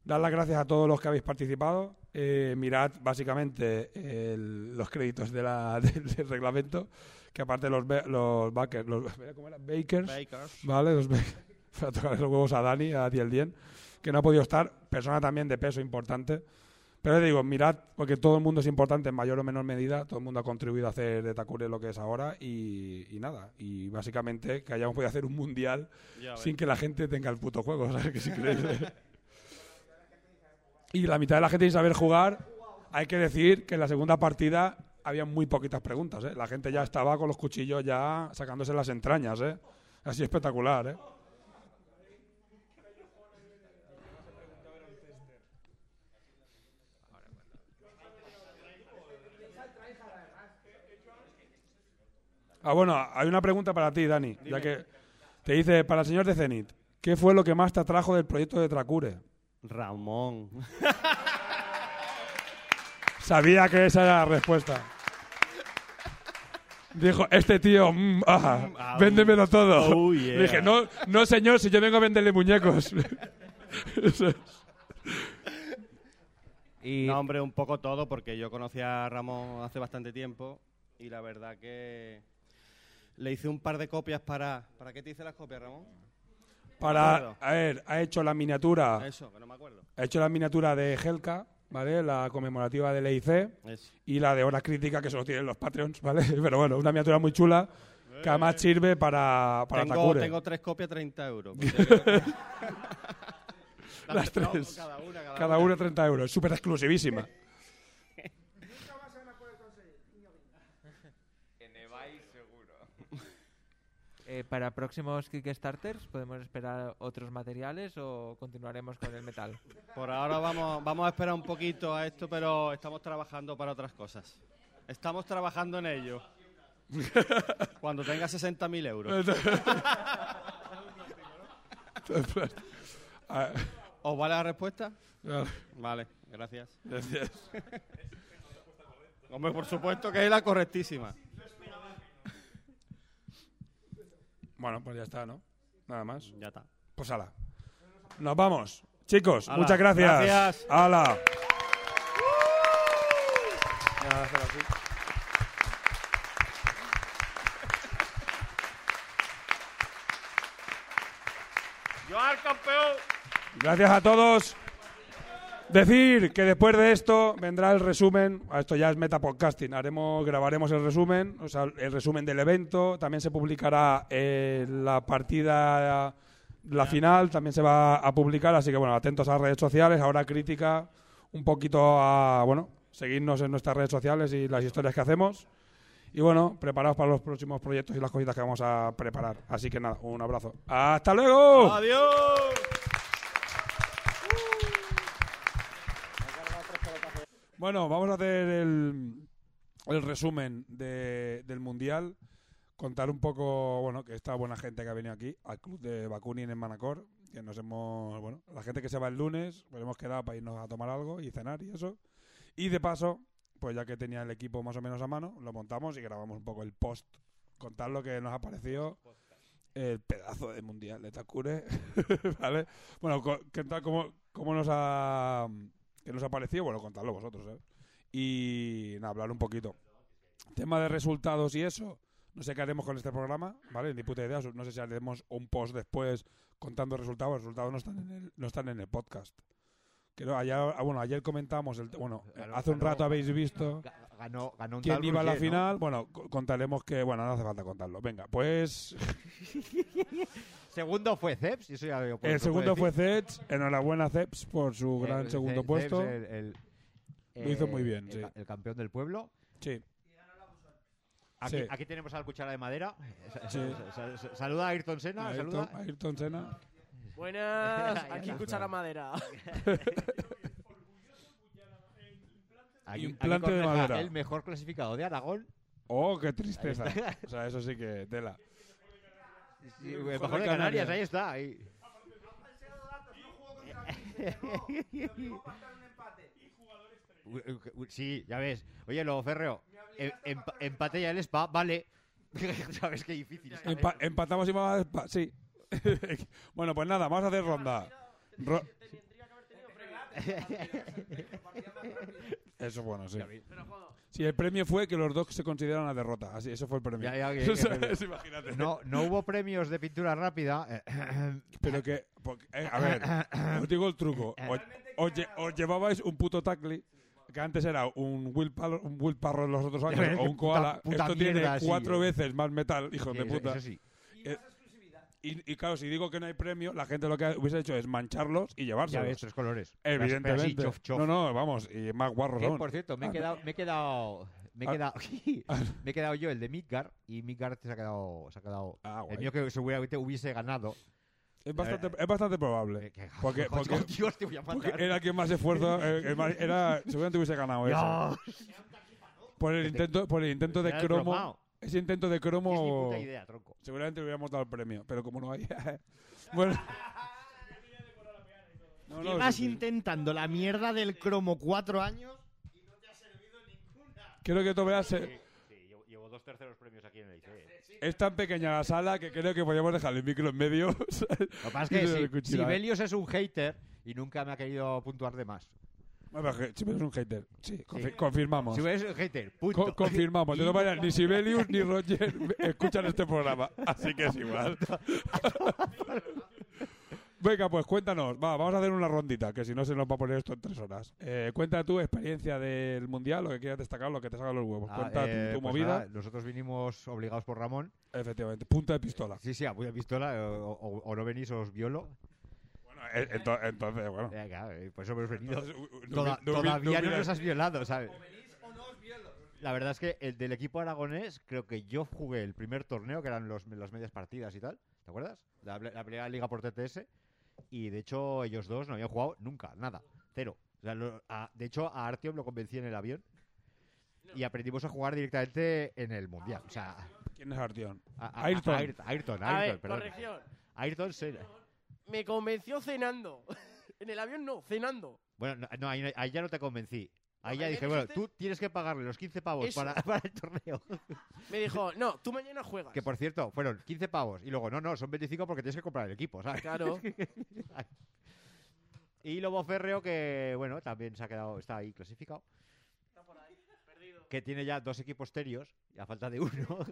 Dar las gracias a todos los que habéis participado. Eh, mirad básicamente el- los créditos de la, del, del reglamento, que aparte los, los, backers, los ¿cómo era? bakers, Bakers. ¿vale? Los para tocar los huevos a Dani, a Diel Dien, que no ha podido estar, persona también de peso importante. Pero digo, mirad, porque todo el mundo es importante en mayor o menor medida, todo el mundo ha contribuido a hacer de Takure lo que es ahora y, y nada. Y básicamente que hayamos podido hacer un mundial Ya sin que la gente tenga el puto juego, ¿sabes? Que es increíble. y la mitad de la gente sin saber jugar, hay que decir que en la segunda partida había muy poquitas preguntas, ¿eh? La gente ya estaba con los cuchillos ya sacándose las entrañas, ¿eh? Así espectacular, ¿eh? Ah, bueno, hay una pregunta para ti, Dani. Ya que te dice, para el señor de Zenit, ¿qué fue lo que más te atrajo del proyecto de Tracure? Ramón. Sabía que esa era la respuesta. Dijo, este tío, mm, ah, ah, véndemelo todo. oh, yeah. Dije, no, no señor, si yo vengo a venderle muñecos. Eso es. No, hombre, un poco todo, porque yo conocí a Ramón hace bastante tiempo y la verdad que le hice un par de copias para... ¿Para qué te hice las copias, Ramón? Para, a ver, ha hecho la miniatura. Eso, que no me acuerdo. Ha hecho la miniatura de Helka, ¿vale? La conmemorativa del EIC. Eso. Y la de hora crítica, que solo tienen los Patreons, ¿vale? Pero bueno, una miniatura muy chula que además sirve para, para tengo, Takure. tengo tres copias, 30 euros. Las tres. cada una, cada Cada una. una 30 euros. Súper exclusivísima. En eBay seguro. Eh, para próximos Kickstarters, ¿podemos esperar otros materiales o continuaremos con el metal? Por ahora vamos, vamos a esperar un poquito a esto, pero estamos trabajando para otras cosas. Estamos trabajando en ello. Cuando tenga 60.000 euros. ¿Os vale la respuesta? Vale. Vale, gracias. Gracias. Hombre, por supuesto que es la correctísima. Bueno, pues ya está, ¿no? Nada más. Ya está. Pues ala. Nos vamos. Chicos, muchas gracias. gracias. Ala. ¡Yo al campeón! Gracias a todos. Decir que después de esto vendrá el resumen. Esto ya es metapodcasting. Haremos, grabaremos el resumen, o sea, el resumen del evento. También se publicará eh, la partida, la final. También se va a publicar. Así que bueno, atentos a las redes sociales. Ahora crítica un poquito a bueno, seguirnos en nuestras redes sociales y las historias que hacemos. Y bueno, preparados para los próximos proyectos y las cositas que vamos a preparar. Así que nada, un abrazo. ¡Hasta luego! ¡Adiós! Bueno, vamos a hacer el, resumen de- del Mundial. Contar un poco, bueno, que esta buena gente que ha venido aquí, al club de Bakunin en Manacor, que nos hemos, bueno, la gente que se va el lunes, pues hemos quedado para irnos a tomar algo y cenar y eso. Y de paso, pues ya que tenía el equipo más o menos a mano, lo montamos y grabamos un poco el post. Contar lo que nos ha parecido el pedazo de Mundial de Takure, ¿vale? Bueno, ¿qué tal, cómo, cómo nos ha... ¿Qué nos ha parecido? Bueno, contadlo vosotros, ¿eh? Y nada, hablar un poquito. Tema de resultados y eso. No sé qué haremos con este programa, ¿vale? Ni puta idea. No sé si haremos un post después contando resultados. Los resultados no están en el, no están en el podcast. Creo, ayer, ah, bueno, ayer comentamos, el, bueno, Ganó- hace un ganó- rato habéis visto Ga- ganó- ganó un quién tal iba a la Roger, ¿no? final. Bueno, co- contaremos que, bueno, no hace falta contarlo. Venga, pues Segundo fue Ceps, y eso ya lo puedo- el lo segundo fue. Ceps. Enhorabuena, Ceps, por su gran El segundo puesto. El- el- Lo hizo eh, muy bien, el, sí. el campeón del pueblo. Sí. Aquí, Sí. aquí tenemos a la cuchara de madera. Sí. Saluda a Ayrton Senna. Ayrton, saluda. Ayrton Senna. Buenas, aquí cuchara madera. Aquí- Implante aquí de madera. El mejor clasificado de Aragón. Oh, qué tristeza. O sea, eso sí que tela. Sí, el mejor de Canarias, ahí está. ahí. Uy, Sí, ya ves. Oye, luego Ferreo, em- empa- empate ya el spa, vale. Sabes qué difícil. es. Empa- empatamos y vamos a despa- Sí. bueno, pues nada, vamos a hacer ronda. Ro- Eso bueno, sí. Sí, el premio fue que los dos se consideran una derrota. Así, eso fue el premio. Ya, ya, es- imagínate. No, no hubo premios de pintura rápida. Pero que, porque, eh, a ver, os digo el truco. Os, os lle- os llevabais un puto tackle que antes era un Will, Pal- un Will Parro en los otros años o un koala. puta Esto mierda, tiene sí. cuatro veces más metal, hijos Sí, de eso- puta. eso sí. Eh, y, y claro, si digo que no hay premio, la gente lo que hubiese hecho es mancharlos y llevárselos. Ya ves, tres colores. Así, Evidentemente. chof, chof. No, no, vamos, y más guarros Que, por cierto, me he Ah, quedado, me he quedado, me he Ah. quedado, me he quedado yo el de Midgar y Midgar se ha quedado, se ha quedado. el mío que seguramente hubiese ganado. Es bastante, es bastante probable. Porque, porque, Dios, te voy a matar. porque era quien más esfuerzo. eh, el era, seguramente hubiese ganado eso. Por el intento, por el intento de cromo. Ese intento de cromo. Es mi puta idea, tronco. Seguramente le hubiéramos dado el premio, pero como no hay. bueno. No, no, Llevas sí, sí. intentando la mierda del cromo cuatro años. Creo que Tobeas se- Sí, llevo, llevo dos terceros premios aquí en el ICE. es tan pequeña la sala que creo que podríamos dejar el micro en medio. Lo que pasa es que si, Sibelius es un hater y nunca me ha querido puntuar de más. Bueno, pero que Sibelius es un hater. Sí, confi- Sí. confirmamos. Sibelius es un hater, punto. Co- confirmamos. De todas maneras, ni Sibelius ni Roger escuchan este programa. Así que es igual. Venga, pues cuéntanos. Va, vamos a hacer una rondita, que si no se nos va a poner esto en tres horas. Eh, cuenta tu experiencia del mundial, lo que quieras destacar, lo que te salga los huevos. Ah, cuenta tu- eh, tu, pues movida. nada, nosotros vinimos obligados por Ramón. Efectivamente, punta de pistola. Sí, sí, a punta de pistola. O, o- o no venís, os violo. Eh, ento- entonces, bueno. Claro, por eso hemos venido. Entonces, no Toda- no todavía no no, nos has violado, ¿sabes? La verdad es que el del equipo aragonés, creo que yo jugué el primer torneo, que eran los, las medias partidas y tal. ¿Te acuerdas? La, la primera liga por TTS. Y de hecho, ellos dos no habían jugado nunca, nada, cero. O sea, lo- a- de hecho, a Artyom lo convencí en el avión. Y aprendimos a jugar directamente en el mundial. O sea, ¿Quién es Artyom? a- a- a- Ayrton. Ayrton, Ayrton, A ver, Ayrton, perdón. corrección. Ayrton se- Me convenció cenando. en el avión no, cenando. Bueno, no, no, ahí, ahí ya no te convencí. Ahí ya ahí dije, bueno, dijiste- tú tienes que pagarle los 15 pavos Eso. para, para el torneo. Me dijo, no, tú mañana juegas. Que por cierto, fueron 15 pavos. Y luego, no, no, son 25 porque tienes que comprar el equipo, ¿sabes? Claro. y Lobo Férreo, que bueno, también se ha quedado, está ahí clasificado. Que tiene ya dos equipos terios, y a falta de uno.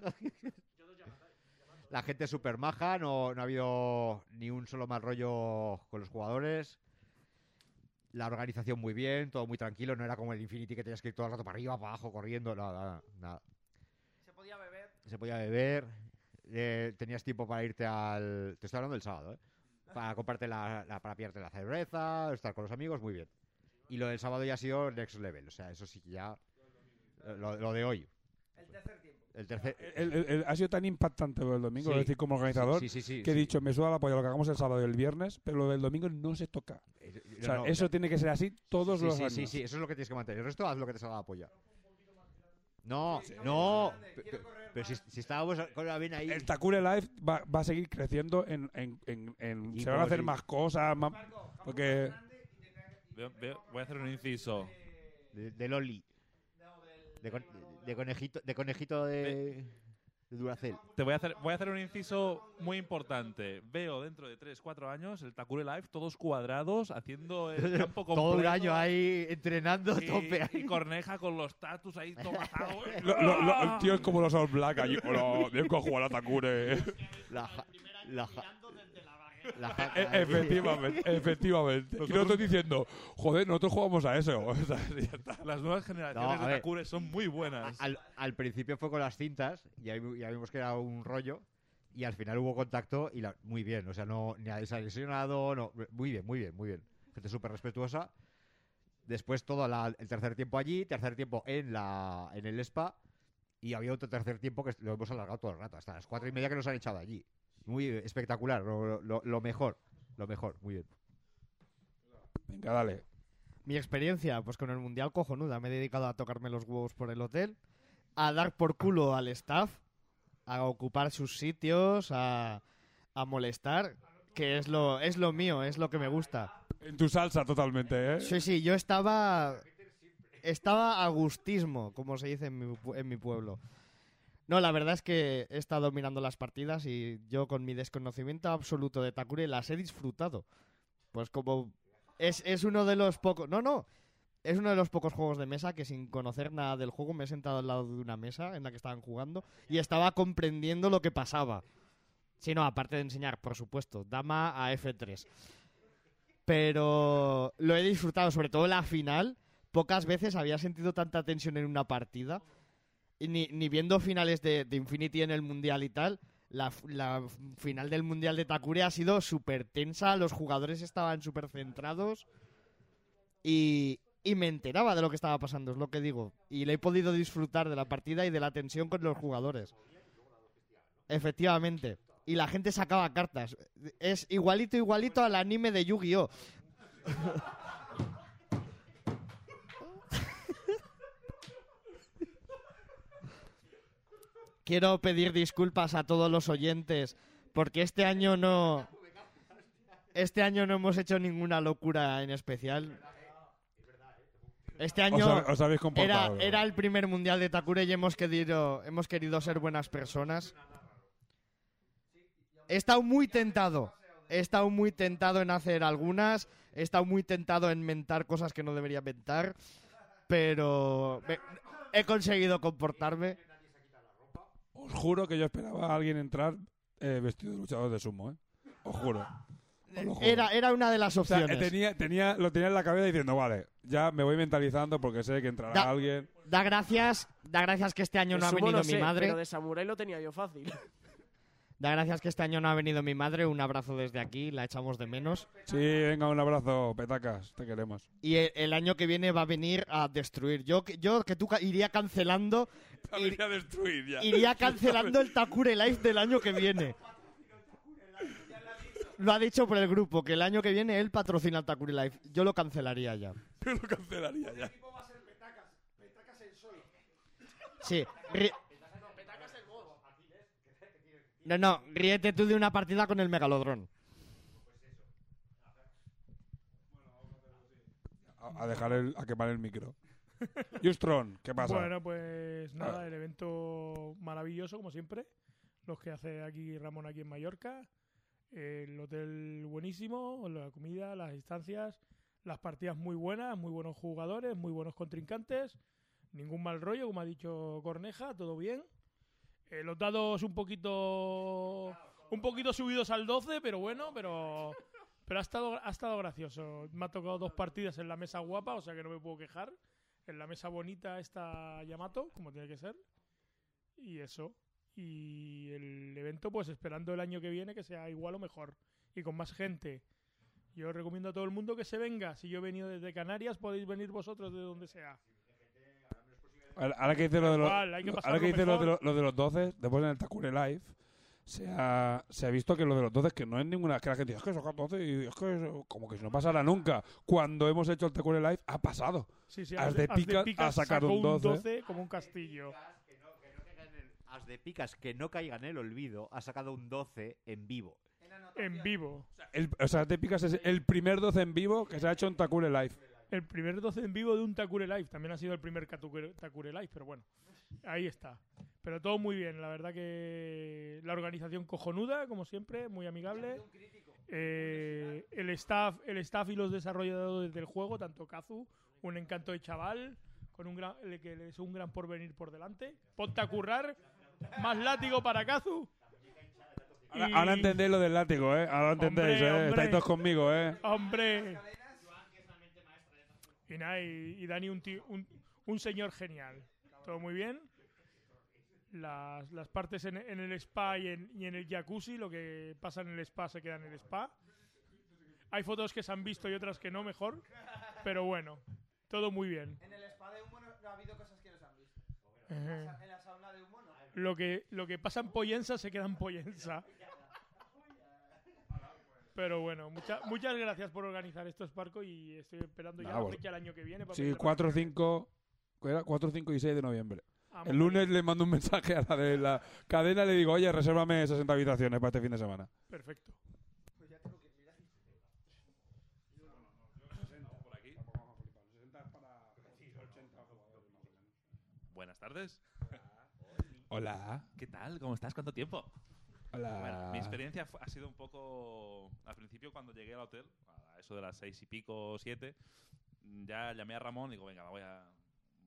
La gente es súper maja, no, no ha habido ni un solo mal rollo con los jugadores. La organización muy bien, todo muy tranquilo, no era como el Infinity que tenías que ir todo el rato para arriba, para abajo, corriendo, nada, nada. nada. Se podía beber. Se podía beber, eh, tenías tiempo para irte al... Te estoy hablando del sábado, ¿eh? Para comprarte la, la- para pillarte la cerveza, estar con los amigos, muy bien. Y lo del sábado ya ha sido next level, o sea, eso sí que ya... Lo, lo de hoy. El tercer. El tercer... El- el- el- ha sido tan impactante lo del domingo, Sí. es decir, como organizador, Sí, sí, sí, que he dicho, me suda la polla lo que hagamos el sábado y el viernes, pero lo del domingo no se toca. O sea, no, eso ya- tiene que ser así todos sí, los sí, años. Sí, sí, eso es lo que tienes que mantener. El resto haz lo que te salga la polla. No, no. pe- pe- Pero si, si estábamos con la vena ahí... El Takure Live va, va a seguir creciendo en... en, en- en- Y se van a hacer si- más cosas, más... Porque... Voy a hacer un inciso. De, de Loli. De, de conejito, de conejito de, de Duracell. Te voy a hacer, voy a hacer un inciso muy importante. Veo dentro de 3, 4 años el Takure Live todos cuadrados haciendo el campo completo. Todo un año ahí entrenando y, tope. y Corneja con los tatus ahí todo matado. ¿eh? Lo- lo- lo- el tío es como los All Black allí. Hola, vengo a jugar a Takure. La, ja- la, ja- la E- efectivamente, efectivamente. Y nosotros diciendo, joder, nosotros jugamos a eso. O sea, ya está. Las nuevas No, generaciones a de. Takure son muy buenas. Al, al principio fue con las cintas y ahí ya vimos que era un rollo y al final hubo contacto y la- muy bien, o sea, no ni ha lesionado, no, muy bien, muy bien, muy bien. Gente súper respetuosa. Después todo la- el tercer tiempo allí, tercer tiempo en la en el spa y había otro tercer tiempo que lo hemos alargado todo el rato, hasta las cuatro y media que nos han echado allí. Muy espectacular, lo, lo- lo mejor, lo mejor, muy bien. Venga, dale. Mi experiencia, pues con el Mundial cojonuda. Me he dedicado a tocarme los huevos por el hotel, a dar por culo al staff, a ocupar sus sitios, a, a molestar, que es lo, es lo mío, es lo que me gusta. En tu salsa totalmente, ¿eh? Sí, sí, yo estaba. Estaba a gustismo, como se dice en mi, pu- en mi pueblo. No, la verdad es que he estado mirando las partidas y yo, con mi desconocimiento absoluto de Takure, las he disfrutado. Pues como. Es, es uno de los pocos. No, no. Es uno de los pocos juegos de mesa que sin conocer nada del juego me he sentado al lado de una mesa en la que estaban jugando y estaba comprendiendo lo que pasaba. Sí, no, aparte de enseñar, por supuesto, dama a F3 pero lo he disfrutado, sobre todo la final. Pocas veces había sentido tanta tensión en una partida. Ni, ni viendo finales de, de Infinity en el Mundial y tal, la, la final del Mundial de Takure ha sido súper tensa, los jugadores estaban súper centrados y, y me enteraba de lo que estaba pasando, es lo que digo. Y le he podido disfrutar de la partida y de la tensión con los jugadores. Efectivamente. Y la gente sacaba cartas. Es igualito, igualito al anime de Yu-Gi-Oh! Quiero pedir disculpas a todos los oyentes porque este año no este año no hemos hecho ninguna locura en especial. Este año Os ha- os habéis era, el primer mundial de Takure y hemos querido hemos querido ser buenas personas. He estado muy tentado. He estado muy tentado en hacer algunas. He estado muy tentado en mentar cosas que no debería mentar. Pero me- he conseguido comportarme. Juro que yo esperaba a alguien entrar eh, vestido de luchador de sumo, ¿eh? Os juro. Os lo juro. Era, era una de las O sea, opciones. eh, tenía, tenía, lo tenía en la cabeza diciendo, vale, ya me voy mentalizando porque sé que entrará Da- alguien. Da gracias, da gracias que este año De no ha sumo venido no mi sé, madre. Pero de Samurai lo tenía yo fácil. Da gracias que este año no ha venido mi madre. Un abrazo desde aquí, la echamos de menos. Sí, venga, un abrazo, petacas, te queremos. Y el, el año que viene va a venir a destruir. Yo, yo que tú iría cancelando. ir- a destruir ya. iría cancelando el Takure Life del año que viene. Lo ha dicho por el grupo, que el año que viene él patrocina el Takure Life. Yo lo cancelaría ya. Yo lo cancelaría ya. Sí. No, no, ríete tú de una partida con el Megalodrón. A, a dejar el, a quemar el micro. Justron, ¿qué pasa? Bueno, pues nada, el evento maravilloso, como siempre. Los que hace aquí Ramón aquí en Mallorca. El hotel buenísimo, la comida, las instancias, las partidas muy buenas, muy buenos jugadores, muy buenos contrincantes. Ningún mal rollo, como ha dicho Corneja, todo bien. Eh, los dados un poquito un poquito subidos al 12, pero bueno, pero pero ha estado ha estado gracioso. Me ha tocado dos partidas en la mesa guapa, o sea que no me puedo quejar. En la mesa bonita está Yamato, como tiene que ser. Y eso. Y el evento, pues esperando el año que viene que sea igual o mejor. Y con más gente. Yo recomiendo a todo el mundo que se venga. Si yo he venido desde Canarias, podéis venir vosotros de donde sea. Ahora ahora que dice lo de dice lo de, lo, lo de los 12, después en el Takure Live, se ha, se ha visto que lo de los 12 que no es ninguna. que la gente dice, es que son 12 y es que eso- como que si no pasara nunca. Cuando hemos hecho el Takure Live, ha pasado. Sí, sí, As de Picas ha sacado un 12. como un castillo. As de Picas, que no caiga en el olvido, ha sacado un 12 en vivo. En vivo. El, o sea, te picas es el primer 12 en vivo que se ha hecho en Takure Live. El primer 12 en vivo de un Takure Live. También ha sido el primer Takure, Takure Live, pero bueno. Ahí está. Pero todo muy bien. La verdad que la organización cojonuda, como siempre, muy amigable. Eh, el staff el staff y los desarrolladores del juego, tanto Kazu, un encanto de chaval, con un gran, que es un gran porvenir por delante. Ponte a currar. Más látigo para Kazu. Ahora, Y- ahora entendéis lo del látigo, ¿eh? Ahora lo entendéis, Hombre, ¿eh? hombre. Estáis todos conmigo, ¿eh? Hombre. Y nada, y, y Dani un, tío- un, un señor genial. Todo muy bien. Las, las partes en, en el spa y en, y en el jacuzzi, lo que pasa en el spa se queda en el spa. Hay fotos que se han visto y otras que no, mejor. Pero bueno, todo muy bien. En el spa de humo no, ha habido cosas que no se han visto. En la sauna de humo no. Lo que, lo que pasa en Poyensa se queda en Poyensa. Pero bueno, mucha- muchas gracias por organizar esto, Sparco, y estoy esperando ya la fecha el año que viene. para Sí, meterme 4, 5, era 4, 5 y 6 de noviembre. Ah, el lunes le mando un mensaje a la de la cadena y le digo, oye, resérvame 60 habitaciones para este fin de semana. Perfecto. Buenas tardes. Hola. ¿Qué tal? ¿Cómo estás? ¿Cuánto tiempo? Hola. Bueno, mi experiencia ha sido un poco... Al principio, cuando llegué al hotel, a eso de las seis y pico, siete, ya llamé a Ramón y digo, venga, voy a...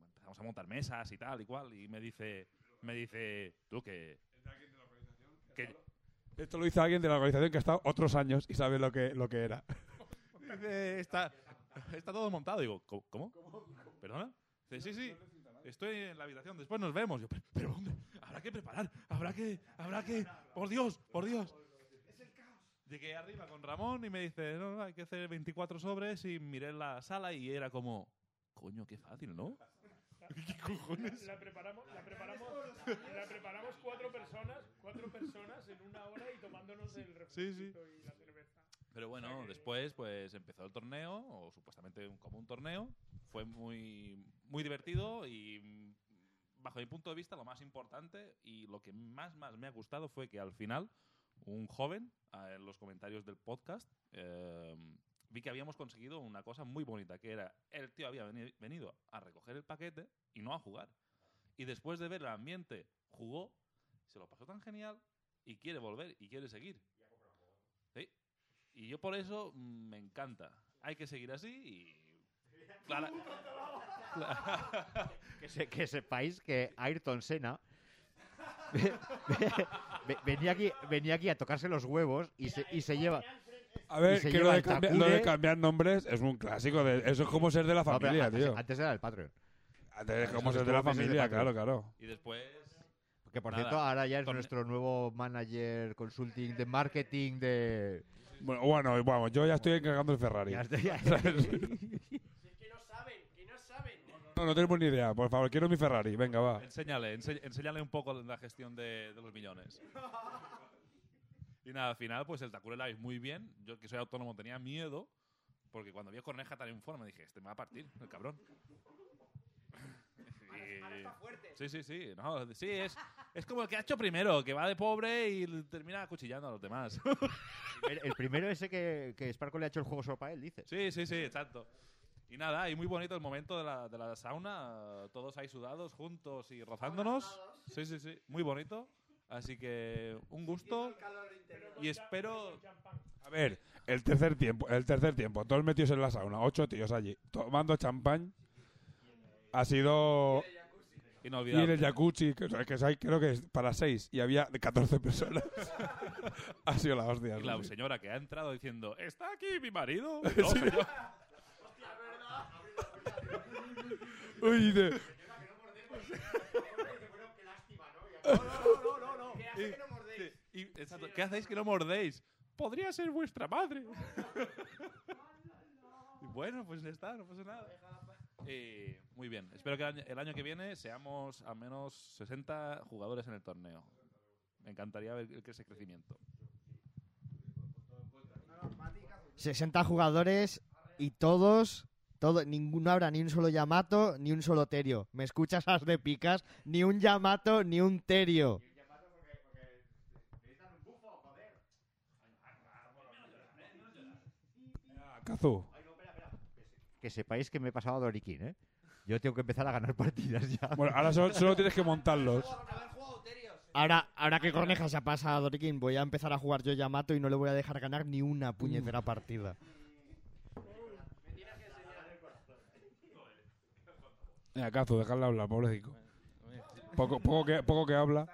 Empezamos a montar mesas y tal y cual. Y me dice, me dice, tú que... que Esto lo hizo alguien de la organización que ha estado otros años y sabe lo que, lo que era. Dice, está, está todo montado. Digo, ¿cómo? ¿Cómo? ¿Perdona? Dice, sí, sí, estoy en la habitación, después nos vemos. Yo, ¿pero, pero dónde? Habrá que preparar, habrá que, habrá que... Por Dios, por Dios. Llegué arriba con Ramón y me dice, no, no, hay que hacer 24 sobres y miré la sala y era como, coño, qué fácil, ¿no? ¿Qué cojones? La preparamos, la preparamos, la preparamos cuatro personas, cuatro personas en una hora y tomándonos el refresco y la cerveza. Pero bueno, después pues empezó el torneo, o supuestamente un- como un torneo. Fue muy, muy divertido y bajo mi punto de vista lo más importante y lo que más, más me ha gustado fue que al final un joven, en los comentarios del podcast, eh, vi que habíamos conseguido una cosa muy bonita, que era el tío había veni- venido a recoger el paquete y no a jugar. Y después de ver el ambiente, jugó, se lo pasó tan genial y quiere volver y quiere seguir. Y yo por eso mm, me encanta. Hay que seguir así y... Clara- que, se- que sepáis que Ayrton Senna ve- ve- venía, aquí, venía aquí a tocarse los huevos y se, y se lleva. A ver, se que lo lleva de, el cambiar, lo Takure- de cambiar nombres es un clásico. De, eso es como ser de la No, pero familia, antes, tío. Antes era el Patreon. Antes es como ser de la como meses de familia, Patreon. claro, claro. Y después... Que por Nada, cierto, ahora ya es torne- nuestro nuevo manager consulting de marketing de. Bueno, bueno, bueno, yo ya estoy encargando el Ferrari. Ya estoy- ya- ¿Sabes? Que no saben, que no saben. No, no tenemos ni idea. Por favor, quiero mi Ferrari. Venga, va. Enséñale, ense- enséñale un poco la gestión de, de los millones. Y nada, al final, pues el Takure Live muy bien. Yo que soy autónomo tenía miedo, porque cuando vi a Corneja tan en forma dije, este me va a partir, el cabrón. Y- Sí, sí, sí. No, sí, es, es como el que ha hecho primero, que va de pobre y termina acuchillando a los demás. El, el primero ese que, que Sparkle le ha hecho el juego solo para él, dices. Sí, sí, sí, exacto. Y nada, y muy bonito el momento de la, de la sauna, todos ahí sudados, juntos y rozándonos. Sí, sí, sí, muy bonito. Así que un gusto y espero... A ver, el tercer tiempo, el tercer tiempo, todos metidos en la sauna, ocho tíos allí, tomando champán. Ha sido... Y en el jacuzzi, que, que hay, creo que es para seis, y había 14 personas. ha sido la hostia. Y la sí. señora que ha entrado diciendo, ¿está aquí mi marido? No, Sí. señor. Uy, de- Y, exacto, ¿Qué hacéis que no mordéis? Podría ser vuestra madre. Bueno, pues está, no pasa nada. Eh, muy bien, espero que el año, el año que viene seamos al menos 60 jugadores en el torneo. Me encantaría ver ese crecimiento. 60 jugadores y todos, todo, ninguno habrá ni un solo Yamato ni un solo Terio. ¿Me escuchas as de picas? Ni un Yamato ni un Terio. Kazu. Que sepáis que me he pasado a Dorikin, ¿eh? Yo tengo que empezar a ganar partidas ya. Bueno, ahora solo, solo tienes que montarlos. Ahora, ahora que Corneja se ha pasado a Dorikin, voy a empezar a jugar yo Yamato y no le voy a dejar ganar ni una puñetera partida. Venga, Kazu, dejadle hablar, pobrecito. Poco, poco, que, poco que habla.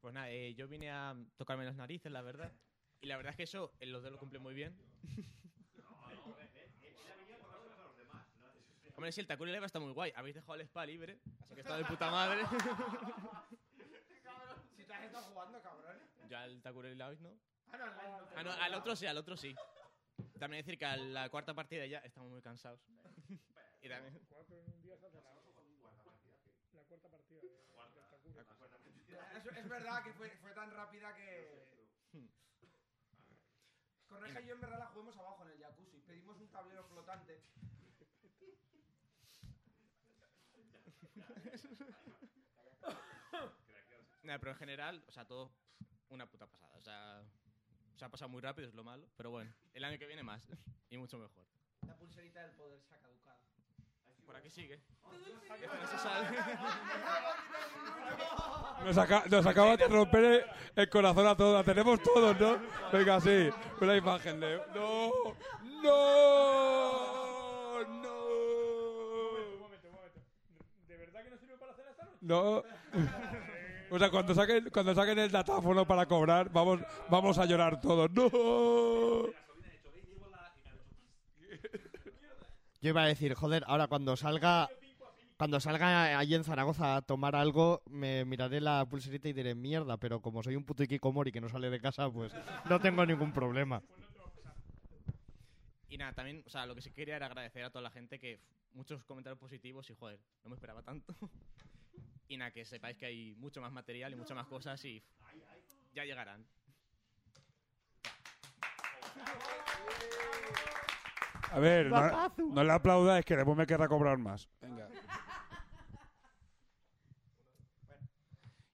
Pues nada, eh, yo vine a tocarme las narices, la verdad. Y la verdad es que eso, en los dos lo cumple muy bien. Hombre, sí, el Takuri Leva está muy guay. Habéis dejado el spa libre, así que está de puta madre. Si te has estado jugando, cabrón. ya el Takuri Live no. Ah, no, al. Ah, no, al otro sí, al otro sí. También decir que a la cuarta partida ya estamos muy cansados. y también... La cuarta partida. Es, es verdad que fue, fue tan rápida que. Correja y yo en verdad la jugamos abajo en el jacuzzi. Pedimos un tablero flotante. Pero en general, o sea, todo una puta pasada. O sea, se ha pasado muy rápido, es lo malo. Pero bueno, el año que viene más. y mucho mejor. La pulserita del poder se ha caducado. Por aquí sigue. Nos, aca- nos acaba de romper el, el corazón a todos. La tenemos todos, ¿no? Venga, sí. Una imagen de. ¡No! ¡No! ¡No! Un momento, un momento. ¿De verdad que no sirve para hacer esta noche? No. O sea, cuando saquen, cuando saquen el datáfono para cobrar, vamos, vamos a llorar todos. ¡No! Yo iba a decir, joder, ahora cuando salga cuando salga allí en Zaragoza a tomar algo, me miraré la pulserita y diré mierda, pero como soy un puto Ikikomori que no sale de casa, pues no tengo ningún problema. Y nada, también, o sea, lo que sí quería era agradecer a toda la gente que muchos comentarios positivos y joder, no me esperaba tanto. Y nada, que sepáis que hay mucho más material y muchas más cosas y ya llegarán. A ver, no, no le aplaudáis que después me querrá cobrar más. Venga.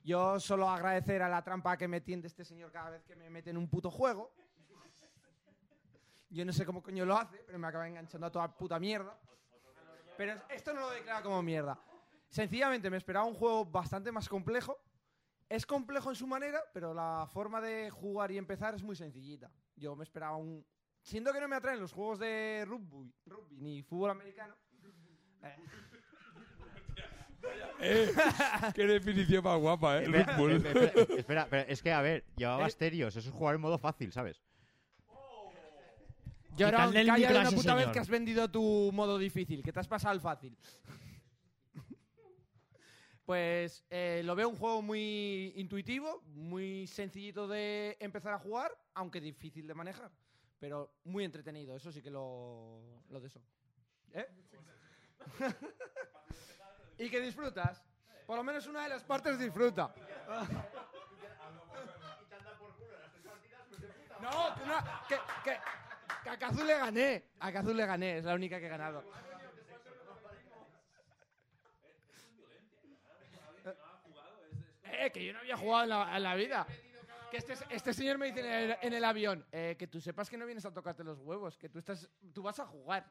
Yo solo agradecer a la trampa que me tiende este señor cada vez que me mete en un puto juego. Yo no sé cómo coño lo hace, pero me acaba enganchando a toda puta mierda. Pero esto no lo declara como mierda. Sencillamente me esperaba un juego bastante más complejo. Es complejo en su manera, pero la forma de jugar y empezar es muy sencillita. Yo me esperaba un... Siendo que no me atraen los juegos de rugby, rugby ni fútbol americano. eh, Eh, qué definición más guapa, ¿eh? Espera, Red Bull. espera, espera, espera, pero es que, a ver, llevabas terios, eso es jugar en modo fácil, ¿sabes? Yo era el micro a una ese puta vez señor. que has vendido tu modo difícil, que te has pasado al fácil. Pues eh, lo veo un juego muy intuitivo, muy sencillito de empezar a jugar, aunque difícil de manejar. Pero muy entretenido, eso sí que lo, lo de eso. ¿Eh? y que disfrutas. Por lo menos una de las partes disfruta. No, que, a le gané. A le gané, es la única que he ganado. Eh, que yo no había jugado en la, en la vida. Que este, este señor me dice en el, en el avión eh, que tú sepas que no vienes a tocarte los huevos, que tú estás, tú vas a jugar.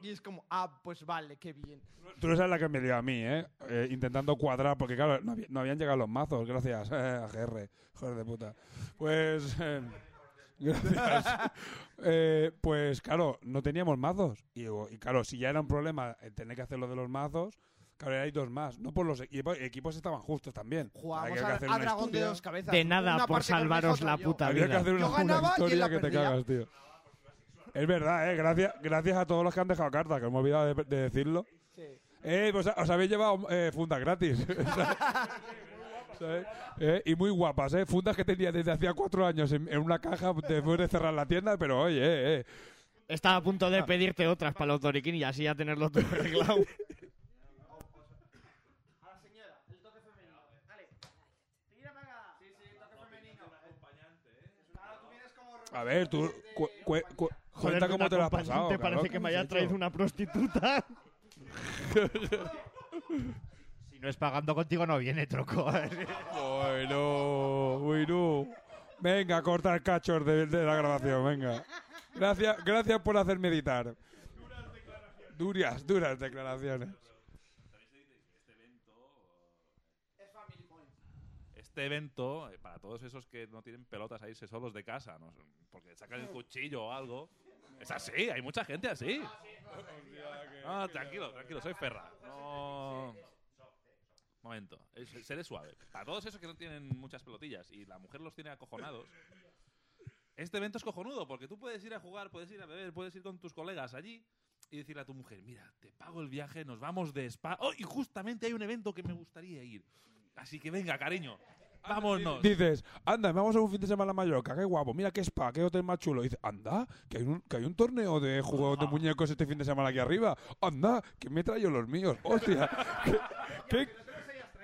Y es como, ah, pues vale, qué bien. Tú no sabes la que me dio a mí, ¿eh? Eh, Intentando cuadrar, porque claro, no, había- no habían llegado los mazos, gracias eh, a GR, joder de puta. Pues, eh, gracias. Eh, pues claro, no teníamos mazos. Y, y claro, si ya era un problema el tener que hacer lo de los mazos, claro, hay dos más. No por los equipos, equipos estaban justos también. Jugábamos a- hacer a dragón de dos cabezas. De nada Una por salvaros la yo. puta Había que vida. hacer una, Yo una y la que te cagas, tío. Es verdad, ¿eh? Gracias, gracias a todos los que han dejado cartas, que hemos olvidado de, de decirlo. Eh, pues os habéis llevado eh, fundas gratis. ¿Sabes? Eh, y muy guapas, ¿eh? Fundas que tenía desde hacía cuatro años en, en una caja después de cerrar la tienda, pero oye, eh, eh. Estaba a punto de pedirte otras para los Doriquín y así ya tenerlo todo arreglado. A ver, tú cu- cu- cu- Joder, cuenta cómo te lo has pasado. parece cabrón, que me ¿qué has haya traído una prostituta. Si no es pagando contigo, no viene, troco. Bueno, bueno. Venga, corta el cachos de, de la grabación, venga. Gracias, gracias por hacer meditar. Duras, duras declaraciones. Este evento, eh, para todos esos que no tienen pelotas a irse solos de casa, ¿no? porque sacan el cuchillo o algo, es así, hay mucha gente así. No, tranquilo, tranquilo, soy Ferra. No. Momento, seré suave. Para todos esos que no tienen muchas pelotillas y la mujer los tiene acojonados, este evento es cojonudo porque tú puedes ir a jugar, puedes ir a beber, puedes ir con tus colegas allí y decirle a tu mujer, mira, te pago el viaje, nos vamos de spa. Oh, y justamente hay un evento que me gustaría ir. Así que venga, cariño, vámonos. Dices, anda, vamos a un fin de semana a Mallorca, qué guapo, mira qué spa, qué hotel más chulo. Dices, anda, que hay un, que hay un torneo de juegos de muñecos este fin de semana aquí arriba. Anda, que me he traído los míos. Hostia, qué, qué-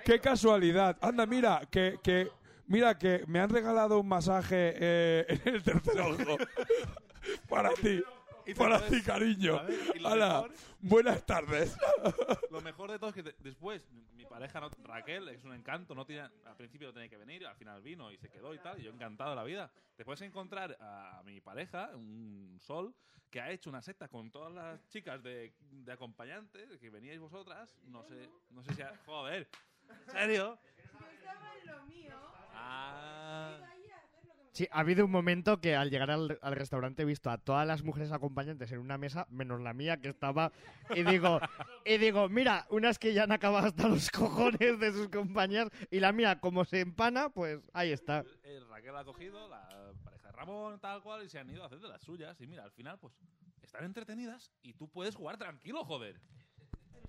qué casualidad. Anda, mira, que, que, mira que me han regalado un masaje eh, en el tercer ojo. Para ti. Para puedes- ti, cariño. lo mejor- buenas tardes. Lo mejor de todo es que te- después, mi pareja no- Raquel es un encanto, no tiene, al principio no tenía que venir, al final vino y se quedó y tal, y yo encantado de la vida. Te puedes encontrar a mi pareja, un sol, que ha hecho una secta con todas las chicas de, de acompañantes, que veníais vosotras, no sé, no sé si... ha- joder, ¿en serio? Ah... Sí, ha habido un momento que al llegar al, al restaurante he visto a todas las mujeres acompañantes en una mesa, menos la mía que estaba, y digo, y digo, mira, unas que ya han acabado hasta los cojones de sus compañeras, y la mía, como se empana, pues ahí está. Eh, Raquel ha cogido la pareja de Ramón, tal cual, y se han ido a hacer de las suyas. Y mira, al final, pues, están entretenidas y tú puedes jugar tranquilo, joder.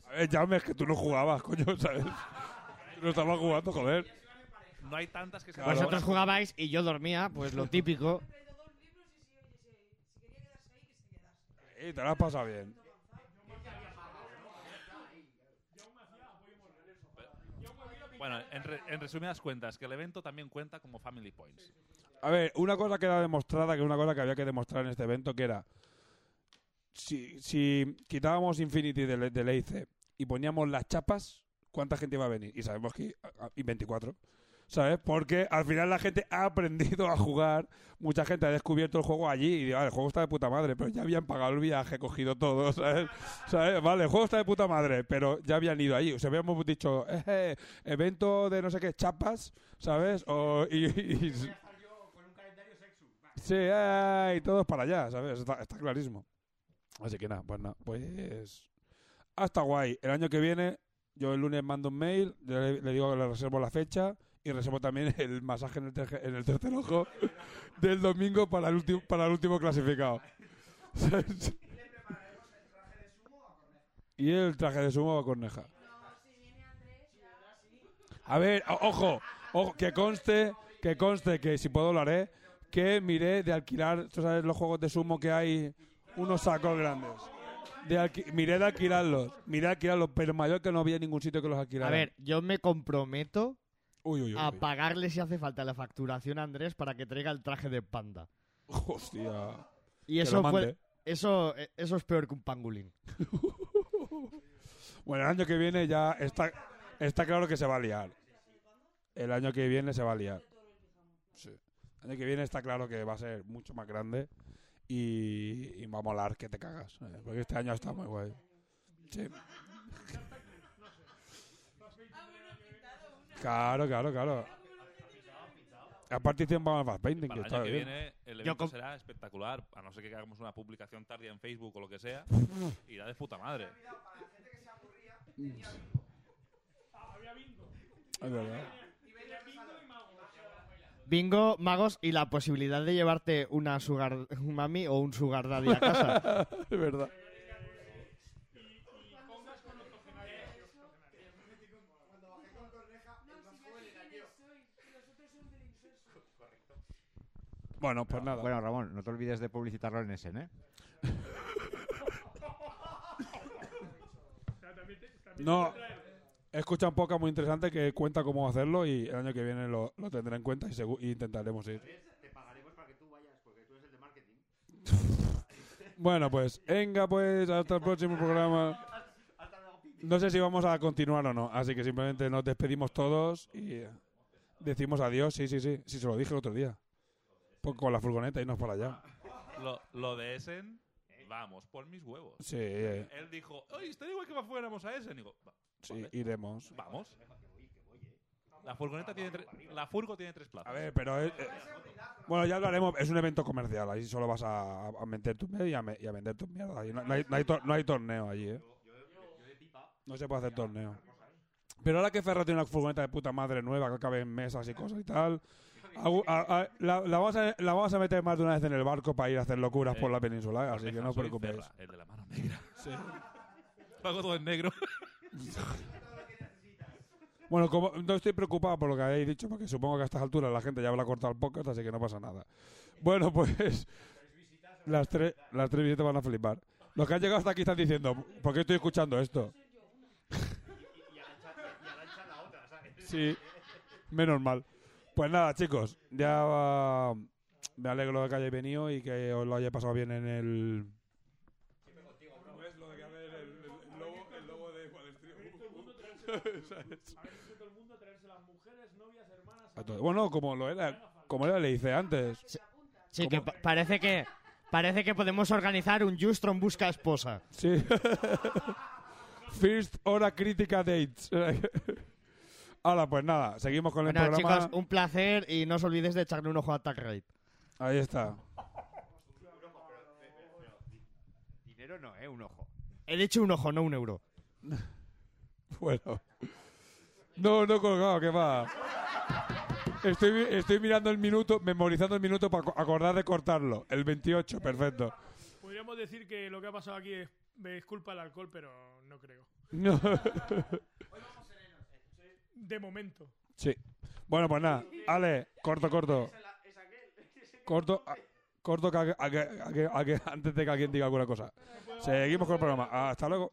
A ver, Jaume, es que tú no jugabas, coño, ¿sabes? No estabas jugando, joder. No hay tantas que se Vosotros jugabais y yo dormía, pues lo típico. Y te lo has pasado bien. Bueno, en, re- en resumidas cuentas, que el evento también cuenta como Family Points. A ver, una cosa que era demostrada, que una cosa que había que demostrar en este evento, que era si, si quitábamos Infinity del, del EIC y poníamos las chapas, ¿cuánta gente iba a venir? Y sabemos que y 24. ¿Sabes? Porque al final la gente ha aprendido a jugar, mucha gente ha descubierto el juego allí y digo, "Ah, el juego está de puta madre, pero ya habían pagado el viaje, cogido todo, ¿sabes? ¿Sabes? Vale, el juego está de puta madre, pero ya habían ido allí. O sea, habíamos dicho, eh, eh, evento de no sé qué, chapas, ¿sabes? O, y- y- Sí, eh, y todos para allá, ¿sabes? Está, está clarísimo. Así que nada, pues nada, pues... Hasta guay. El año que viene, yo el lunes mando un mail, le, le digo que le reservo la fecha y reservo también el masaje en el, terje- en el tercer ojo del domingo para el, último para el último clasificado. y el traje de sumo a Corneja. A ver, ojo, ojo, que conste, que conste que si puedo lo haré, que miré de alquilar, tú sabes los juegos de sumo que hay unos sacos grandes. De miré de alquilarlos, miré de alquilarlos, pero en Mallorca no había ningún sitio que los alquilara. A ver, yo me comprometo Uy, uy, uy. a pagarle si hace falta la facturación a Andrés para que traiga el traje de panda. Hostia. Y eso puede- eso, eh, eso es peor que un pangolín. Bueno, el año que viene ya está, está claro que se va a liar. El año que viene se va a liar. Sí. El año que viene está claro que va a ser mucho más grande y, y va a molar que te cagas. eh, Porque este año está muy guay. Sí. Claro, claro, claro. A participación para el painting, que Para el está año que bien. viene el evento será espectacular, a no ser que hagamos una publicación tardía en Facebook o lo que sea. Irá de puta madre. Es verdad. Bingo, magos y la posibilidad de llevarte una sugar mami o un sugar daddy a casa. es verdad. Bueno, pues nada. Bueno, Ramón, no te olvides de publicitarlo en Essen, ¿eh? No, he escuchado un podcast muy interesante que cuenta cómo hacerlo y el año que viene lo, lo tendré en cuenta y, segu- y intentaremos ir. Te pagaremos para que tú vayas, porque tú eres el de marketing. Bueno, pues venga, pues hasta el próximo programa. No sé si vamos a continuar o no, así que simplemente nos despedimos todos y decimos adiós. Sí, sí, sí, sí, se lo dije el otro día. Pues con la furgoneta y nos para allá. Lo, lo de Essen, vamos, por mis huevos. Sí, eh. Él dijo, oye, estaría igual que fuéramos a Essen. Digo, "Va, Sí, iremos. vamos. La furgoneta tiene tres, la furgo tiene tres plazas. A ver, pero es- eh, bueno, ya hablaremos. Es un evento comercial. Ahí solo vas a, a meter tu mierda y a, me- y a vender tu mierda. Ahí no, no hay, no hay tor- no hay torneo allí, ¿eh? No se puede hacer torneo. Pero ahora que Ferro tiene una furgoneta de puta madre nueva que cabe en mesas y cosas y tal, a- a- la, la vamos a, la vamos a meter más de una vez en el barco para ir a hacer locuras por la península, ¿eh? así que no os preocupéis. El de la mano negra. Sí. Lo hago todo en negro. Bueno, como no estoy preocupado por lo que habéis dicho, porque supongo que a estas alturas la gente ya habrá cortado el podcast, así que no pasa nada. Bueno, pues las tres, las tres visitas van a flipar. Los que han llegado hasta aquí están diciendo, ¿por qué estoy escuchando esto? Sí, menos mal. Pues nada, chicos, ya va- me alegro de que hayáis venido y que os lo hayáis pasado bien en el... Bueno, como lo era, como era, le hice antes. Sí, que pa- parece que parece que podemos organizar un Justron busca esposa. Sí. First hora crítica dates. Ahora, pues nada, seguimos con el Bueno, programa. chicos, un placer y no os olvidéis de echarle un ojo a Attack Raid. Ahí está. Dinero no, ¿eh? Un ojo. He dicho un ojo, no un euro. Bueno. No, no he colgado, que va. Estoy, estoy mirando el minuto, memorizando el minuto para acordar de cortarlo. El 28, perfecto. Podríamos decir que lo que ha pasado aquí es, es culpa del alcohol, pero no creo. No. De momento. Sí. Bueno, pues nada. Ale, corto, corto. Corto, a- corto que- a a a que- antes de que alguien diga alguna cosa. Seguimos con el programa. Hasta luego.